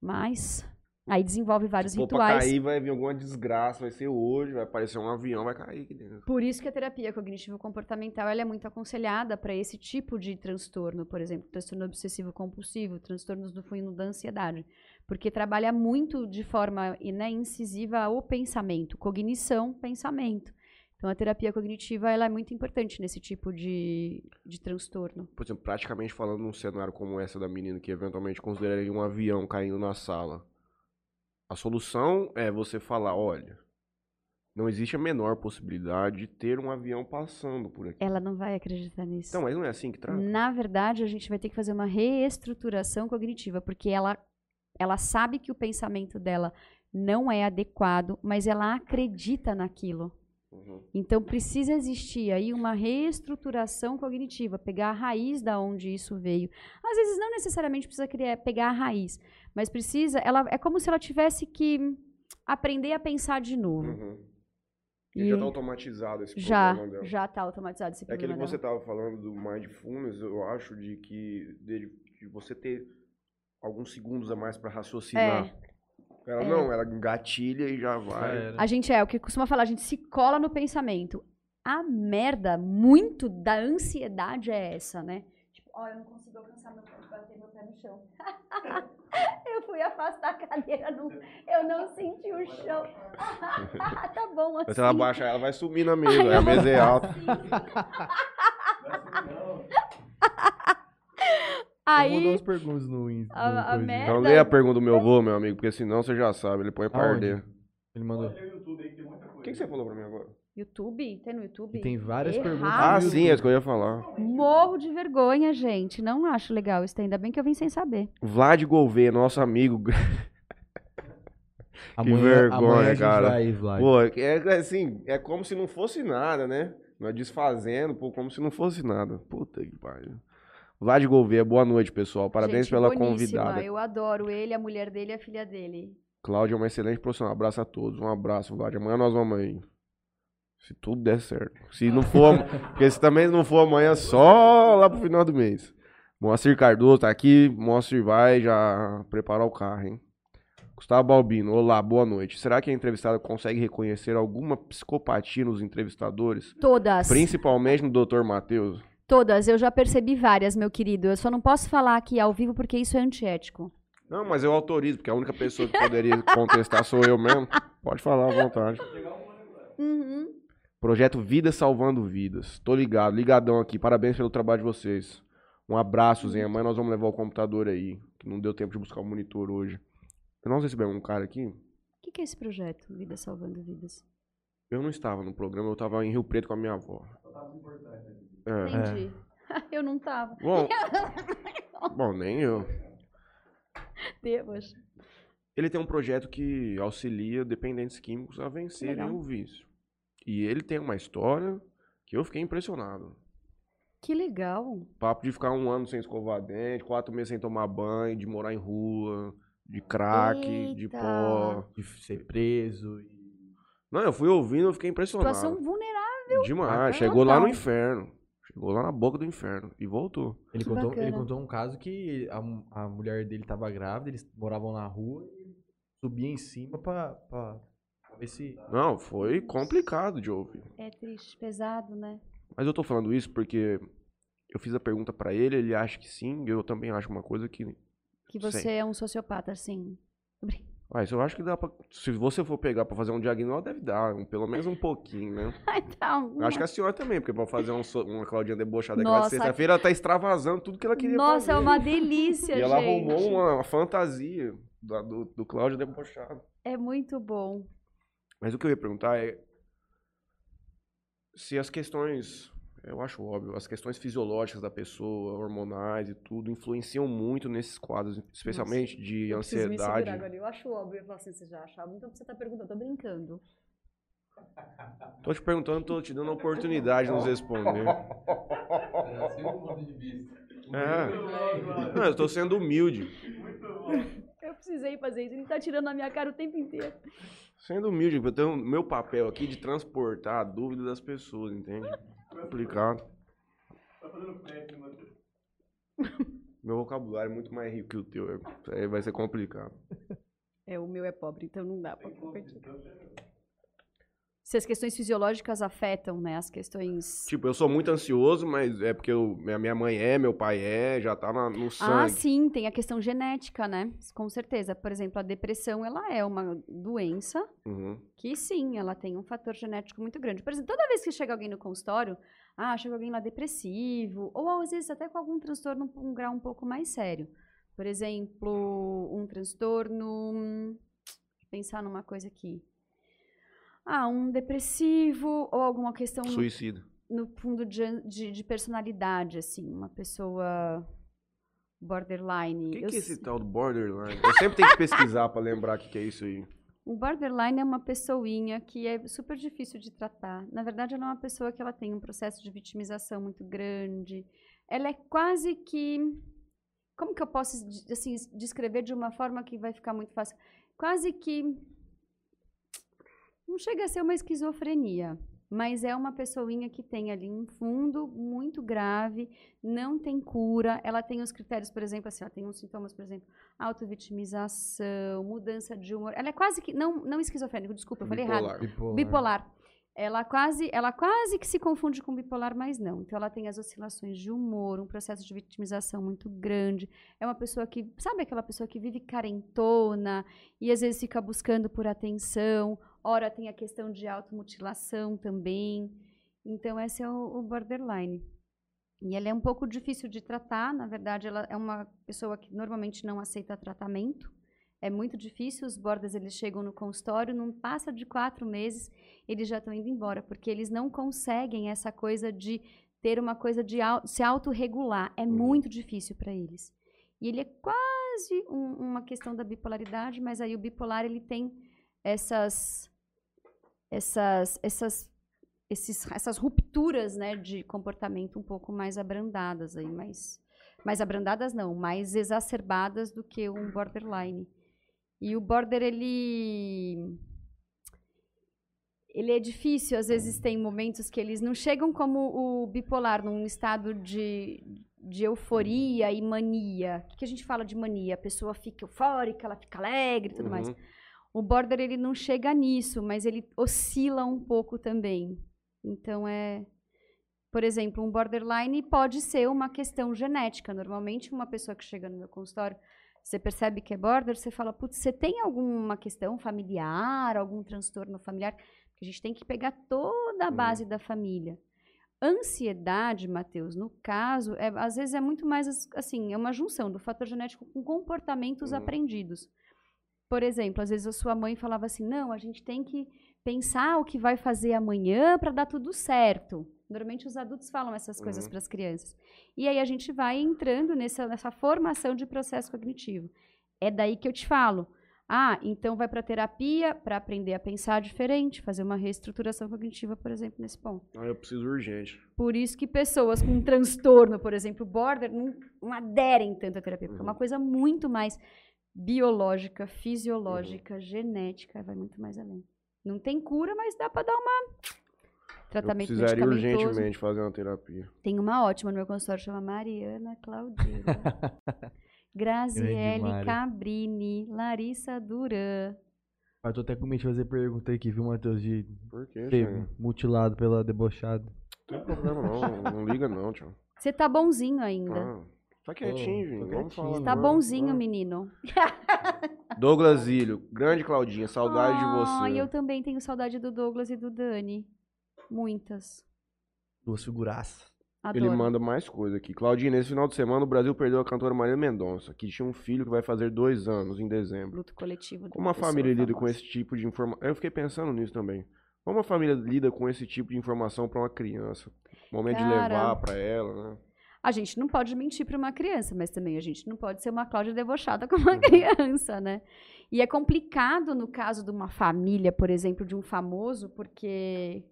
Mas aí desenvolve vários Se for pra rituais. cair, vai vir alguma desgraça, vai ser hoje, vai aparecer um avião, vai cair aqui dentro. Por isso que a terapia cognitivo-comportamental ela é muito aconselhada para esse tipo de transtorno, por exemplo, transtorno obsessivo-compulsivo, transtornos do fundo da ansiedade, porque trabalha muito de forma né, incisiva o pensamento, cognição, pensamento. Então a terapia cognitiva ela é muito importante nesse tipo de, de transtorno. Por exemplo, praticamente falando num cenário como essa da menina que eventualmente consideraria um avião caindo na sala. A solução é você falar, olha, não existe a menor possibilidade de ter um avião passando por aqui. Ela não vai acreditar nisso. Então, mas não é assim que trata? Na verdade, a gente vai ter que fazer uma reestruturação cognitiva, porque ela, ela sabe que o pensamento dela não é adequado, mas ela acredita naquilo. Uhum. Então precisa existir aí uma reestruturação cognitiva, pegar a raiz da onde isso veio. Às vezes não necessariamente precisa criar, pegar a raiz, mas precisa, ela é como se ela tivesse que aprender a pensar de novo. Uhum. E já tá automatizado esse Já, problema dela. já tá automatizado esse É aquele problema que você dela. tava falando do mindfulness, eu acho, de que dele, de você ter alguns segundos a mais pra raciocinar. Ela É. não, ela engatilha e já vai. A gente é o que costuma falar, a gente se cola no pensamento. A merda, muito da ansiedade é essa, né? Tipo, ó, eu não consigo alcançar meu pé, bater meu pé no chão. eu fui afastar a cadeira, não, eu não senti o chão. tá bom assim. Mas se ela baixar, ela vai sumir na mesa. aí a mesa é alta. Eu vou dar Aí, umas perguntas no Insta. a- a merda- Então lê a pergunta do meu avô, meu amigo, porque senão você já sabe, ele põe pra Aonde? arder. Ele mandou. O que, que você falou pra mim agora? YouTube? Tem no YouTube? E tem várias Errado. perguntas. Ah, sim, é isso que eu ia falar. Morro de vergonha, gente. Não acho legal isso. Ainda bem que eu vim sem saber. Vlad Gouveia, nosso amigo. Amanhã, vergonha, amanhã a gente cara. vai, Vlad. Pô, é é assim, é como se não fosse nada, né? Nós desfazendo, pô, como se não fosse nada. Puta que pariu. Vlad Gouveia, boa noite, pessoal. Parabéns Gente, pela boníssima. convidada. Eu adoro ele, a mulher dele e a filha dele. Cláudia é uma excelente profissional. Abraço a todos. Um abraço, Vlad. Amanhã nós vamos aí. Se tudo der certo. Se não for. Porque se também não for amanhã, só lá pro final do mês. Moacir Cardoso tá aqui. Moacir vai já preparar o carro, hein? Gustavo Balbino, olá, boa noite. Será que a entrevistada consegue reconhecer alguma psicopatia nos entrevistadores? Todas. Principalmente no Dr. Matheus? Todas. Eu já percebi várias, meu querido. Eu só não posso falar aqui ao vivo porque isso é antiético. Não, mas eu autorizo, porque a única pessoa que poderia contestar sou eu mesmo. Pode falar à vontade. Uhum. Projeto Vida Salvando Vidas. Tô ligado, ligadão aqui. Parabéns pelo trabalho de vocês. Um abraço, Zen. Amanhã nós vamos levar o computador aí. Que não deu tempo de buscar o monitor hoje. Nós recebemos um cara aqui. O que, que é esse projeto, Vida Salvando Vidas? Eu não estava no programa, eu estava em Rio Preto com a minha avó. É. Entendi. Eu não tava. Bom, bom, nem eu. Deus. Ele tem um projeto que auxilia dependentes químicos a vencerem Legal. o vício. E ele tem uma história que eu fiquei impressionado. Que legal. Papo de ficar um ano sem escovar dente, quatro meses sem tomar banho, de morar em rua, de crack, de Eita. pó. De ser preso. e- Não, eu fui ouvindo, eu fiquei impressionado. Situação vulnerável. Demais. Ah, Chegou lá no inferno. Chegou lá na boca do inferno. E voltou. Ele Que contou, ele contou um caso que a, a mulher dele tava grávida, eles moravam na rua e subia em cima pra, pra, pra ver se. Não, foi complicado de ouvir. É triste, pesado, né? Mas eu tô falando isso porque eu fiz a pergunta pra ele, ele acha que sim, eu também acho uma coisa que. Que você é um sociopata, sim. Isso eu acho que dá pra. Se você for pegar pra fazer um diagnóstico, deve dar, um- pelo menos um pouquinho, né? então, Eu acho que a senhora também, porque pra fazer um uma Claudinha debochada aqui Nossa, na sexta-feira, ela tá extravasando tudo que ela queria Nossa, fazer. é uma delícia, E ela gente. arrumou uma, uma fantasia da- do, do Cláudio debochado. É muito bom. Mas o que eu ia perguntar é se as questões, eu acho óbvio, as questões fisiológicas da pessoa, hormonais e tudo, influenciam muito nesses quadros, especialmente de Eu me ansiedade. segurar agora. Eu acho óbvio. Eu falo assim, você já achava? Então você tá perguntando. Eu tô brincando. Tô te perguntando, tô te dando a oportunidade de nos responder. É. Não, eu tô sendo humilde. Eu precisei fazer isso. Ele tá tirando na minha cara o tempo inteiro. Sendo humilde, eu tenho meu papel aqui de transportar a dúvida das pessoas, entende? Complicado. Meu vocabulário é muito mais rico que o teu. Aí vai ser complicado. É, o meu é pobre, então não dá pra competir. Se as questões fisiológicas afetam, né? As questões. Tipo, eu sou muito ansioso, mas é porque eu, minha mãe é, meu pai é, já tá na- no Ah, sangue. sim, tem a questão genética, né? Com certeza. Por exemplo, a depressão, ela é uma doença Uhum. que sim, ela tem um fator genético muito grande. Por exemplo, toda vez que chega alguém no consultório, ah, chega alguém lá depressivo, ou às vezes até com algum transtorno um grau um pouco mais sério. Por exemplo, um transtorno. Deixa eu pensar numa coisa aqui. Ah, um depressivo ou alguma questão no- Suicida. no fundo de, de, de personalidade, assim, uma pessoa borderline. O que, Eu que é esse tal do borderline? Eu sempre tenho que pesquisar pra lembrar o que, que é isso aí. O borderline é uma pessoinha que é super difícil de tratar. Na verdade, ela é uma pessoa que ela tem um processo de vitimização muito grande. Ela é quase que como que eu posso assim descrever de uma forma que vai ficar muito fácil? Quase que não chega a ser uma esquizofrenia, mas é uma pessoinha que tem ali um fundo muito grave, não tem cura. Ela tem os critérios, por exemplo, assim, ela tem uns sintomas, por exemplo, autovitimização, mudança de humor. Ela é quase que não não esquizofrênico, desculpa, eu falei errado. Bipolar. Bipolar. Bipolar. Ela quase, ela quase que se confunde com bipolar, mas não. Então ela tem as oscilações de humor, um processo de vitimização muito grande. É uma pessoa que, sabe aquela pessoa que vive carentona e às vezes fica buscando por atenção. Ora tem a questão de automutilação também. Então esse é o, o borderline. E ela é um pouco difícil de tratar, na verdade ela é uma pessoa que normalmente não aceita tratamento. É muito difícil, os borders eles chegam no consultório, não passa de quatro meses, eles já estão indo embora, porque eles não conseguem essa coisa de ter uma coisa de se autorregular. É Uhum. muito difícil para eles. E ele é quase um- uma questão da bipolaridade, mas aí o bipolar ele tem essas essas essas esses, essas rupturas né, de comportamento um pouco mais abrandadas aí, mais, mais abrandadas não, mais exacerbadas do que um borderline. E o border, ele. Ele é difícil, às vezes tem momentos que eles não chegam como o bipolar, num estado de, de euforia e mania. O que, a gente fala de mania? A pessoa fica eufórica, ela fica alegre e tudo mais. O border, ele não chega nisso, mas ele oscila um pouco também. Então, é. Por exemplo, um borderline pode ser uma questão genética. Normalmente, uma pessoa que chega no meu consultório, você percebe que é border, você fala, putz, você tem alguma questão familiar, algum transtorno familiar? Porque a gente tem que pegar toda a Uhum. base da família. Ansiedade, Matheus, no caso, é, às vezes é muito mais as- assim, é uma junção do fator genético com comportamentos Uhum. aprendidos. Por exemplo, às vezes a sua mãe falava assim: não, a gente tem que pensar o que vai fazer amanhã para dar tudo certo. Normalmente os adultos falam essas coisas Uhum. para as crianças. E aí a gente vai entrando nessa, nessa formação de processo cognitivo. É daí que eu te falo. Ah, então vai para terapia para aprender a pensar diferente, fazer uma reestruturação cognitiva, por exemplo, nesse ponto. Ah, eu preciso urgente. Por isso que pessoas com transtorno, por exemplo, border, não, não aderem tanto à terapia, porque é uma Uhum. coisa muito mais biológica, fisiológica, genética, vai muito mais além. Não tem cura, mas dá para dar uma tratamento eu precisaria urgentemente fazer uma terapia. Tem uma ótima no meu consultório, chama Mariana Claudila. Graziele. Cabrini, Larissa Duran. Eu tô até com medo de fazer pergunta aqui, viu, Matheus? De Por quê, ser mutilado pela debochada. Não tem problema não. Não liga não, tio. Você tá bonzinho ainda. Ah, tá quietinho, gente. Vamos falar. Tá bonzinho, Ah. menino. Douglas Zílio. Grande Claudinha. Saudade de você. Ai, eu também tenho saudade do Douglas e do Dani. Muitas. Duas figuraças. Adoro. Ele manda mais coisa aqui. Claudinha, nesse final de semana o Brasil perdeu a cantora Maria Mendonça, que tinha um filho que vai fazer dois anos em dezembro. Luto coletivo. de Como uma a família lida com esse tipo de informação? Eu fiquei pensando nisso também. Como a família lida com esse tipo de informação pra uma criança? Momento de Cara. levar pra ela, né? A gente não pode mentir para uma criança, mas também a gente não pode ser uma Cláudia debochada com Uhum. uma criança, né? E é complicado no caso de uma família, por exemplo, de um famoso, porque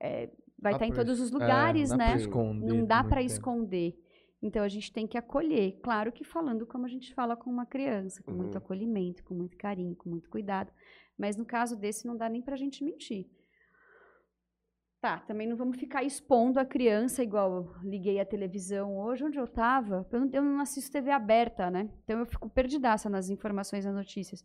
é, vai estar em pra todos os é, lugares, não dá né? Não dá para muito esconder. Então a gente tem que acolher. Claro que falando como a gente fala com uma criança, com muito Uhum. acolhimento, com muito carinho, com muito cuidado. Mas no caso desse não dá nem pra gente mentir. Tá, também não vamos ficar expondo a criança igual liguei a televisão hoje, onde eu tava. Eu não, eu não assisto TV aberta, né? Então eu fico perdidaça nas informações, nas notícias.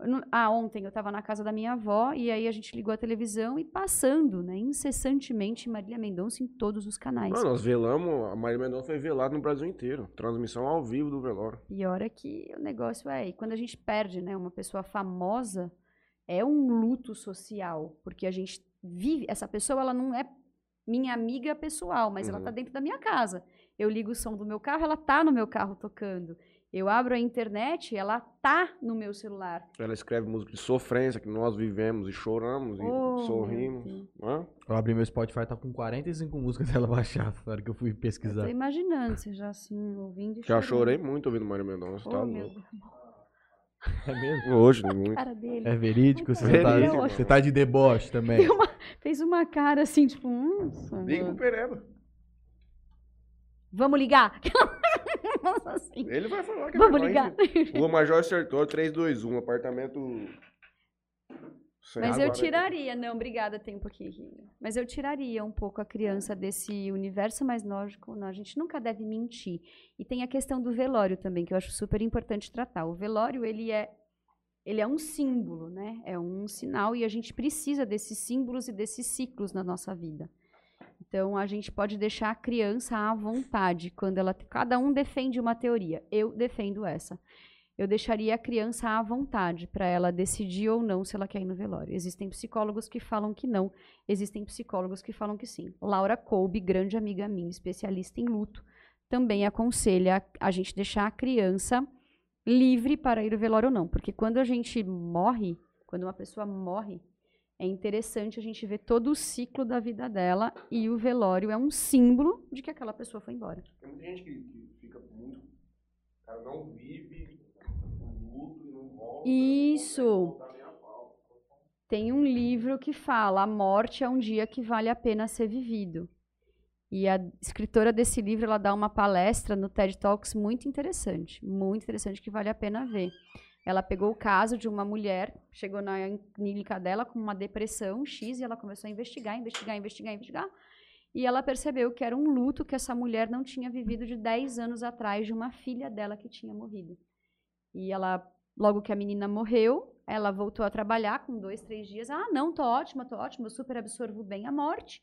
Não- ah, ontem eu estava na casa da minha avó e aí a gente ligou a televisão e passando, né, incessantemente Marília Mendonça em todos os canais. Ah, nós velamos, a Maria Mendonça foi velada no Brasil inteiro. Transmissão ao vivo do velório. E hora que o negócio é, e quando a gente perde, né, uma pessoa famosa, é um luto social, porque a gente vive, essa pessoa ela não é minha amiga pessoal, mas ela Uhum. tá dentro da minha casa. Eu ligo o som do meu carro, ela tá no meu carro tocando. Eu abro a internet, ela tá no meu celular. Ela escreve música de sofrência que nós vivemos e choramos e Oh, meu sorrimos. Hã? Eu abri meu Spotify, tá com 45 músicas dela baixada na hora que eu fui Eu tô pesquisar. imaginando, você já assim, ouvindo e Já chorei muito ouvindo Mário Mendonça, tá Oh, meu louco. Deus, É mesmo? Hoje, muito. cara dele. É verídico? Você, Verídico, tá, você tá de deboche também. Uma- fez uma cara assim, tipo, hum, Liga pro Pereba. vamos ligar. assim, Ele vai falar que vamos é ligar. nóis. Rua Major Sertor, 321, apartamento... Mas eu tiraria, não, obrigada, tem um pouquinho. Mas eu tiraria um pouco a criança desse universo mais lógico. Não, a gente nunca deve mentir. E tem a questão do velório também, que eu acho super importante tratar. O velório, ele é ele é um símbolo, né? É um sinal e a gente precisa desses símbolos e desses ciclos na nossa vida. Então a gente pode deixar a criança à vontade quando ela cada um defende uma teoria. Eu defendo essa. Eu deixaria a criança à vontade para ela decidir ou não se ela quer ir no velório. Existem psicólogos que falam que não, existem psicólogos que falam que sim. Laura Kolbe, grande amiga minha, especialista em luto, também aconselha a gente deixar a criança livre para ir ao velório ou não, porque quando a gente morre, quando uma pessoa morre, é interessante a gente ver todo o ciclo da vida dela e o velório é um símbolo de que aquela pessoa foi embora. Tem muita gente que, fica muito... Cara não vive Isso. Tem um livro que fala: A morte é um dia que vale a pena ser vivido. E a escritora desse livro, ela dá uma palestra no TED Talks muito interessante, muito interessante que vale a pena ver. Ela pegou o caso de uma mulher, chegou na clínica dela com uma depressão X e ela começou a investigar, investigar, investigar, investigar. E ela percebeu que era um luto que essa mulher não tinha vivido de 10 anos atrás de uma filha dela que tinha morrido. E ela, logo que a menina morreu, ela voltou a trabalhar com dois, três dias. Ah, não, tô ótima, tô ótima, eu super absorvo bem a morte.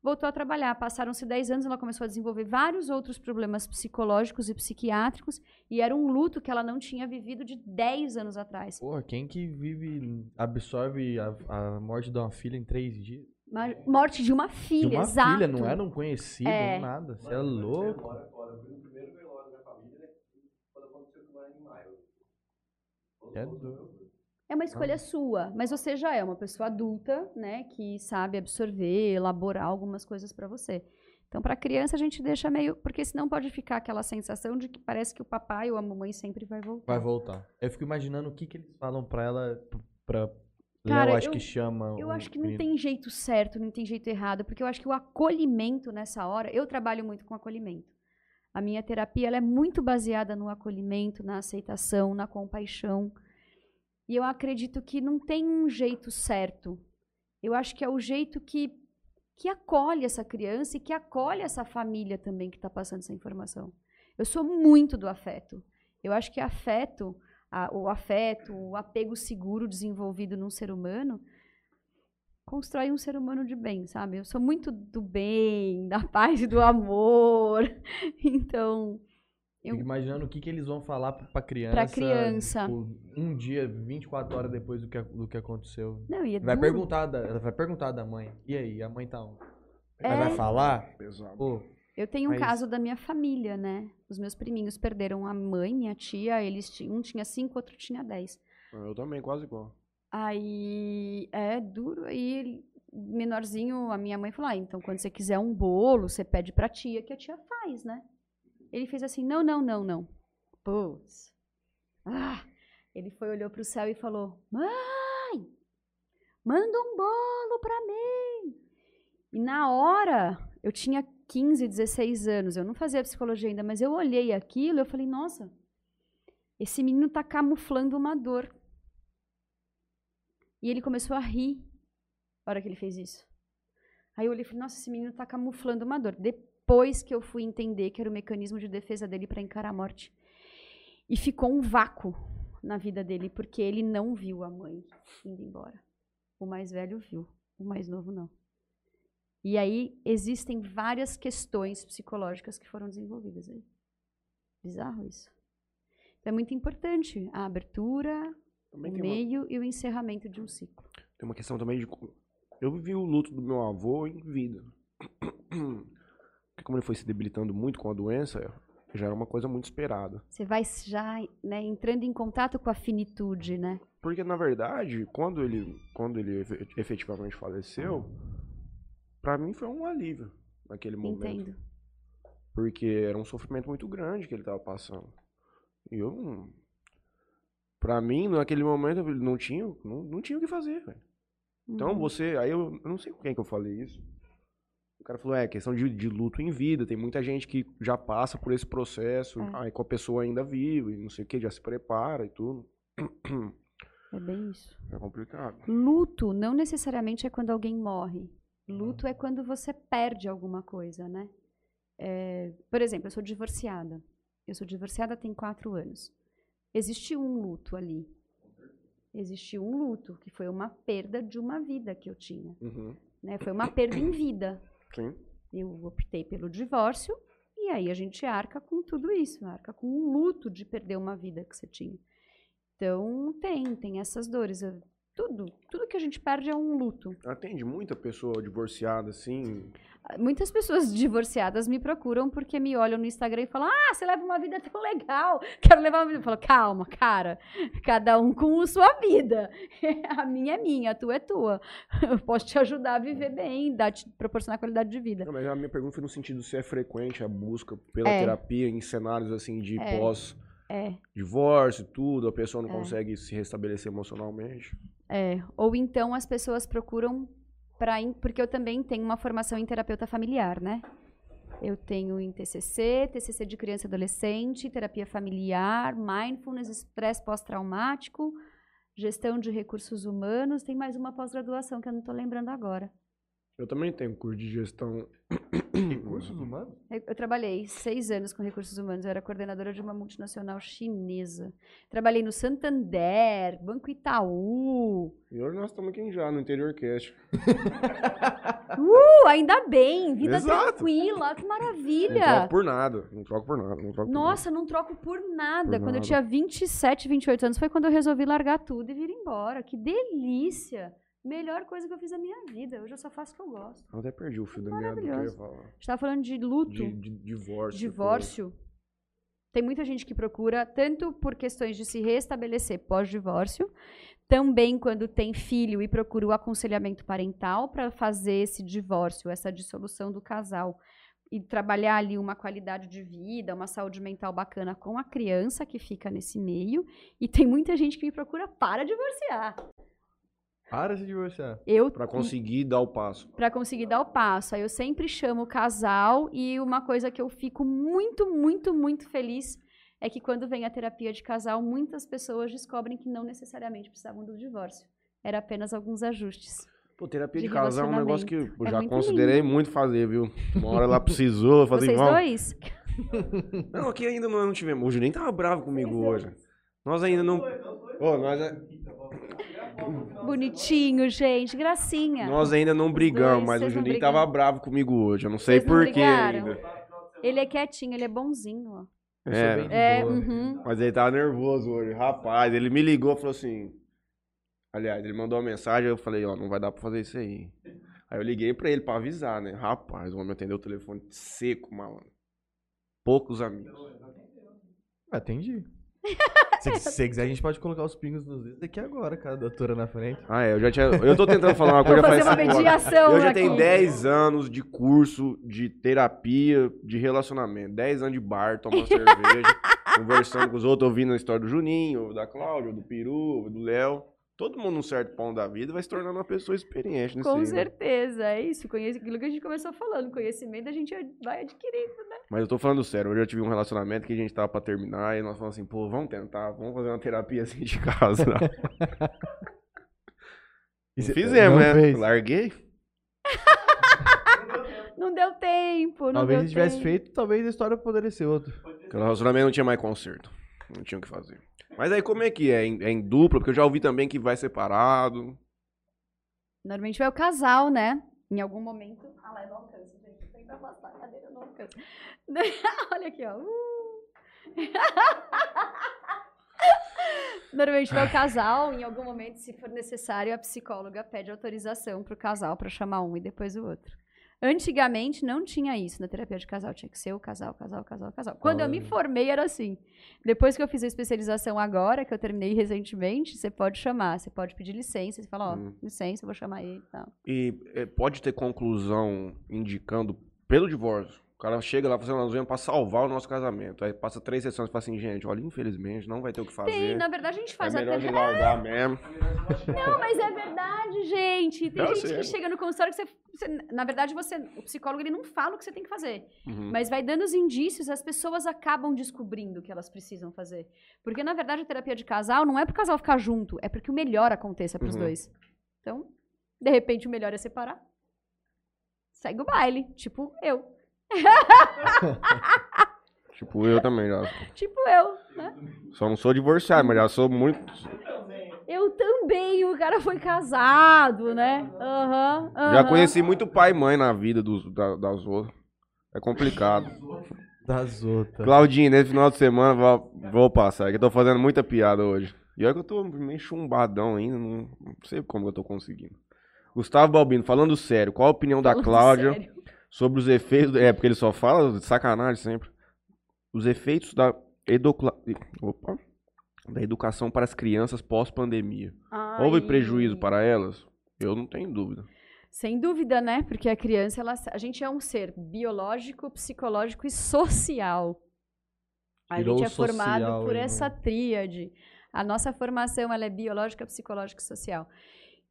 Voltou a trabalhar. Passaram-se 10 anos, ela começou a desenvolver vários outros problemas psicológicos e psiquiátricos. E era um luto que ela não tinha vivido de 10 anos atrás. Porra, quem que vive, absorve a, a morte de uma filha em três dias? Morte de uma filha, de uma exato. filha, não era um conhecido, É. nada. Você é louco. É. É uma escolha sua, mas você já é uma pessoa adulta, né, que sabe absorver, elaborar algumas coisas para você. Então, para criança a gente deixa meio, porque senão pode ficar aquela sensação de que parece que o papai ou a mamãe sempre vai voltar. Vai voltar. Eu fico imaginando o que, que eles falam pra ela, p- pra Cara, Léo, acho eu- que chama. Eu acho que não menino. tem jeito certo, não tem jeito errado, porque eu acho que o acolhimento nessa hora, eu trabalho muito com acolhimento. A minha terapia é muito baseada no acolhimento, na aceitação, na compaixão. E eu acredito que não tem um jeito certo. Eu acho que é o jeito que, que acolhe essa criança e que acolhe essa família também que está passando essa informação. Eu sou muito do afeto. Eu acho que afeto, a- o afeto, o apego seguro desenvolvido num ser humano constrói um ser humano de bem, sabe? Eu sou muito do bem, da paz e do amor. Então, eu- Fico imaginando o que, que eles vão falar pra criança. Pra criança. tipo, um dia, 24 horas depois do que, do que aconteceu. não, e é Vai duro. perguntar, da, ela vai perguntar da mãe. E aí, a mãe tá onde? É. Ela vai falar? Pesado. Pô, Eu tenho um Mas- caso da minha família, né? Os meus priminhos perderam a mãe, minha tia, eles tinham, um tinha cinco, outro tinha dez. Eu também, quase igual. Aí é duro. Aí menorzinho, a minha mãe falou: ah, então quando você quiser um bolo, você pede pra tia, que a tia faz, né? Ele fez assim: não, não, não, não. Putz. Ah! Ele foi, olhou pro céu e falou: mãe, manda um bolo pra mim. E na hora, eu tinha 15, 16 anos, eu não fazia psicologia ainda, mas eu olhei aquilo e eu falei: nossa, esse menino tá camuflando uma dor. E ele começou a rir na hora que ele fez isso. Aí eu olhei e falei, nossa, esse menino tá camuflando uma dor. Depois que eu fui entender que era o mecanismo de defesa dele para encarar a morte. E ficou um vácuo na vida dele, porque ele não viu a mãe indo embora. O mais velho viu, o mais novo não. E aí existem várias questões psicológicas que foram desenvolvidas aí. Bizarro isso. Então é muito importante a abertura, Também o tem uma, meio e o encerramento de um ciclo. tem uma questão também de. Eu vivi o luto do meu avô em vida. Porque como ele foi se debilitando muito com a doença, Já era uma coisa muito esperada. Você vai já né, entrando em contato com a finitude, né? Porque, na verdade, quando ele, quando ele efe- efetivamente faleceu, pra mim foi um alívio naquele momento. Entendo. Porque era um sofrimento muito grande que ele tava passando. E eu. Pra mim, naquele momento, eu não tinha, não, não tinha o que fazer, velho. Então Uhum. você. Aí eu, eu não sei com quem que eu falei isso. O cara falou, é, questão de, de luto em vida. Tem muita gente que já passa por esse processo, É. aí com a pessoa ainda vive, e não sei o que, já se prepara e tudo. É bem isso. É complicado. Luto não necessariamente é quando alguém morre. Luto é quando você perde alguma coisa, né? É, por exemplo, eu sou divorciada. Eu sou divorciada tem quatro anos. Existiu um luto ali. Existiu um luto, que foi uma perda de uma vida que eu tinha. Uhum. Né? Foi uma perda em vida. Sim. Eu optei pelo divórcio e aí a gente arca com tudo isso, arca com o luto de perder uma vida que você tinha. Então tem, tem essas dores. Eu- tudo, tudo que a gente perde é um luto. Atende muita pessoa divorciada, assim. Muitas pessoas divorciadas me procuram porque me olham no Instagram e falam: Ah, você leva uma vida tão legal, quero levar uma vida. Eu falo: Calma, cara, cada um com a sua vida. A minha é minha, a tua é tua. Eu posso te ajudar a viver bem, dar, te proporcionar qualidade de vida. Não, mas a minha pergunta foi no sentido se é frequente a busca pela É. terapia em cenários assim de É. pós-divórcio e tudo, a pessoa não É. consegue se restabelecer emocionalmente. É, ou então as pessoas procuram para porque eu também tenho uma formação em terapeuta familiar, né? Eu tenho em TCC, TCC de criança e adolescente, terapia familiar, mindfulness, estresse pós-traumático, gestão de recursos humanos, tem mais uma pós-graduação que eu não estou lembrando agora. Eu também tenho curso de gestão. Recursos humanos? Eu, eu trabalhei seis anos com recursos humanos, eu era coordenadora de uma multinacional chinesa. Trabalhei no Santander, Banco Itaú, E hoje nós estamos aqui já, no interior cast. Uh, ainda bem, vida Exato. tranquila, que Não maravilha. troco por nada. Não troco por nada. Não troco por Nossa, não troco por nada. Por quando eu nada. tinha 27, 28 anos, foi quando eu resolvi largar tudo e vir embora. Que delícia! Melhor coisa que eu fiz na minha vida. Hoje eu só faço o que eu gosto. Eu até perdi o fio da minha falar. A gente tava falando de luto, De, de divórcio. divórcio. Tem muita gente que procura, tanto por questões de se restabelecer pós-divórcio, também quando tem filho e procura o aconselhamento parental para fazer esse divórcio, essa dissolução do casal. E trabalhar ali uma qualidade de vida, uma saúde mental bacana com a criança que fica nesse meio. E tem muita gente que me procura para divorciar. Para se divorciar. Eu Pra conseguir dar o passo. para conseguir dar o passo. Aí eu sempre chamo o casal e uma coisa que eu fico muito, muito, muito feliz é que quando vem a terapia de casal, muitas pessoas descobrem que não necessariamente precisavam do divórcio. Era apenas alguns ajustes. Pô, terapia De de casal é um negócio que eu. É já muito considerei muito fazer, viu? Uma hora ela precisou fazer Vocês igual. dois? Não, aqui ainda não, não tivemos. O Juninho tava bravo comigo hoje. Nós ainda não. Ô, nós, é- Bonitinho, gente. Gracinha. nós ainda não brigamos, dois, mas o Juninho tava bravo comigo hoje. Eu não sei porquê ainda. Ele é quietinho, ele é bonzinho, ó. Eu É. sou bem de É, boa. uhum. Mas ele tava nervoso hoje. Rapaz, ele me ligou e falou assim. Aliás, ele mandou uma mensagem, eu falei, ó, não vai dar pra fazer isso aí. Aí eu liguei pra ele pra avisar, né? Rapaz, o homem atendeu o telefone seco, malandro. Poucos amigos. Atendi. se, se você quiser, a gente pode colocar os pingos nos dedos aqui agora, cara, a doutora na frente. Ah, é, eu já tinha. Eu tô tentando falar uma Vou coisa fazer faz uma mediação Eu já tenho 10 anos de curso de terapia de relacionamento. 10 anos de bar, tomando cerveja, conversando com os outros, ouvindo a história do Juninho, da Cláudia, do Peru, do Léo. Todo mundo num certo ponto da vida vai se tornando uma pessoa experiente Com aí, né? certeza, é isso. Conhece aquilo que a gente começou falando. Conhecimento a gente vai adquirindo, né? Mas eu tô falando sério, hoje eu tive um relacionamento que a gente tava pra terminar e nós falamos assim, pô, vamos tentar, vamos fazer uma terapia assim de casa. E E cê- fizemos, não né? fez? Larguei. Não deu tempo, não Talvez deu se tivesse tempo. feito, talvez a história poderia ser outra. Porque o relacionamento não tinha mais conserto. Não tinha o que fazer. Mas aí como é que é? Em- É em dupla? Porque eu já ouvi também que vai separado. Normalmente vai o casal, né? Em algum momento. Ah lá, eu não alcanço, gente. Tem que afastar a cadeira, eu não alcanço. Olha aqui, ó. Uh. Normalmente vai o casal, em algum momento, se for necessário, a psicóloga pede autorização pro casal para chamar um e depois o outro. Antigamente não tinha isso na terapia de casal, tinha que ser o casal, casal, casal, casal. Quando eu me formei era assim. Depois que eu fiz a especialização agora, que eu terminei recentemente, você pode chamar, você pode pedir licença, você fala, ó, Hum. licença, eu vou chamar ele e tal. E eh, pode ter conclusão indicando pelo divórcio. O cara chega lá fazendo nós viemos pra salvar o nosso casamento. Aí passa três sessões e fala assim, gente, olha, infelizmente, não vai ter o que fazer. Tem, na verdade a gente é faz melhor até... de largar mesmo. Não, mas é verdade, gente. Tem Eu gente sei. que chega no consultório que você, você- Na verdade, você, o psicólogo ele não fala o que você tem que fazer. Uhum. Mas vai dando os indícios, as pessoas acabam descobrindo o que elas precisam fazer. Porque, na verdade, a terapia de casal não é pro casal ficar junto, é porque o melhor aconteça pros Uhum. dois. Então, de repente, o melhor é separar. Segue o baile. Tipo eu. Tipo, eu também já. Tipo eu, né? Só não sou divorciado, mas já sou muito. Eu também, o cara foi casado, né? Aham. Já aham. conheci muito pai e mãe na vida dos, da- das outras. É complicado. Das outras. Claudinho, nesse final de semana vou, vou passar, que eu tô fazendo muita piada hoje. E olha que eu tô meio chumbadão ainda, não, não sei como eu tô conseguindo. Gustavo Balbino, falando sério, qual a opinião da Falando Cláudia sério. Sobre os efeitos. É, porque ele só fala de sacanagem sempre. Os efeitos da, educla, opa, da educação para as crianças pós-pandemia. Houve prejuízo para elas? Eu não tenho dúvida. Sem dúvida, né? Porque a criança, ela, a gente é um ser biológico, psicológico e social. A Virou gente é formado social por aí, essa né? tríade. A nossa formação ela é biológica, psicológica e social.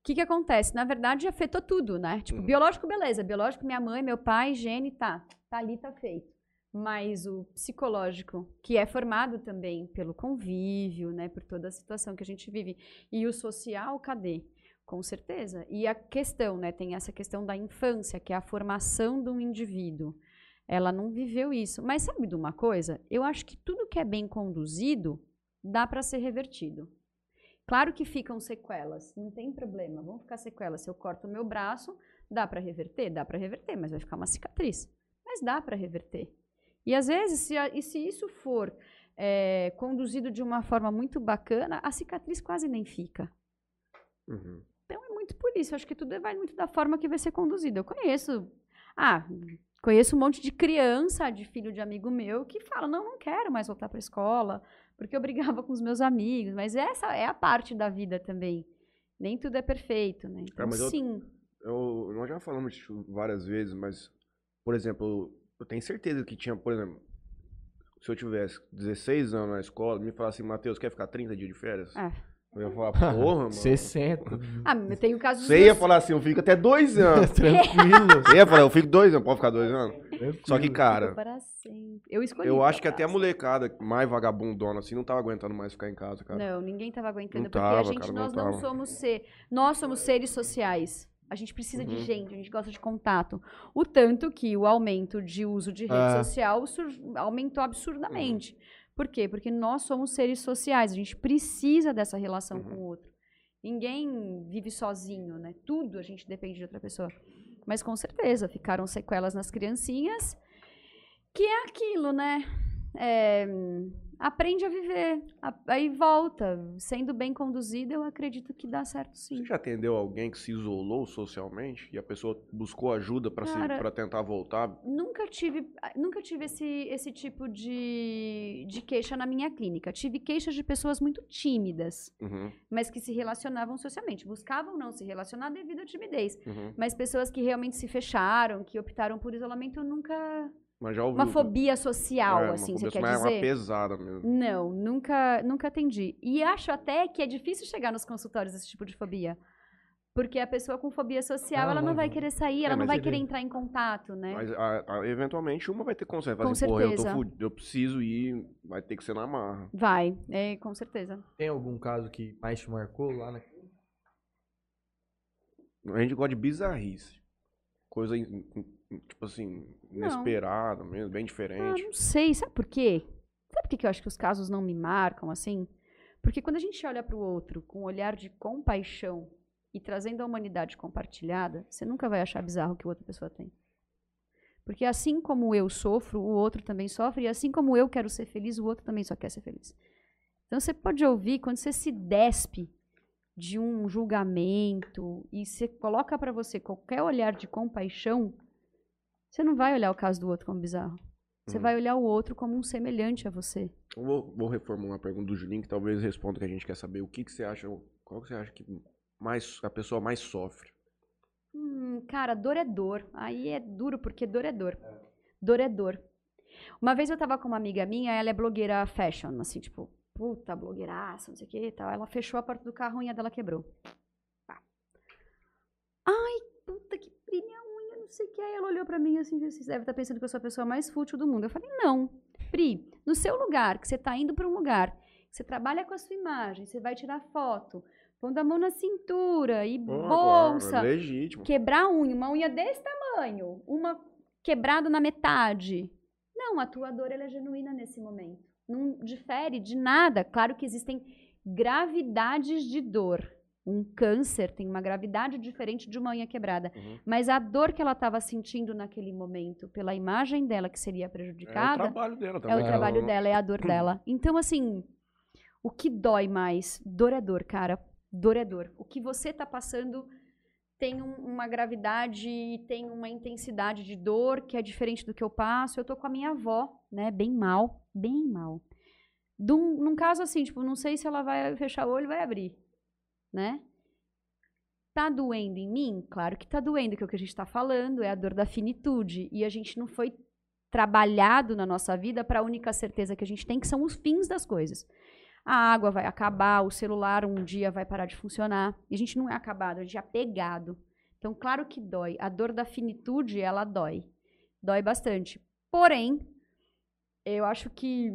O que, que acontece? Na verdade, afetou tudo, né? Tipo, Uhum. biológico, beleza. Biológico, minha mãe, meu pai, gene, tá. Tá ali, tá feito. Mas o psicológico, que é formado também pelo convívio, né? Por toda a situação que a gente vive. E o social, cadê? Com certeza. E a questão, né? Tem essa questão da infância, que é a formação de um indivíduo. Ela não viveu isso. Mas sabe de uma coisa? Eu acho que tudo que é bem conduzido dá para ser revertido. Claro que ficam sequelas, não tem problema, vão ficar sequelas. Se eu corto o meu braço, dá para reverter? Dá para reverter, mas vai ficar uma cicatriz. Mas dá para reverter. E às vezes, se, a- e se isso for é, conduzido de uma forma muito bacana, a cicatriz quase nem fica. Uhum. Então é muito por isso. Eu acho que tudo vai muito da forma que vai ser conduzido. Eu conheço. Ah, conheço um monte de criança, de filho de amigo meu, que fala: não, não quero mais voltar para a escola, porque eu brigava com os meus amigos. Mas essa é a parte da vida também. Nem tudo é perfeito, né? Então, mas eu- sim. Eu, nós já falamos disso várias vezes, mas, por exemplo, eu tenho certeza que tinha, por exemplo, se eu tivesse 16 anos na escola, me falasse assim, Matheus, quer ficar 30 dias de férias? É. Eu ia falar, porra, mano. 60. Ah, eu tenho o caso dos Você ia meus- falar assim, eu fico até dois anos. Tranquilo. Você ia falar, eu fico dois anos, pode ficar dois anos? Tranquilo. Só que, cara. Eu escolhi. eu acho que até a molecada mais vagabundona assim não tava aguentando mais ficar em casa, cara. Não, ninguém estava aguentando, Não porque a tava, gente, cara, não nós não tava. somos ser, nós somos seres sociais. A gente precisa de Uhum. gente, a gente gosta de contato. O tanto que o aumento de uso de rede É. social sur- aumentou absurdamente. Uhum. Por quê? Porque nós somos seres sociais, a gente precisa dessa relação Uhum. com o outro. Ninguém vive sozinho, né? Tudo a gente depende de outra pessoa. Mas com certeza ficaram sequelas nas criancinhas, que é aquilo, né? É, aprende a viver, aí volta. Sendo bem conduzida, eu acredito que dá certo sim. Você já atendeu alguém que se isolou socialmente e a pessoa buscou ajuda para tentar voltar? Nunca tive, nunca tive esse, esse tipo de, de queixa na minha clínica. Tive queixas de pessoas muito tímidas, Uhum, mas que se relacionavam socialmente. Buscavam não se relacionar devido à timidez. uhum. Mas pessoas que realmente se fecharam, que optaram por isolamento, eu nunca. Mas já ouviu. Uma fobia social, É, uma assim, fobia, você quer dizer? É uma pesada mesmo. Não, nunca, nunca atendi. E acho até que é difícil chegar nos consultórios esse tipo de fobia. Porque a pessoa com fobia social, Ah, ela não vai querer sair, É, ela não vai ele- querer entrar em contato, né? Mas a- a- eventualmente uma vai ter consciência. Vai Com assim, eu, certeza. fudido, eu preciso ir, vai ter que ser na marra. Vai, é, com certeza. Tem algum caso que mais te marcou lá na A gente gosta de bizarrice. Coisa, in- in- tipo assim, inesperada mesmo, bem Ah, diferente. não sei, sabe por quê? Sabe por que que eu acho que os casos não me marcam assim? Porque quando a gente olha para o outro com um olhar de compaixão e trazendo a humanidade compartilhada, você nunca vai achar bizarro o que outra pessoa tem. Porque assim como eu sofro, o outro também sofre, e assim como eu quero ser feliz, o outro também só quer ser feliz. Então você pode ouvir quando você se despe de um julgamento e você coloca para você qualquer olhar de compaixão, Você não vai olhar o caso do outro como bizarro. Você Uhum. vai olhar o outro como um semelhante a você. Eu vou, vou reformular a pergunta do Julinho, que talvez responda o que a gente quer saber. O que, que você acha, qual que você acha que mais, a pessoa mais sofre? Hum, cara, dor é dor. Aí é duro, porque dor é dor. Dor é dor. Uma vez eu tava com uma amiga minha, ela é blogueira fashion, assim, tipo, puta, blogueiraça, não sei o que e tal. Ela fechou a porta do carro, a unha dela quebrou. Ai, puta que pri, minha unha, não sei o que. Aí ela olhou pra mim assim, disse, você deve estar pensando que eu sou a pessoa mais fútil do mundo. Eu falei, não. Pri, no seu lugar, que você tá indo pra um lugar, que você trabalha com a sua imagem, você vai tirar foto, pondo a mão na cintura e bolsa é legítimo. quebrar a unha, uma unha desse tamanho, uma quebrada na metade. Não, a tua dor ela é genuína nesse momento. Não difere de nada. Claro que existem gravidades de dor. Um câncer tem uma gravidade diferente de uma unha quebrada. Uhum. Mas a dor que ela estava sentindo naquele momento, pela imagem dela que seria É o prejudicada, trabalho dela é também. o trabalho Ela- dela, é a dor dela. Então, assim, o que dói mais? Dor é dor, cara. Dor é dor. O que você tá passando tem um- uma gravidade, tem uma intensidade de dor que é diferente do que eu passo. Eu tô com a minha avó, né? Bem mal, bem mal. Dum- num caso assim, tipo, não sei se ela vai fechar o olho e vai abrir, né? Tá doendo em mim? Claro que tá doendo, que é o que a gente tá falando, é a dor da finitude. E a gente não foi trabalhado na nossa vida para a única certeza que a gente tem, que são os fins das coisas. A água vai acabar, o celular um dia vai parar de funcionar. E a gente não é acabado, a gente é apegado. Então, claro que dói. A dor da finitude, ela dói. Dói bastante. Porém, eu acho que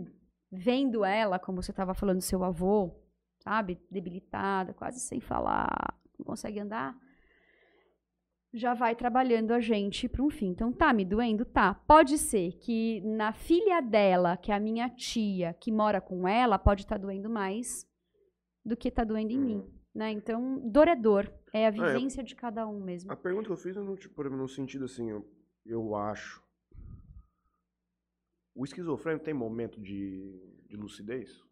vendo ela, como você estava falando do seu avô, sabe, debilitada, quase sem falar, não consegue andar, já vai trabalhando a gente para um fim. Então, tá me doendo? Tá. Pode ser que na filha dela, que é a minha tia, que mora com ela, pode estar doendo mais do que tá doendo em mim. Né? Então, dor é dor. É a eu- vivência de cada um mesmo. A pergunta que eu fiz é no, tipo, no sentido assim, eu, eu acho. O esquizofrênico tem momento de, de lucidez?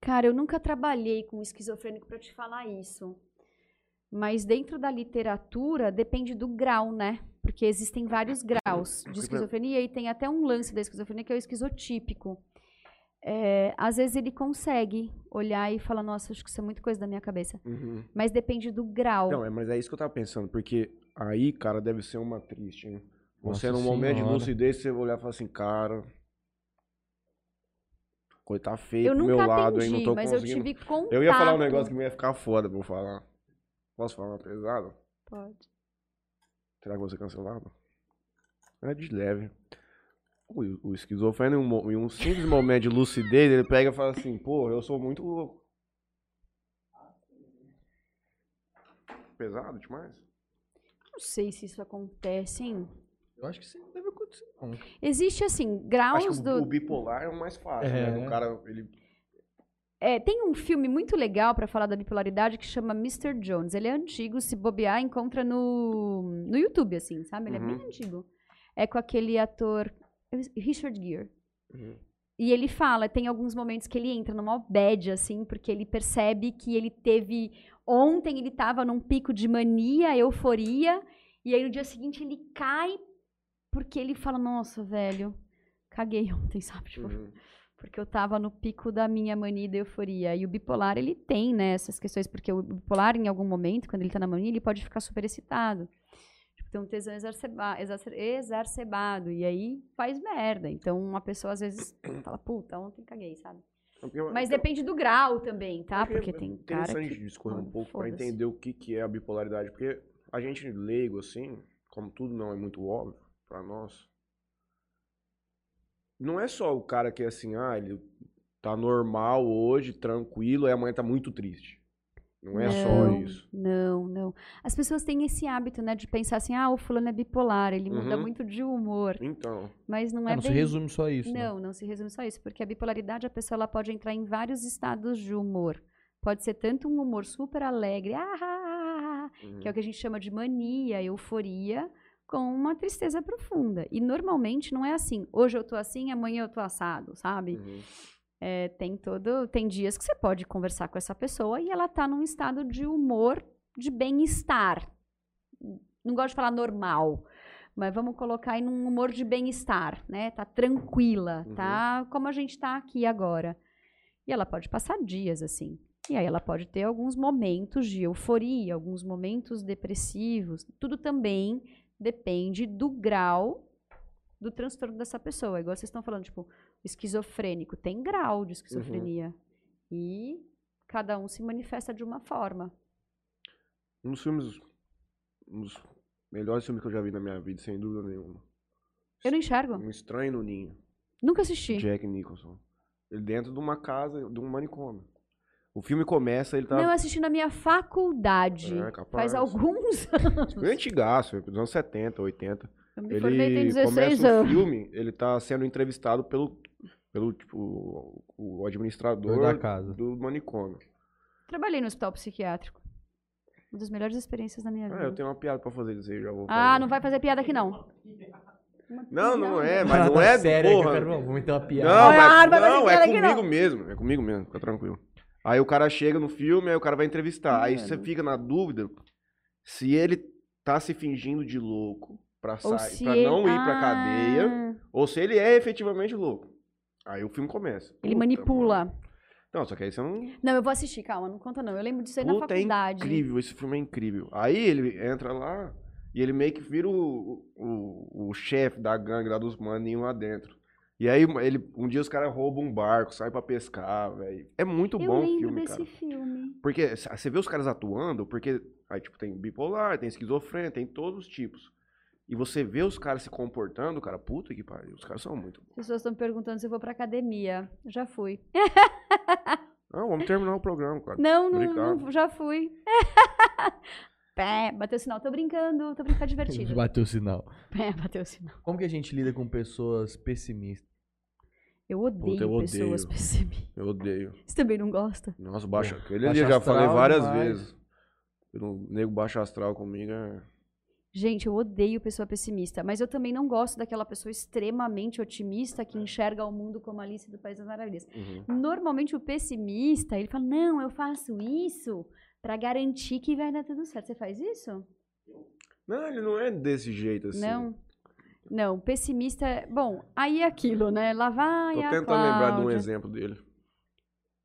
Cara, eu nunca trabalhei com esquizofrênico para te falar isso. Mas dentro da literatura depende do grau, né? Porque existem vários graus de esquizofrenia e tem até um lance da esquizofrenia que é o esquizotípico. É, às vezes ele consegue olhar e falar, nossa, acho que isso é muita coisa da minha cabeça. Mas depende do grau. Não, é, mas é isso que eu tava pensando, porque aí, cara, deve ser uma triste, hein? Você Nossa num momento de Senhora. lucidez, você olhar e falar assim, cara. Coisa tá feia eu pro meu lado, hein? Não tô mas eu conseguindo. tive contato. Eu ia falar um negócio que me ia ficar foda pra eu falar. Posso falar uma pesada? Pode. Será que eu vou ser cancelado? É de leve. O, o esquizofrênico, em um, simples momento de lucidez, ele pega e fala assim, pô, eu sou muito louco. Pesado demais? Não sei se isso acontece, hein? Eu acho que isso Existe, assim, graus Acho que do... o, bipolar é o mais fácil, É. né? O cara, ele... É, tem um filme muito legal pra falar da bipolaridade que chama Mr. Jones. Ele é antigo, se bobear, encontra no, no YouTube, assim, sabe? Ele é Uhum. bem antigo. É com aquele ator Richard Gere. Uhum. E ele fala, tem alguns momentos que ele entra numa bad, assim, porque ele percebe que ele teve. Ontem ele tava num pico de mania, euforia, e aí no dia seguinte ele cai porque ele fala, nossa, velho, caguei ontem, sabe? Tipo, Uhum. porque eu tava no pico da minha mania da euforia. E o bipolar, ele tem, né, essas questões, porque o bipolar, em algum momento, quando ele tá na mania, ele pode ficar super excitado. Tipo, tem um tesão exacerba- exacer- exacerbado, e aí faz merda. Então, uma pessoa, às vezes, fala, puta, ontem caguei, sabe? Porque- Mas então, depende do grau também, tá? que Porque é tem cara interessante que... discorrer um pouco pra foda-se. entender o que, que é a bipolaridade. Porque a gente leigo, assim, como tudo não é muito óbvio pra nós, não é só o cara que é assim, ah, ele tá normal hoje, tranquilo, e amanhã tá muito triste. Não é só Não, isso. Não, não. As pessoas têm esse hábito, né, de pensar assim, ah, o fulano é bipolar, ele muda Uhum. muito de humor. Então, Mas não Ah, é não se bem resume só isso. né? Não, não se resume só isso, porque a bipolaridade a pessoa ela pode entrar em vários estados de humor. Pode ser tanto um humor super alegre, ah, ah, ah, ah, uhum. que é o que a gente chama de mania, euforia, com uma tristeza profunda. E normalmente não é assim. Hoje eu tô assim, amanhã eu tô assado, sabe? Uhum. É, tem todo, tem dias que você pode conversar com essa pessoa e ela tá num estado de humor, de bem-estar. Não gosto de falar normal, mas vamos colocar aí num humor de bem-estar, né? Tá tranquila, Uhum. tá como a gente tá aqui agora. E ela pode passar dias assim. E aí ela pode ter alguns momentos de euforia, alguns momentos depressivos. Tudo também depende do grau do transtorno dessa pessoa. Igual vocês estão falando, tipo, esquizofrênico tem grau de esquizofrenia. E cada um se manifesta de uma forma. Um dos filmes. Um dos melhores filmes que eu já vi na minha vida, sem dúvida nenhuma. Eu não enxergo. Um Estranho no Ninho. Nunca assisti. Jack Nicholson. Ele dentro de uma casa, de um manicômio. O filme começa, ele tá. Não, eu assisti na minha faculdade. É, capaz. Faz alguns anos. Bem antigaço, dos anos 70, 80. Eu me formei tem Ele 16 começa o anos. filme, ele tá sendo entrevistado pelo, pelo tipo, o- o administrador da casa. do manicômio. Trabalhei no hospital psiquiátrico. Uma das melhores experiências da minha vida. Ah, eu tenho uma piada pra fazer disso aí, já vou Ah, fazer. não vai fazer piada aqui não. Não, não é, mas não tá é, porra. quero- vou meter uma piada. Não, Ah, mas, não vai fazer não, piada é comigo mesmo, é comigo mesmo, fica tranquilo. Aí o cara chega no filme, aí o cara vai entrevistar. Aí você Mano. fica na dúvida se ele tá se fingindo de louco pra, sair, pra ele- não ir pra Ah, cadeia, ou se ele é efetivamente louco. Aí o filme começa. Ele Puta, manipula. mano. Não, só que aí você não. Não, eu vou assistir, calma, não conta não. Eu lembro disso aí na Puta, é faculdade. incrível, esse filme é incrível. Aí ele entra lá e ele meio que vira o, o, o chefe da gangue lá dos maninhos lá dentro. E aí ele, um dia os caras roubam um barco, saem pra pescar, velho. É muito eu bom o filme, desse cara. filme. Porque você vê os caras atuando, porque aí tipo tem bipolar, tem esquizofrenia, tem todos os tipos. E você vê os caras se comportando, cara, puta que pariu, os caras são muito. As pessoas estão perguntando se eu vou pra academia. Já fui. Não, vamos terminar o programa, cara. Não, não, não já fui. Pé, bateu o sinal. Tô brincando, tô brincando divertido. Bateu o sinal. Pé, bateu o sinal. Como que a gente lida com pessoas pessimistas? Eu odeio Puta, eu pessoas pessimistas. Eu odeio. Você também não gosta? Nossa, baixa. Aquele ali eu já falei várias demais. vezes. O nego baixo astral comigo é. Gente, eu odeio pessoa pessimista, mas eu também não gosto daquela pessoa extremamente otimista que enxerga o mundo como Alice do País das Maravilhas. Uhum. Normalmente o pessimista, ele fala: "Não, eu faço isso pra garantir que vai dar tudo certo". Você faz isso? Não, ele não é desse jeito assim. Não. Não, pessimista é, bom, aí é aquilo, né? Lá vai Tô tentando lembrar de um Cláudia. exemplo dele.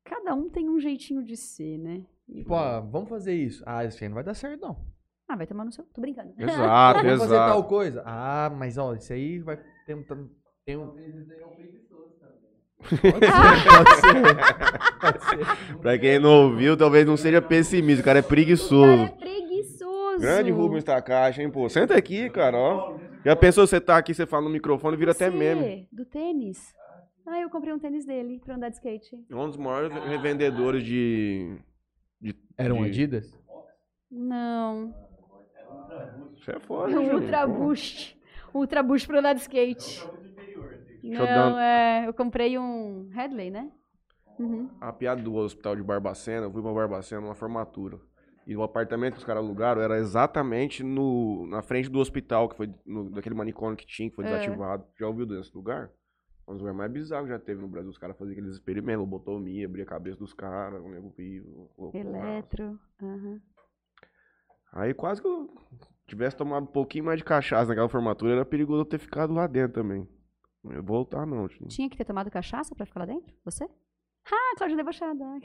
Cada um tem um jeitinho de ser, né? E- Tipo, ah, vamos fazer isso. Ah, isso aí não vai dar certo, não. Ah, vai tomar no seu. Tô brincando. Exato, vamos fazer tal exato. coisa. Ah, mas ó, isso aí vai ter um. Tem um... Pode ser, pode ser. Pode ser. Pra quem não ouviu, talvez não seja pessimista, o cara é O cara preguiçoso. é preguiçoso. Grande Rubens Takashi, hein, pô. Senta aqui, cara, ó. Já pensou você tá aqui, você fala no microfone, vira até Você, meme. Do tênis. Ah, eu comprei um tênis dele pra andar de skate. Um dos maiores revendedores de. Eram de- Adidas? Não. Isso é foda, É um. Ultra Boost. Ultra Boost pra andar de skate. eu Não, é. Eu comprei um Headley, né? Uhum. A piada do hospital de Barbacena, eu fui pra Barbacena numa formatura. E o apartamento que os caras alugaram era exatamente no, na frente do hospital, que foi no, daquele manicômio que tinha, que foi É. desativado. Já ouviu desse lugar? Um dos lugares mais bizarros que já teve no Brasil. Os caras faziam aqueles experimentos, lobotomia, abria a cabeça dos caras, o nego vivo. Eletro. aham. Aí quase que eu tivesse tomado um pouquinho mais de cachaça naquela formatura, era perigoso eu ter ficado lá dentro também. Não ia voltar, não. Tinha que ter tomado cachaça pra ficar lá dentro? Você? Ah, Cláudia debochada.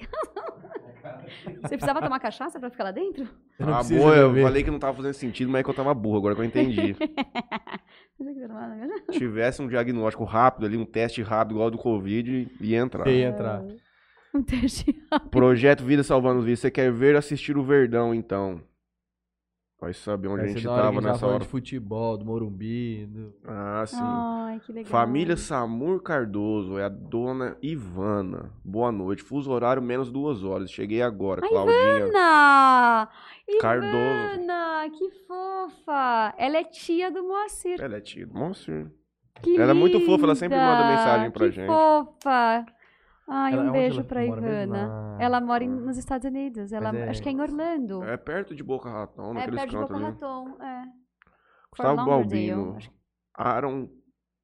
Você precisava tomar cachaça pra ficar lá dentro? Ah, precisa boa, eu falei que não tava fazendo sentido, mas é que eu tava burro, agora que eu entendi. Você que tomava cachaça? tivesse um diagnóstico rápido ali, um teste rápido igual ao do Covid, ia entrar. Ia entrar. Um teste. Projeto Vida Salvando Vidas. Você quer ver assistir o Verdão, então? Vai saber onde Vai a gente tava nessa hora. de futebol, do Morumbi. do- Ah, sim. Ai, que legal. Família Samur Cardoso, é a dona Ivana. Boa noite. Fuso horário menos duas horas. Cheguei agora, A Claudinha. Ivana! Cardoso. Ivana, que fofa! Ela é tia do Moacir. Ela é tia do Monstro. Que Ela é muito fofa, ela sempre manda linda! mensagem pra que gente. fofa! Ai, Ela- um onde beijo pra? Ivana. Na- Ela mora em- nos Estados Unidos. Ela, é- Acho que é em Orlando. É perto de Boca Raton, É, naqueles perto de Boca ali. Raton. É. Gustavo Balbino. Aaron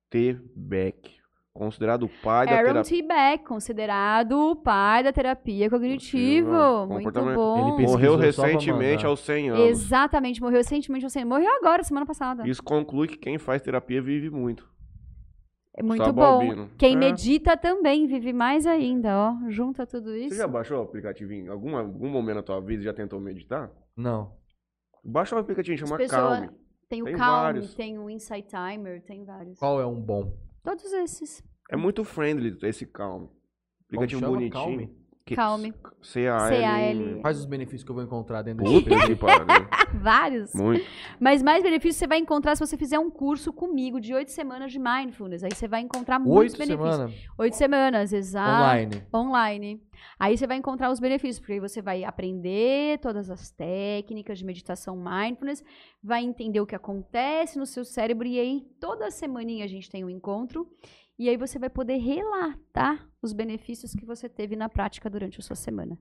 T. Beck. considerado o pai da Aaron terapia. T. Beck, considerado o pai da terapia cognitiva. Cognitivo, Muito bom. Ele Morreu recentemente aos 100 anos. Exatamente, morreu recentemente. Você morreu agora, semana passada. Isso conclui que quem faz terapia vive muito. É muito Gustavo bom. Albino. Quem É. medita também vive mais ainda, ó. Junta tudo isso. Você já baixou o aplicativo em algum, algum momento da tua vida e já tentou meditar? Não. Baixa um aplicativo, chama pessoas- Calme. Tem o Tem Calm, vários. tem o Insight Timer, tem vários. Qual é um bom? Todos esses. É muito friendly esse Calme. Aplicativo bonitinho. Calme? Calme. C-A-L. Quais os benefícios que eu vou encontrar dentro pariu. Vários. Muito. Mas mais benefícios você vai encontrar se você fizer um curso comigo de oito semanas de mindfulness. Aí você vai encontrar muitos Oito benefícios. semanas Oito semanas, exato. online. Online. Aí você vai encontrar os benefícios, porque aí você vai aprender todas as técnicas de meditação mindfulness, vai entender o que acontece no seu cérebro, e aí toda semaninha a gente tem um encontro, e aí você vai poder relatar os benefícios que você teve na prática durante a sua semana.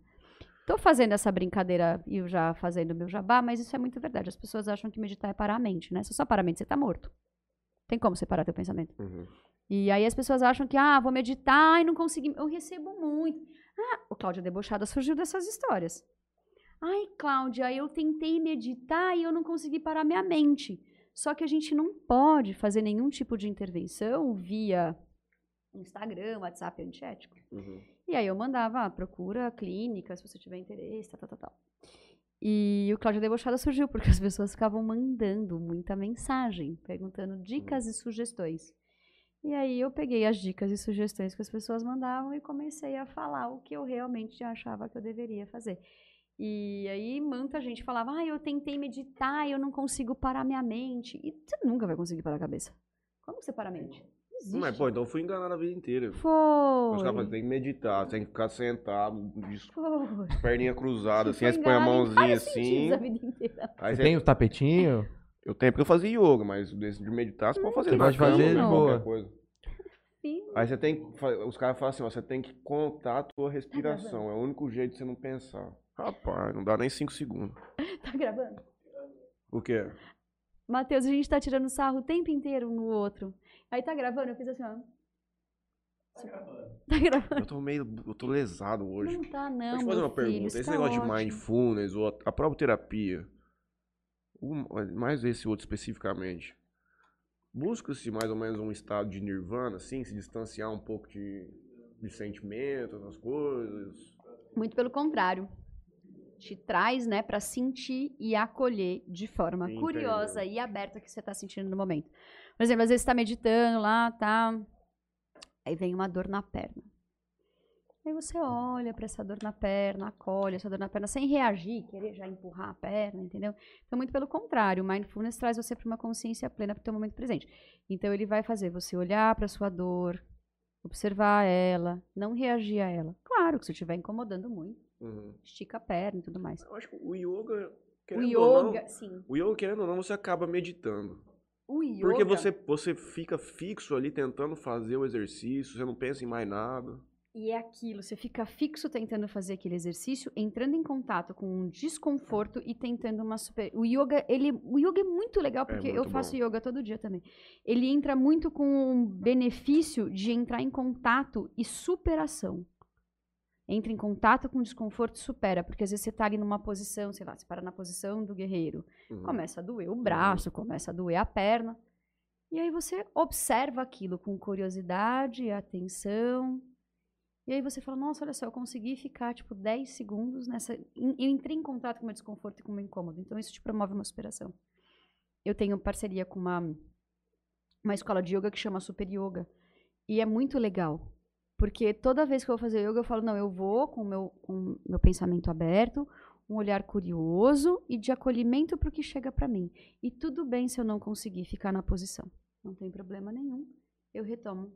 Tô fazendo essa brincadeira e eu já fazendo meu jabá, mas isso é muito verdade. As pessoas acham que meditar é parar a mente, né? Se só parar a mente, você tá morto. Tem como separar teu pensamento. Uhum. E aí as pessoas acham que, ah, vou meditar e não consegui. Eu recebo muito. Ah, o Cláudia Debochada surgiu dessas histórias. Ai, Cláudia, eu tentei meditar e eu não consegui parar minha mente. Só que a gente não pode fazer nenhum tipo de intervenção via Instagram, WhatsApp antiético. Uhum. E aí eu mandava, ah, procura clínica, se você tiver interesse, tal, tal, tal. E o Cláudia Debochada surgiu porque as pessoas ficavam mandando muita mensagem, perguntando dicas e sugestões. E aí eu peguei as dicas e sugestões que as pessoas mandavam e comecei a falar o que eu realmente achava que eu deveria fazer. E aí muita gente falava, ah, eu tentei meditar eu não consigo parar minha mente. E você nunca vai conseguir parar a cabeça. Como você para a mente? Existe. Mas, pô, então eu fui enganado a vida inteira. Os Foi. caras falam, tem que meditar, você tem que ficar sentado, de Foi. perninha cruzada, assim, aí você põe a mãozinha assim. a vida inteira. Aí Você tem o tapetinho? Eu tenho porque eu fazia yoga, mas desse de meditar você pode fazer Você pode fazer de boa. coisa. Sim. Aí você tem que, os caras falam assim, ó, você tem que contar a tua respiração, é o único jeito de você não pensar. Rapaz, não dá nem cinco segundos. Tá gravando? O quê? Matheus, a gente tá tirando sarro o tempo inteiro um no outro. Aí tá gravando, eu fiz assim, ó. Tá gravando. Eu tô meio, eu tô lesado hoje. Não tá, não. Deixa eu fazer uma pergunta. filho, Esse isso tá negócio de ótimo. mindfulness ou a- a própria terapia, o- mais esse outro especificamente, busca-se mais ou menos um estado de nirvana, assim, se distanciar um pouco de, de sentimentos, essas coisas. Muito pelo contrário. Te traz, né, pra sentir e acolher de forma curiosa e aberta o que você tá sentindo no momento. Por exemplo, às vezes você tá meditando lá, tá. Aí vem uma dor na perna. Aí você olha pra essa dor na perna, acolhe essa dor na perna, sem reagir, querer já empurrar a perna, entendeu? Então, muito pelo contrário, o mindfulness traz você para uma consciência plena para o teu momento presente. Então, ele vai fazer você olhar para sua dor, observar ela, não reagir a ela. Claro que se estiver incomodando muito, Uhum. estica a perna e tudo mais. Eu acho que o yoga, O querendo ou não, yoga, sim. o yoga, querendo ou não, você acaba meditando. O yoga. Porque você, você fica fixo ali tentando fazer o exercício, você não pensa em mais nada. E é aquilo, você fica fixo tentando fazer aquele exercício, entrando em contato com um desconforto e tentando uma super. O yoga, ele, o yoga é muito legal porque eu muito faço bom. yoga todo dia também. Ele entra muito com um benefício de entrar em contato e superação. Entra em contato com o desconforto e supera, porque às vezes você tá ali numa posição, sei lá, você para na posição do guerreiro. Uhum. Começa a doer o braço, começa a doer a perna. E aí você observa aquilo com curiosidade, atenção. E aí você fala, nossa, olha só, eu consegui ficar, tipo, 10 segundos nessa... Eu entrei em contato com o meu desconforto e com o meu incômodo. Então, isso te promove uma superação. Eu tenho parceria com uma, uma escola de yoga que chama Super Yoga. E é muito legal. Porque toda vez que eu vou fazer yoga, eu falo, não, eu vou com o meu, com meu pensamento aberto, um olhar curioso e de acolhimento para o que chega para mim. E tudo bem se eu não conseguir ficar na posição. Não tem problema nenhum. Eu retomo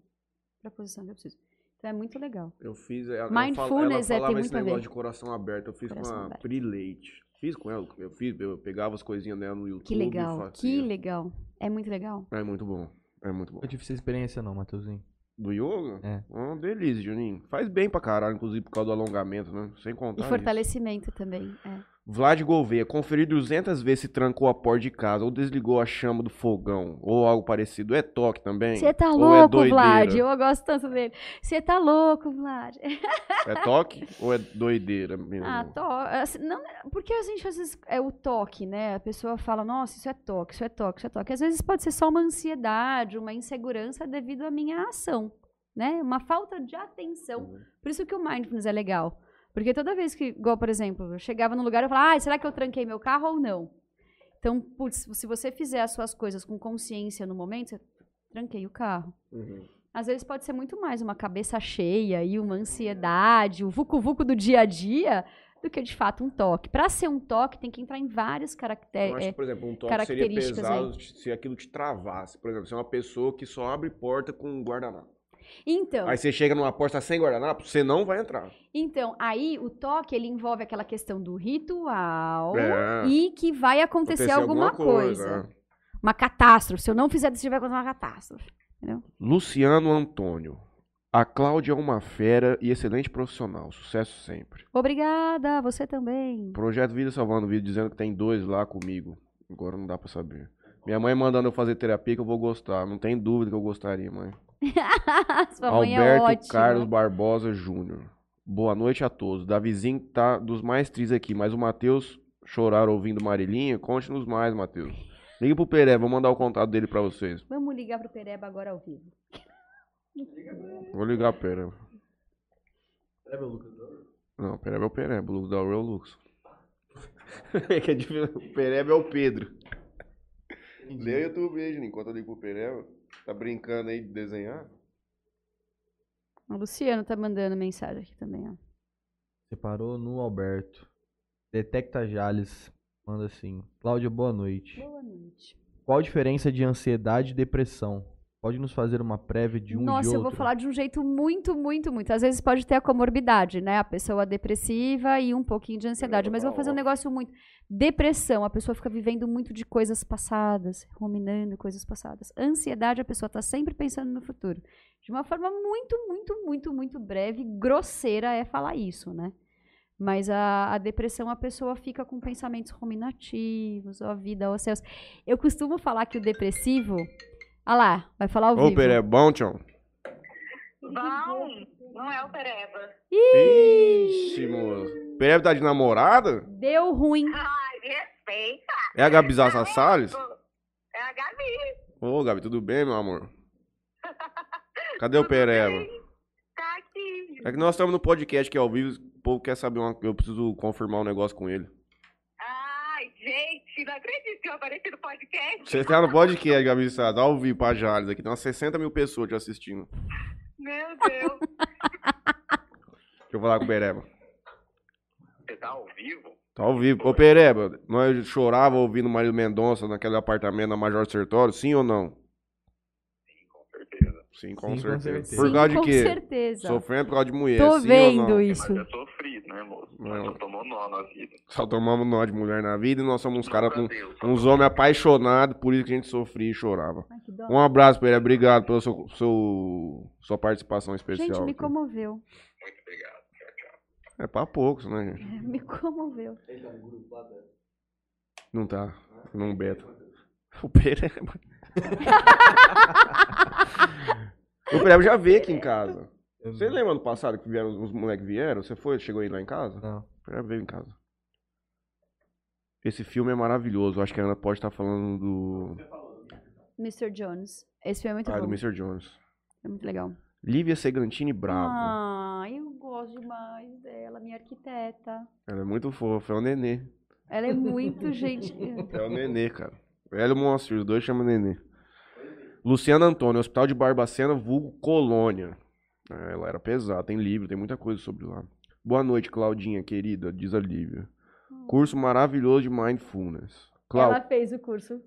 para a posição que eu preciso. Então é muito legal. Eu fiz. Ela, Mindfulness é, ela falava tem esse muito a negócio ver. de coração aberto. Eu fiz Coração com a aberto. Pri Leite. Fiz com ela. Eu fiz, eu pegava as coisinhas dela no YouTube. Que legal. Que legal. É muito legal. É muito bom. É muito bom. Eu tive essa experiência não, Matheusinho. Do yoga? É. Uma delícia, Juninho. Faz bem pra caralho, inclusive por causa do alongamento, né? Sem contar. E isso. fortalecimento também. É. Vlad Gouveia, conferir 200 vezes se trancou a porta de casa ou desligou a chama do fogão ou algo parecido. É toque também? Você tá é louco, doideira? Vlad. Eu gosto tanto dele. Você tá louco, Vlad. É toque ou é doideira mesmo? Ah, to... assim, não, porque a gente às vezes é o toque, né? A pessoa fala, nossa, isso é toque, isso é toque, isso é toque. Às vezes pode ser só uma ansiedade, uma insegurança devido à minha ação, né? Uma falta de atenção. Uhum. Por isso que o mindfulness é legal. Porque toda vez que, igual, por exemplo, eu chegava num lugar e falava, ah, será que eu tranquei meu carro ou não? Então, putz, se você fizer as suas coisas com consciência no momento, você tranquei o carro. Uhum. Às vezes pode ser muito mais uma cabeça cheia e uma ansiedade, o vucu-vucu do dia a dia, do que de fato um toque. Para ser um toque, tem que entrar em vários Eu caracteres. acho que, por exemplo, um toque seria características pesado se aquilo te travasse. Por exemplo, você é uma pessoa que só abre porta com um guardanapo. Então, Aí você chega numa porta sem guardanapo, você não vai entrar. então, aí o toque ele envolve aquela questão do ritual É. e que vai acontecer alguma, coisa. Uma catástrofe. Se eu não fizer isso, vai acontecer uma catástrofe. Luciano Antônio. A Cláudia é uma fera e excelente profissional. Sucesso sempre. Obrigada, você também. Projeto Vida Salvando Vida dizendo que tem dois lá comigo. Agora não dá pra saber. Minha mãe mandando eu fazer terapia que eu vou gostar. Não tem dúvida que eu gostaria, mãe. Sua mãe é Alberto ótima. Carlos Barbosa Júnior. Boa noite a todos. Davizinho tá dos mais tristes aqui, mas o Matheus chorar ouvindo Marilinha, conte-nos mais, Matheus. Liga pro Peré, vou mandar o contato dele pra vocês. Vamos ligar pro Pereba agora ao vivo. Vou ligar pro Peré. Não, Pereba é o Pereba, o Lucas da Uru é o Lucas. é que é. O Pereba é o Pedro. Lê o YouTube aí, Juninho, enquanto eu ligo pro Pereba. Tá brincando aí de desenhar? O Luciano tá mandando mensagem aqui também, ó. Você parou no Alberto. Detecta Jales. Manda assim. Cláudia, boa noite. Boa noite. Qual a diferença de ansiedade e depressão? Pode nos fazer uma prévia de um Nossa, e eu outro? vou falar de um jeito muito, muito, muito. Às vezes pode ter a comorbidade, né? A pessoa depressiva e um pouquinho de ansiedade. Mas eu vou fazer um negócio muito. Depressão, a pessoa fica vivendo muito de coisas passadas, ruminando coisas passadas. Ansiedade, a pessoa tá sempre pensando no futuro. De uma forma muito, muito, muito, muito breve, grosseira é falar isso, né? Mas a, a depressão, a pessoa fica com pensamentos ruminativos, ó, vida, ó céus. Eu costumo falar que o depressivo. Ah lá, vai falar ao Ô, vivo. Pereba, bom, tchau. Bom, não é o Pereba. Ixi, moço. Pereba tá de namorada? Deu ruim. Ai, respeita. É a Gabi Zassa Salles? É a Gabi. Ô, Gabi, tudo bem, meu amor? Cadê o Pereba? Tá aqui. É que nós estamos no podcast que é ao vivo, o povo quer saber uma... Eu preciso confirmar um negócio com ele. Ai, gente, não acredito que eu apareci no podcast. Você tá no podcast, Gabi Zassa, ao vivo pra Jales aqui. Tem umas 60 mil pessoas te assistindo. Meu Deus. Deixa eu falar com o Pereba. Você tá ao vivo? Tá ao vivo. Ô, Pereba, nós chorava ouvindo Marília Mendonça naquele apartamento na Major Sertório, sim ou não? Sim, com certeza. Sim, com, Sim, com certeza. certeza. Por Sim, causa de com quê? certeza. Sofrendo por causa de mulher, Tô sim vendo ou não? isso. Mas né, moço? Não. Nós só tomou nó na vida. Só tomamos nó de mulher na vida e nós somos uns caras com uns homens apaixonados, por isso que a gente sofria e chorava. Ai. Um abraço, Pereba. Obrigado pela sua, seu- sua participação especial. Gente, me comoveu. Muito obrigado. Tchau, tchau. É pra poucos, né, gente? Me comoveu. Não tá. Não beta. O Pereba. o Pereba já veio aqui em casa. Você lembra ano passado que vieram, os moleques vieram? Você foi, chegou aí lá em casa? Não. O Pereba veio em casa. Esse filme é maravilhoso. Acho que a Ana pode estar falando do. Mr. Jones. Esse filme é muito Ah, do bom. Mr. Jones. É muito legal. Lívia Segantini Bravo. Ah, eu gosto demais dela, minha arquiteta. Ela é muito fofa, é o Nenê. Ela é muito gente. É o Nenê, cara. Ela e o Monstro, os dois chamam Nenê. Luciano Antônio, Hospital de Barbacena, vulgo Colônia. É, ela era pesada, tem livro, tem muita coisa sobre lá. Boa noite, Claudinha, querida, diz a Lívia. Curso maravilhoso de Mindfulness. Clau, Ela fez o curso.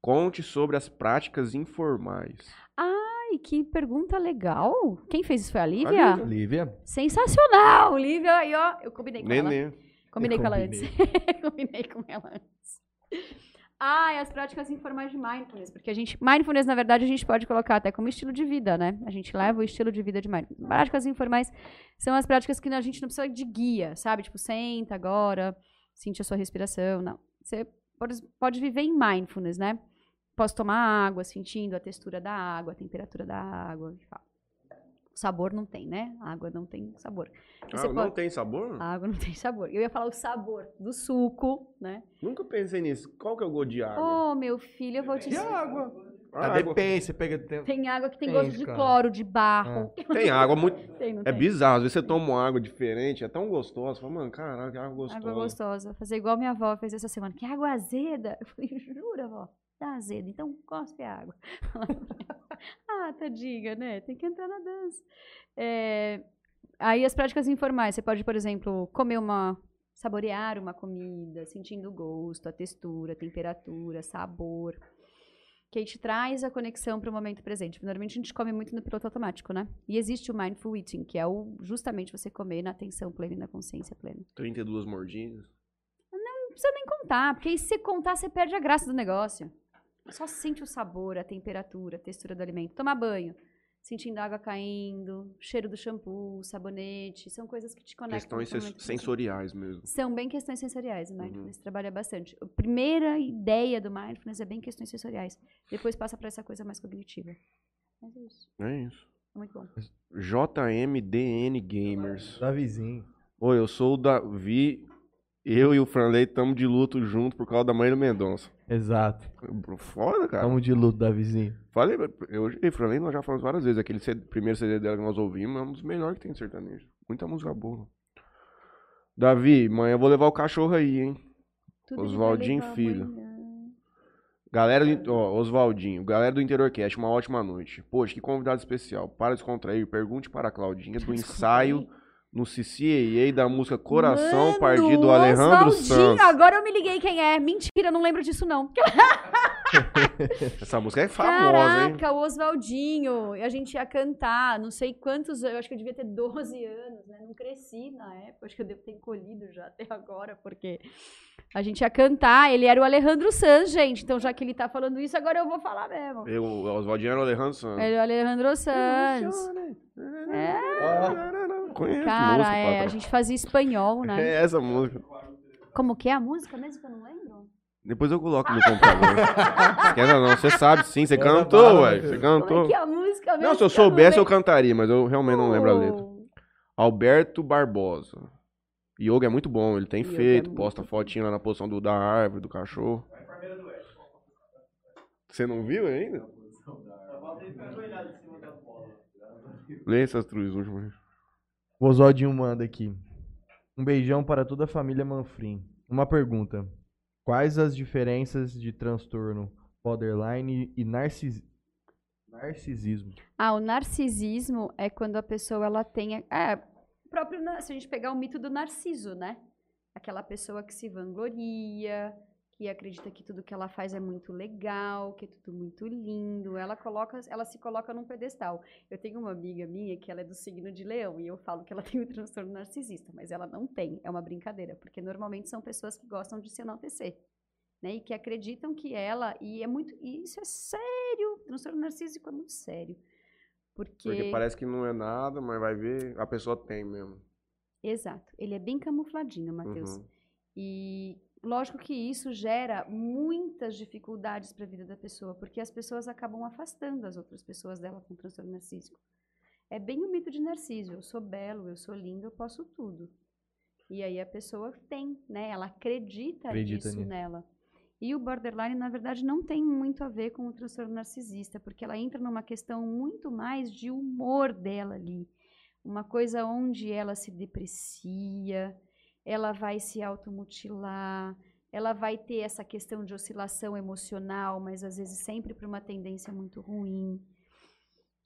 conte sobre as práticas informais. Ai, que pergunta legal. Quem fez isso foi a Lívia? Lívia. Lívia? Sensacional, Lívia. Aí, ó, eu combinei com ela. Nenê. Combinei Eu com ela combinei. antes. combinei com ela antes. Ah, as práticas informais de mindfulness, porque a gente, mindfulness, na verdade, a gente pode colocar até como estilo de vida, né? A gente leva o estilo de vida de mindfulness. Práticas informais são as práticas que a gente não precisa de guia, sabe? Tipo, senta agora, sentir a sua respiração, não. Você pode, pode viver em mindfulness, né? Posso tomar água, sentindo a textura da água, a temperatura da água. e tal. O sabor não tem, né? A água não tem sabor. Ah, você não pode- tem sabor? A água não tem sabor. Eu ia falar o sabor do suco, né? Nunca pensei nisso. Qual que é o gosto de água? Ô, meu filho, eu vou te De ensinar. água. Ah, água. depende, você pega. Tem... Tem água que tem Tem, gosto de cara. cloro, de barro. Tem água muito. Tem, não É tem? bizarro. Às vezes você toma uma água diferente, é tão gostosa. Você fala, mano, caralho, que água gostosa. Água gostosa. Fazer igual minha avó fez essa semana. Que água azeda. Eu falei, jura, vó? Tá azeda. Então cospe a água. ah, tadinha, né? Tem que entrar na dança. É, Aí as práticas informais. Você pode, por exemplo, comer uma... Saborear uma comida, sentindo o gosto, a textura, a temperatura, sabor. Que aí te traz a conexão para o momento presente. Normalmente a gente come muito no piloto automático, né? E existe o mindful eating, que é o, justamente você comer na atenção plena e na consciência plena. 32 mordinhas. Não precisa nem contar, porque aí se contar, você perde a graça do negócio. Só sente o sabor, a temperatura, a textura do alimento. Tomar banho, sentindo a água caindo, cheiro do shampoo, sabonete, são coisas que te conectam. Questões sensoriais mesmo. São bem questões sensoriais, o Uhum. mindfulness trabalha bastante. A primeira ideia do mindfulness é bem questões sensoriais. Depois passa para essa coisa mais cognitiva. Mas é isso. É isso. É muito bom. JMDN Gamers. Da vizinho. Oi, eu sou o Davi. Eu e o Franley estamos de luto junto por causa da mãe do Mendonça. Exato. Foda, cara. Tamo de luto da vizinho. Falei, eu e o Franley nós já falamos várias vezes. Aquele CD primeiro CD dela que nós ouvimos é um dos melhores que tem sertanejo. Muita música boa. Davi, mãe, eu vou levar o cachorro aí, hein? Tudo Oswaldinho Filho. amanhã. Galera do, ó, Oswaldinho, galera do Interior Cast, uma ótima noite. Poxa, que convidado especial. Para descontrair, pergunte para a Claudinha do ensaio no CCAA da música Coração Mano, Partido do Alejandro Oswaldinho, Santos. Agora eu me liguei quem é. Mentira, não lembro disso não. Essa música é famosa, hein? Caraca, o Oswaldinho. E a gente ia cantar, não sei quantos anos, eu acho que eu devia ter 12 anos, né? Não cresci na época, acho que eu devo ter encolhido já até agora, porque a gente ia cantar, ele era o Alejandro Sanz, gente. Então, já que ele tá falando isso, agora eu vou falar mesmo. Eu, o Oswaldinho era o Alejandro. Ele é o Alejandro Sanz. Conheço Cara, música, é, a gente fazia espanhol, né? É essa música. Como que é a música mesmo que eu não lembro? Depois eu coloco no computador. Quer não, você sabe sim, você Manda cantou, ué. meu Você filho. Como é cantou. que é a música mesmo? Não, se eu não soubesse eu lembro? cantaria, mas eu realmente não lembro a letra. Oh. Alberto Barbosa. Yoga é muito bom, ele tem Yoga é feito, muito posta bom. fotinho lá na posição do, da árvore, do cachorro. Você não viu ainda? Lê essas três últimas. O Oswaldinho manda aqui. Um beijão para toda a família Manfrim. Uma pergunta. Quais as diferenças de transtorno borderline e narcis... narcisismo? Ah, o narcisismo é quando a pessoa ela tem. É, próprio, se a gente pegar o mito do narciso, né? Aquela pessoa que se vangloria, que acredita que tudo que ela faz é muito legal, que é tudo muito lindo. Ela coloca, ela se coloca num pedestal. Eu tenho uma amiga minha que ela é do signo de Leão e eu falo que ela tem o transtorno narcisista, mas ela não tem. É uma brincadeira, porque normalmente são pessoas que gostam de se enaltecer. Né, e que acreditam que ela e é muito e isso é sério, transtorno narcísico é muito sério. Porque, Porque parece que não é nada, mas vai ver, a pessoa tem mesmo. exato, ele é bem camufladinho, Matheus. Uhum. E lógico que isso gera muitas dificuldades para a vida da pessoa, porque as pessoas acabam afastando as outras pessoas dela com transtorno narcísico. É bem o mito de Narciso, eu sou belo, eu sou lindo, eu posso tudo. E aí a pessoa tem, né? Ela acredita, Acredita nisso nisso. nela. E o borderline, na verdade, não tem muito a ver com o transtorno narcisista, porque ela entra numa questão muito mais de humor dela ali. Uma coisa onde ela se deprecia, ela vai se automutilar, ela vai ter essa questão de oscilação emocional, mas às vezes sempre para uma tendência muito ruim.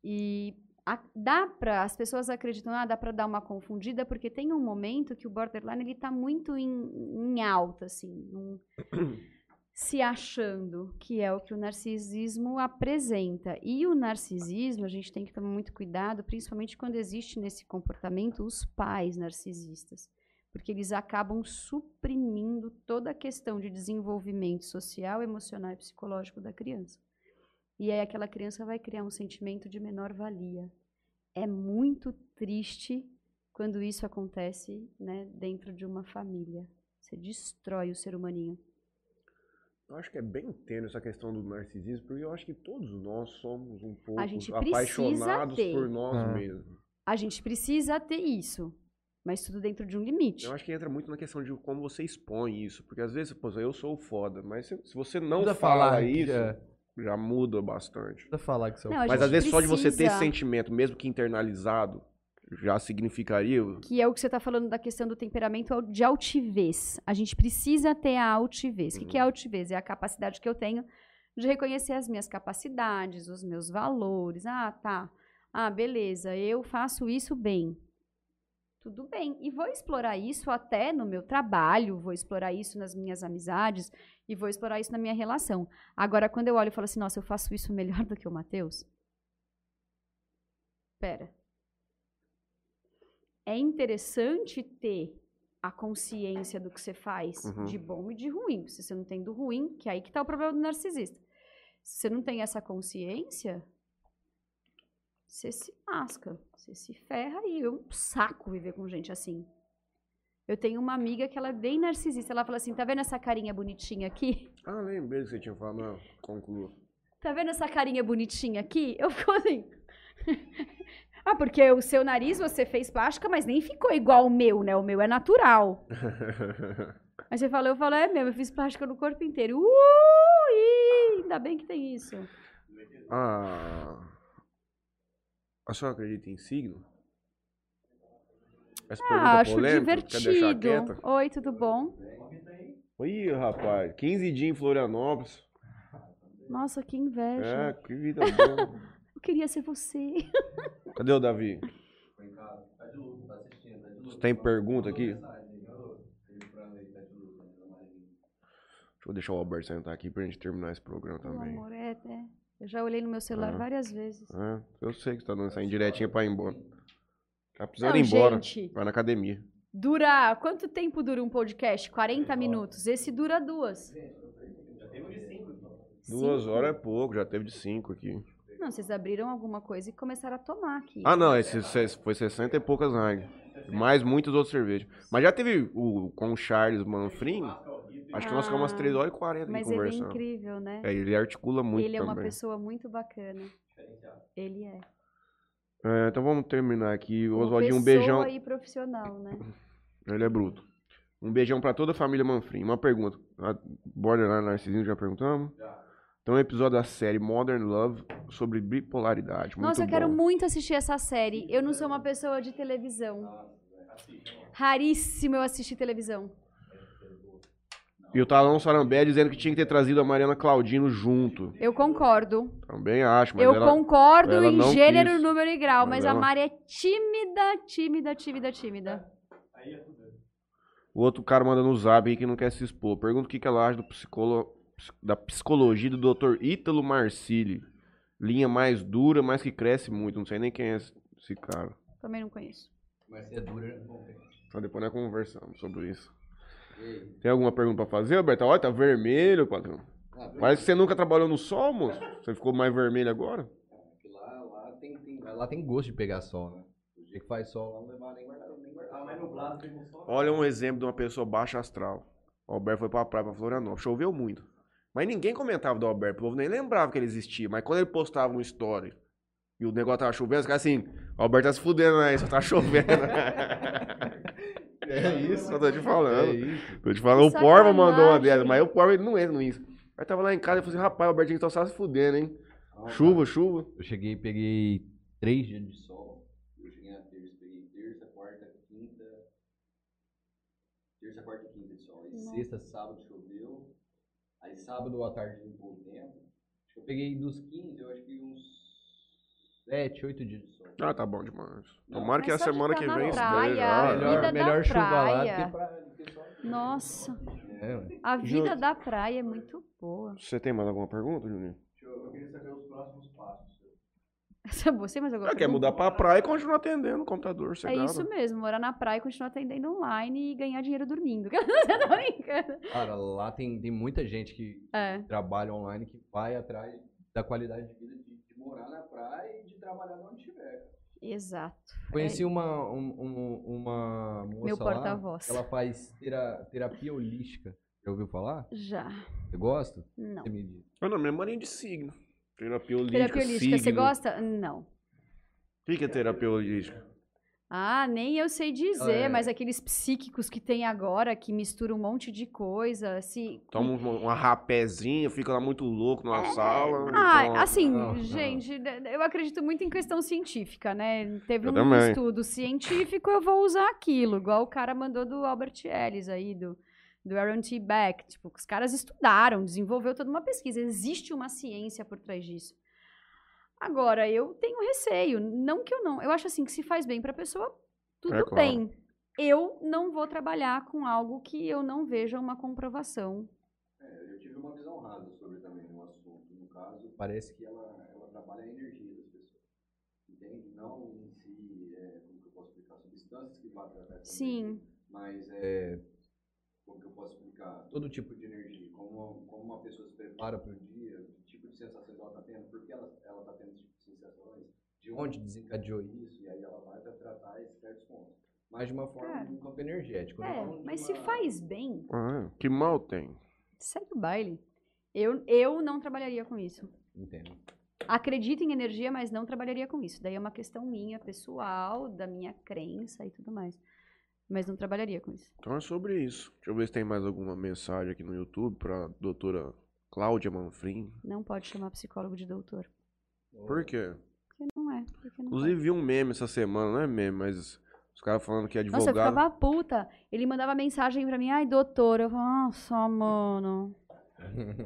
E a- dá para as pessoas acreditam, ah, dá para dar uma confundida, porque tem um momento que o borderline ele está muito em, em alta, assim, num- se achando, que é o que o narcisismo apresenta. E o narcisismo, a gente tem que tomar muito cuidado, principalmente quando existe nesse comportamento os pais narcisistas, porque eles acabam suprimindo toda a questão de desenvolvimento social, emocional e psicológico da criança. E aí aquela criança vai criar um sentimento de menor valia. É muito triste quando isso acontece né, dentro de uma família. Você destrói o ser humaninho. Eu acho que é bem tênue essa questão do narcisismo, porque eu acho que todos nós somos um pouco apaixonados ter. por nós Ah. mesmos. A gente precisa ter isso, mas tudo dentro de um limite. Eu acho que entra muito na questão de como você expõe isso, porque às vezes, pô, eu sou foda, mas se, se você não Precisa fala falar isso, já- já muda bastante. Precisa falar que você é o Não, Mas às vezes só de você ter precisa- esse sentimento, mesmo que internalizado, já significaria. Que é o que você está falando da questão do temperamento de altivez. A gente precisa ter a altivez. O que, que é altivez? É a capacidade que eu tenho de reconhecer as minhas capacidades, os meus valores. Ah, tá. Ah, beleza, eu faço isso bem. Tudo bem. E vou explorar isso até no meu trabalho, vou explorar isso nas minhas amizades e vou explorar isso na minha relação. Agora, quando eu olho e falo assim, nossa, eu faço isso melhor do que o Matheus. Pera. É interessante ter a consciência do que você faz, Uhum. de bom e de ruim. Se você não tem do ruim, que é aí que tá o problema do narcisista. Se você não tem essa consciência, você se lasca, você se ferra e é um saco viver com gente assim. Eu tenho uma amiga que ela é bem narcisista. Ela fala assim: tá vendo essa carinha bonitinha aqui? Ah, lembrei que você tinha falado. Não, conclua. Tá vendo essa carinha bonitinha aqui? Eu fico assim. ah, porque o seu nariz você fez plástica, mas nem ficou igual o meu, né? O meu é natural. Aí você fala, eu falo, é mesmo, eu fiz plástica no corpo inteiro. Uh, ainda bem que tem isso. ah, a senhora acredita em signo? Essa Ah, acho polêmica, divertido. Oi, tudo bom? Ih, rapaz, 15 dias em Florianópolis. Nossa, que inveja. É, que vida boa. Eu queria ser você. Cadê o Davi? Você tem pergunta aqui? Deixa eu deixar o Alberto sentar aqui pra gente terminar esse programa Meu também. amor, é, é. Eu já olhei no meu celular Ah. várias vezes. É, eu sei que você tá dando essa indiretinha pra ir embora. Tá precisando Não, ir embora. gente. Vai na academia. Dura. Quanto tempo dura um podcast? 40 minutos. Esse dura duas. Duas Cinco? horas é pouco, já teve de cinco aqui. Não, vocês abriram alguma coisa e começaram a tomar aqui. Ah, não, esse, esse foi 60 e poucas Heineken. Mais muitas outras cervejas. Mas já teve o com o Charles Manfrim. Acho que nós ficamos umas Ah, 3 horas e 40 aqui Mas ele é conversando. incrível, né? É, ele articula muito ele é uma também. pessoa muito bacana. Ele é. É, então vamos terminar aqui. Oswaldinho, um pessoa beijão. e profissional, né? Ele é bruto. Um beijão pra toda a família Manfrim. Uma pergunta. A Borderline Narcisinho já perguntamos? Então, um episódio da série Modern Love sobre bipolaridade. Muito Nossa, eu quero bom. muito assistir essa série. Eu não sou uma pessoa de televisão. Raríssimo eu assistir televisão. E o Talão Sarambé dizendo que tinha que ter trazido a Mariana Claudino junto. Eu concordo. Também acho, mas eu ela... concordo ela em não gênero, quis. número e grau, Mas mas, a ela- Mari é tímida, tímida, tímida, tímida. O outro cara manda no zap aí que não quer se expor. Pergunta o que, que ela acha do psicolo... da psicologia do Dr. Ítalo Marcilli. Linha mais dura, mas que cresce muito. Não sei nem quem é esse cara. Também não conheço. Mas se é dura, Então depois nós conversamos sobre isso. Tem alguma pergunta pra fazer, Alberto? Olha, tá vermelho, patrão. Parece que você nunca trabalhou no sol, moço. Você ficou mais vermelho agora? Lá, lá, tem, tem- lá tem gosto de pegar sol, né? O dia que faz sol lá não levar nem guardar, nem guardar. Ah, mas nublado tem sol. Olha um exemplo de uma pessoa baixa astral. O Alberto foi pra praia, pra Florianópolis. Choveu muito. Mas ninguém comentava do Alberto. O povo nem lembrava que ele existia. Mas quando ele postava um story e o negócio tava chovendo, os caras assim, o Alberto tá se fudendo aí, só tá chovendo. É isso. Eu tô te falando. É isso. Tô te falando, o Porva mandou uma dessas, mas o Porva ele não entra no Insta. Aí tava lá em casa e falei assim, rapaz, o Albertinho tá só se fudendo, hein? Chuva, chuva. Eu cheguei, peguei três dias de sol. Eu cheguei na terça, peguei terça, quarta, quinta. Terça, quarta e quinta de sol. Aí Nossa. sexta, sábado choveu. Aí sábado à tarde limpou o tempo. Acho que eu peguei dos 15, eu acho que uns 7, 8 dias de sol. Ah, tá bom demais. Tomara que a semana que vem praia, esteja. melhor da melhor chuva lá do praia. que, pra, do que sol. Nossa, É, a vida da praia é muito boa. Você tem mais alguma pergunta, Juninho? Eu queria saber os próximos passos. É você, mas agora. Ah, quer mudar pra praia e continuar atendendo o computador, É cegado. isso mesmo, morar na praia e continuar atendendo online e ganhar dinheiro dormindo. Você tá brincando? Cara, lá tem, tem muita gente que É. trabalha online que vai atrás da qualidade de vida morar na praia e de trabalhar onde tiver. Exato. Conheci uma, um- um- uma moça Meu lá, porta-voz. Ela faz tera- terapia holística. Já ouviu falar? Já. Você gosta? Não. Você me diz. Ah, não, minha maninha de signo. Terapia holística, Terapia holística, você signo. gosta? Não. O que que é terapia holística? Ah, nem eu sei dizer, É. mas aqueles psíquicos que tem agora, que misturam um monte de coisa, se... Toma uma, uma rapézinha, fica lá muito louco numa sala. Ah, toma- assim, não. gente, d- eu acredito muito em questão científica, né? Teve Eu um também. estudo científico, eu vou usar aquilo, igual o cara mandou do Albert Ellis aí, do, do Aaron T. Beck. Tipo, os caras estudaram, desenvolveu toda uma pesquisa. Existe uma ciência por trás disso. Agora, eu tenho receio. Não que eu não. Eu acho assim que se faz bem pra pessoa, tudo É claro. bem. Eu não vou trabalhar com algo que eu não veja uma comprovação. Eu tive uma visão rasa sobre também o assunto. No caso, parece que ela, ela trabalha a energia das pessoas. Entende? Não em si, é, como que eu posso explicar, substâncias que vão tratar essa Sim. Mas é. Como que eu posso explicar? Todo tipo de energia. Como, como uma pessoa se prepara para o dia, sensações ela está tendo, por que ela está tendo esse tipo de sensações, de onde desencadeou isso, e aí ela vai para tratar esses certos pontos. Mas de uma forma, Cara. de um campo energético. não É, de mas se uma- faz bem, Ah, que mal tem? segue o baile. Eu, eu não trabalharia com isso. Entendo. Acredito em energia, mas não trabalharia com isso. Daí é uma questão minha, pessoal, da minha crença e tudo mais. Mas não trabalharia com isso. Então é sobre isso. Deixa eu ver se tem mais alguma mensagem aqui no YouTube pra doutora Cláudia Manfrim. Não pode chamar psicólogo de doutor. Por quê? Porque não é. Porque não Inclusive vi um meme essa semana, não é meme, mas os caras falando que pode. Nossa, eu advogado... ficava puta. Ele mandava mensagem pra mim, ai, doutor. Eu falava, nossa, mano.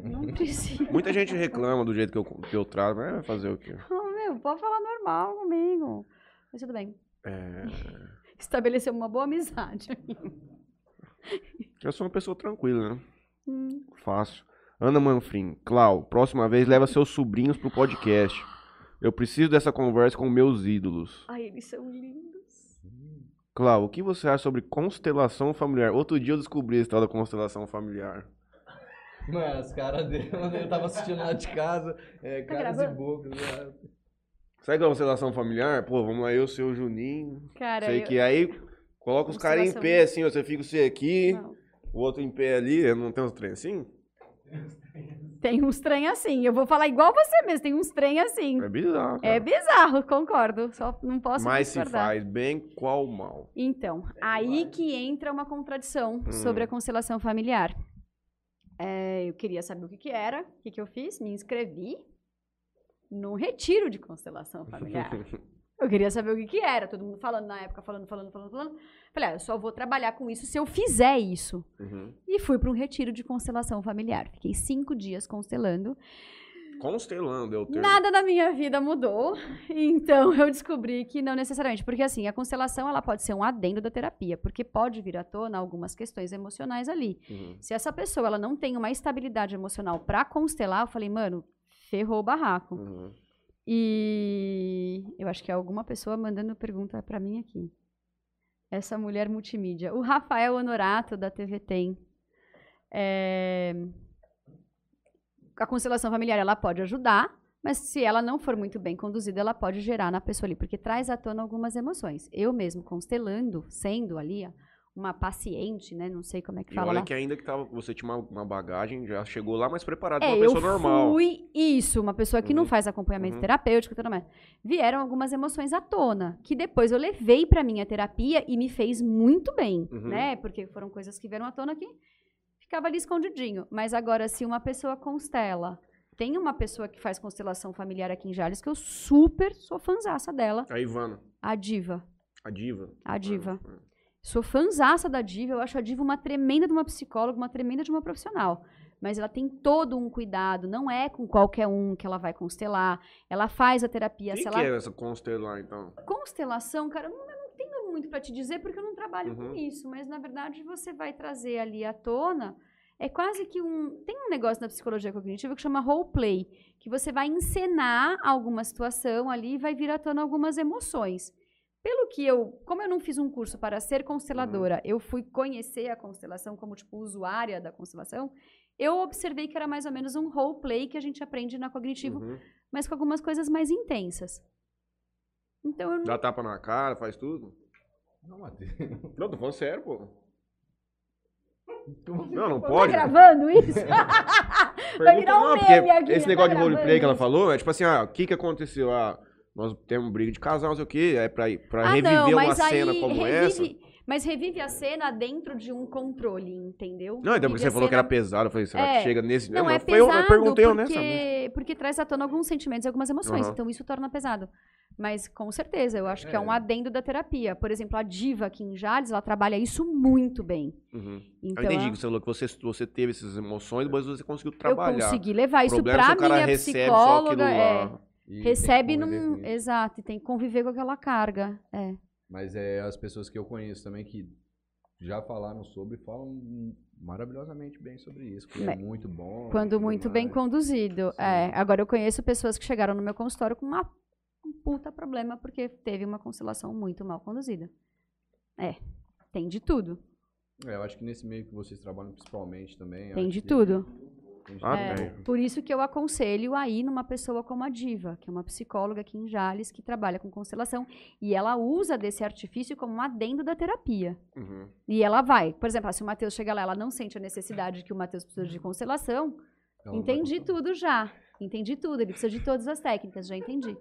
Não precisa. Muita gente reclama do jeito que eu, que eu trato, mas vai fazer o quê? Oh, meu, pode falar normal comigo. Mas tudo bem. É... Estabeleceu uma boa amizade. Eu sou uma pessoa tranquila, né? Hum. Fácil. Ana Manfrim, Clau, próxima vez leva seus sobrinhos pro podcast. Eu preciso dessa conversa com meus ídolos. Ai, eles são lindos. Clau, o que você acha sobre constelação familiar? Outro dia eu descobri esse tal da constelação familiar. Mano, as caras dele, eu tava assistindo lá de casa, é, Tá caras e bocas. né? Sabe que é constelação familiar? Pô, vamos lá, eu, seu Juninho. Cara, sei eu- que aí coloca os caras em pé assim, ó, você fica você aqui, Não. o outro em pé ali, não tem uns trem assim? Tem uns trem assim. Eu vou falar igual você mesmo, tem uns trem assim. É bizarro. É cara. bizarro, concordo. Só não posso Mas se faz bem, qual mal? Então, aí que entra uma contradição sobre Hum. a constelação familiar. É, eu queria saber o que, que era, o que, que eu fiz, me inscrevi num retiro de constelação familiar. Eu queria saber o que, que era, todo mundo falando na época, falando, falando, falando, falando. Falei, ah, eu só vou trabalhar com isso se eu fizer isso. Uhum. E fui para um retiro de constelação familiar. Fiquei cinco dias constelando. Constelando é o termo. Nada na minha vida mudou, então eu descobri que não necessariamente, porque assim, a constelação ela pode ser um adendo da terapia, porque pode vir à tona algumas questões emocionais ali. Uhum. Se essa pessoa ela não tem uma estabilidade emocional pra constelar, eu falei, mano, ferrou o barraco. Uhum. E eu acho que é alguma pessoa mandando pergunta pra mim aqui. Essa mulher multimídia. O Rafael Honorato, da TV Tem. É, A constelação familiar, ela pode ajudar, mas se ela não for muito bem conduzida, ela pode gerar na pessoa ali, porque traz à tona algumas emoções. Eu mesmo constelando, sendo ali uma paciente, né? Não sei como é que E fala olha lá. que ainda que tava, você tinha uma, uma bagagem, já chegou lá mais preparado que É, uma eu pessoa normal. fui isso, uma pessoa que não Uhum. faz acompanhamento Uhum. terapêutico e tudo mais. Vieram algumas emoções à tona, que depois eu levei pra minha terapia e me fez muito bem, Uhum. né? Porque foram coisas que vieram à tona que ficava ali escondidinho. Mas agora, se uma pessoa constela, tem uma pessoa que faz constelação familiar aqui em Jales, que eu super sou fanzaça dela, A Ivana, a Diva. a diva. A diva. Uhum. Sou fanzaça da Diva, eu acho a Diva uma tremenda de uma psicóloga, uma tremenda de uma profissional. Mas ela tem todo um cuidado, não é com qualquer um que ela vai constelar. Ela faz a terapia. O que, ela... é essa constelar, então? Constelação, cara, eu não, eu não tenho muito pra te dizer porque eu não trabalho Uhum. com isso. Mas na verdade você vai trazer ali à tona. É quase que um. Tem um negócio na psicologia cognitiva que chama roleplay, que você vai encenar alguma situação ali e vai vir à tona algumas emoções. Pelo que eu, como eu não fiz um curso para ser consteladora, eu fui conhecer a constelação como tipo usuária da constelação, eu observei que era mais ou menos um roleplay que a gente aprende na cognitivo, Uhum. mas com algumas coisas mais intensas. Então eu não Dá tapa na cara, faz tudo? Não, Matheus. Não, tô falando sério, pô. Assim? Não, não Tá pode. gravando isso? Vai virar um não, meme aqui. esse tá negócio de gravando roleplay que ela falou é tipo assim, ah, o que que aconteceu? Ah, nós temos briga de casal, não sei o quê, é pra, pra Ah, reviver não, uma mas cena como essa. revive, Mas revive a cena dentro de um controle, entendeu? Não, então porque você falou que era cena- pesado, eu falei, será É. que chega nesse... Não, mas é foi eu- pesado eu perguntei honestamente. porque, porque traz à tona alguns sentimentos e algumas emoções, Aham. então isso torna pesado. Mas com certeza, eu acho que é um É. adendo da terapia. Por exemplo, a diva aqui em Jales, ela trabalha isso muito bem. Uhum. Então, eu entendi que você falou que você, você teve essas emoções, depois você conseguiu eu trabalhar. consegui levar isso problema é minha psicóloga. É. E recebe num. Exato, e tem que conviver com aquela carga. É. Mas é as pessoas que eu conheço também que já falaram sobre falam maravilhosamente bem sobre isso. Que é muito bom. Quando muito bem mais. conduzido. Sim. É, agora eu conheço pessoas que chegaram no meu consultório com uma, um puta problema porque teve uma constelação muito mal conduzida. É, tem de tudo. É, eu acho que nesse meio que vocês trabalham principalmente também. Tem de que tudo. Ah, É, por isso que eu aconselho aí numa pessoa como a Diva, que é uma psicóloga aqui em Jales, que trabalha com constelação, e ela usa desse artifício como um adendo da terapia. Uhum. E ela vai, por exemplo, se o Matheus chega lá, ela não sente a necessidade que o Matheus precisa de constelação, Ela entendi tudo já. Entendi tudo, ele precisa de todas as técnicas, já entendi.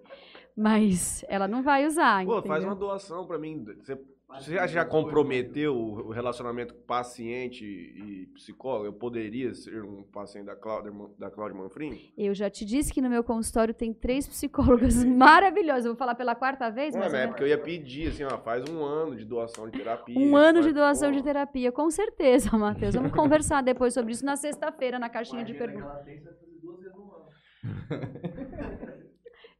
Mas ela não vai usar, Pô, faz entendeu? uma doação pra mim. Você, você já, já comprometeu o relacionamento paciente e psicólogo? Eu poderia ser um paciente da Cláudia, da Cláudia Manfrim? Eu já te disse que no meu consultório tem três psicólogas maravilhosas. Eu vou falar pela quarta vez, Não, mas é porque eu ia pedir, assim, ó, faz um ano de doação de terapia. Um ano de doação pô. de terapia, com certeza, Matheus. Vamos conversar depois sobre isso na sexta-feira, na caixinha de perguntas.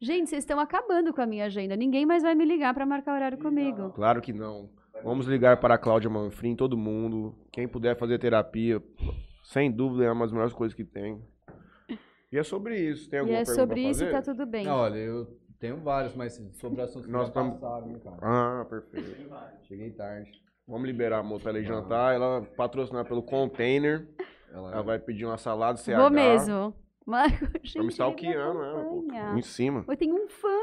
Gente, vocês estão acabando com a minha agenda. Ninguém mais vai me ligar para marcar horário comigo. Claro que não. Vamos ligar para a Cláudia Manfrim, todo mundo. Quem puder fazer terapia, sem dúvida é uma das melhores coisas que tem. E é sobre isso. Tem E alguma é pergunta sobre isso e tá tudo bem. Não, olha, eu tenho vários, mas sobre o assunto que Nós já tamo- passaram, né, cara? Ah, perfeito. Cheguei tarde. Vamos liberar a moça pra ela ir jantar. Ela patrocinar pelo container. Ela, Ela vai pedir uma salada CH. Vou mesmo. Marco, Vamos gente, stalkeando me pô. acompanha. Em cima. Eu tenho um fã.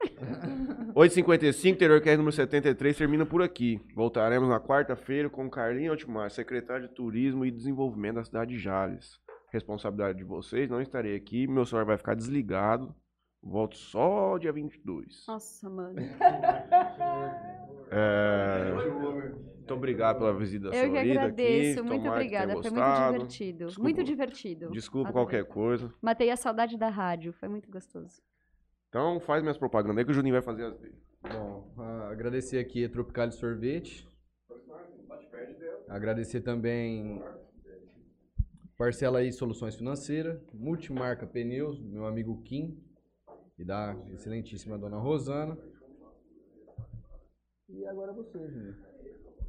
8h55, Terrorcast número 73, termina por aqui. Voltaremos na quarta-feira com Carlinhos Altimar, secretário de Turismo e Desenvolvimento da cidade de Jales. Responsabilidade de vocês, não estarei aqui, meu celular vai ficar desligado. Volto só dia 22. Nossa, mano. É... Muito obrigado pela visita da Eu que agradeço. aqui. Muito Tomara obrigada. Foi muito divertido. Desculpa- Muito divertido. Desculpa Adorei. qualquer coisa. Matei a saudade da rádio. Foi muito gostoso. Então faz minhas propagandas aí que o Juninho vai fazer as dele. Bom, ah, agradecer aqui a Tropical Sorvete. Agradecer também Parcela aí Soluções Financeiras, Multimarca Pneus, meu amigo Kim e da excelentíssima dona Rosana. E agora você, Juninho.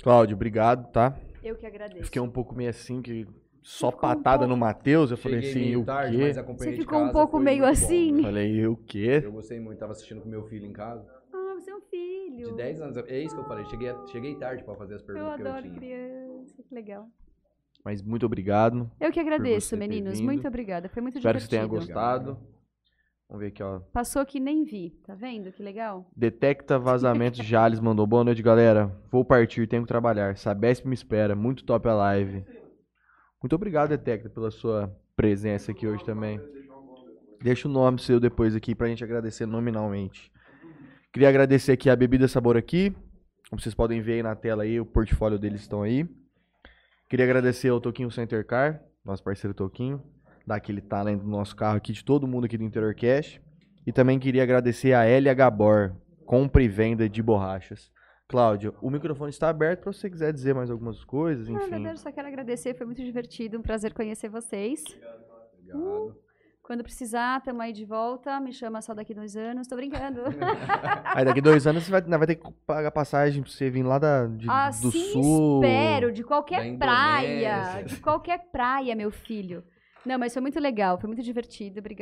Cláudio, obrigado, tá? Eu que agradeço. Fiquei um pouco meio assim, que só ficou um patada pouco- no Matheus. Eu falei Cheguei assim, meio o tarde, quê? Você de ficou um casa, pouco foi meio muito bom, assim? né? Falei, o quê? Eu gostei muito, tava assistindo com meu filho em casa. Ah, você é um filho. De 10 anos. É isso que eu falei. Cheguei, cheguei tarde pra fazer as perguntas que eu adoro criança. Que legal. Mas muito obrigado. Eu que agradeço, meninos. Muito obrigada. Foi muito Espero que você tenha divertido. gostado. Vamos ver aqui, ó. Passou que nem vi. Tá vendo? Que legal. Detecta vazamentos Jales mandou. Boa noite, galera. Vou partir, tenho que trabalhar. Sabesp me espera. Muito top a live. Muito obrigado, Detecta, pela sua presença aqui hoje também. Deixa o nome seu depois aqui pra gente agradecer nominalmente. Queria agradecer aqui a Bebida Sabor aqui. Como vocês podem ver aí na tela aí, o portfólio deles estão aí. Queria agradecer ao Toquinho Center Car, nosso parceiro Toquinho, daquele talento do nosso carro aqui, de todo mundo aqui do Interior Cash. E também queria agradecer a LH Bor, compra e venda de borrachas. Cláudio, o microfone está aberto para você quiser dizer mais algumas coisas, Na enfim. verdade, só quero agradecer. Foi muito divertido. Um prazer conhecer vocês. Obrigado. Quando precisar, tamo aí de volta. Me chama só daqui dois anos. Tô brincando. Aí daqui dois anos você vai, vai ter que pagar passagem pra você vir lá da, de- do assim sul. espero. De qualquer praia. De qualquer praia, meu filho. Não, mas foi muito legal. Foi muito divertido. Obrigada.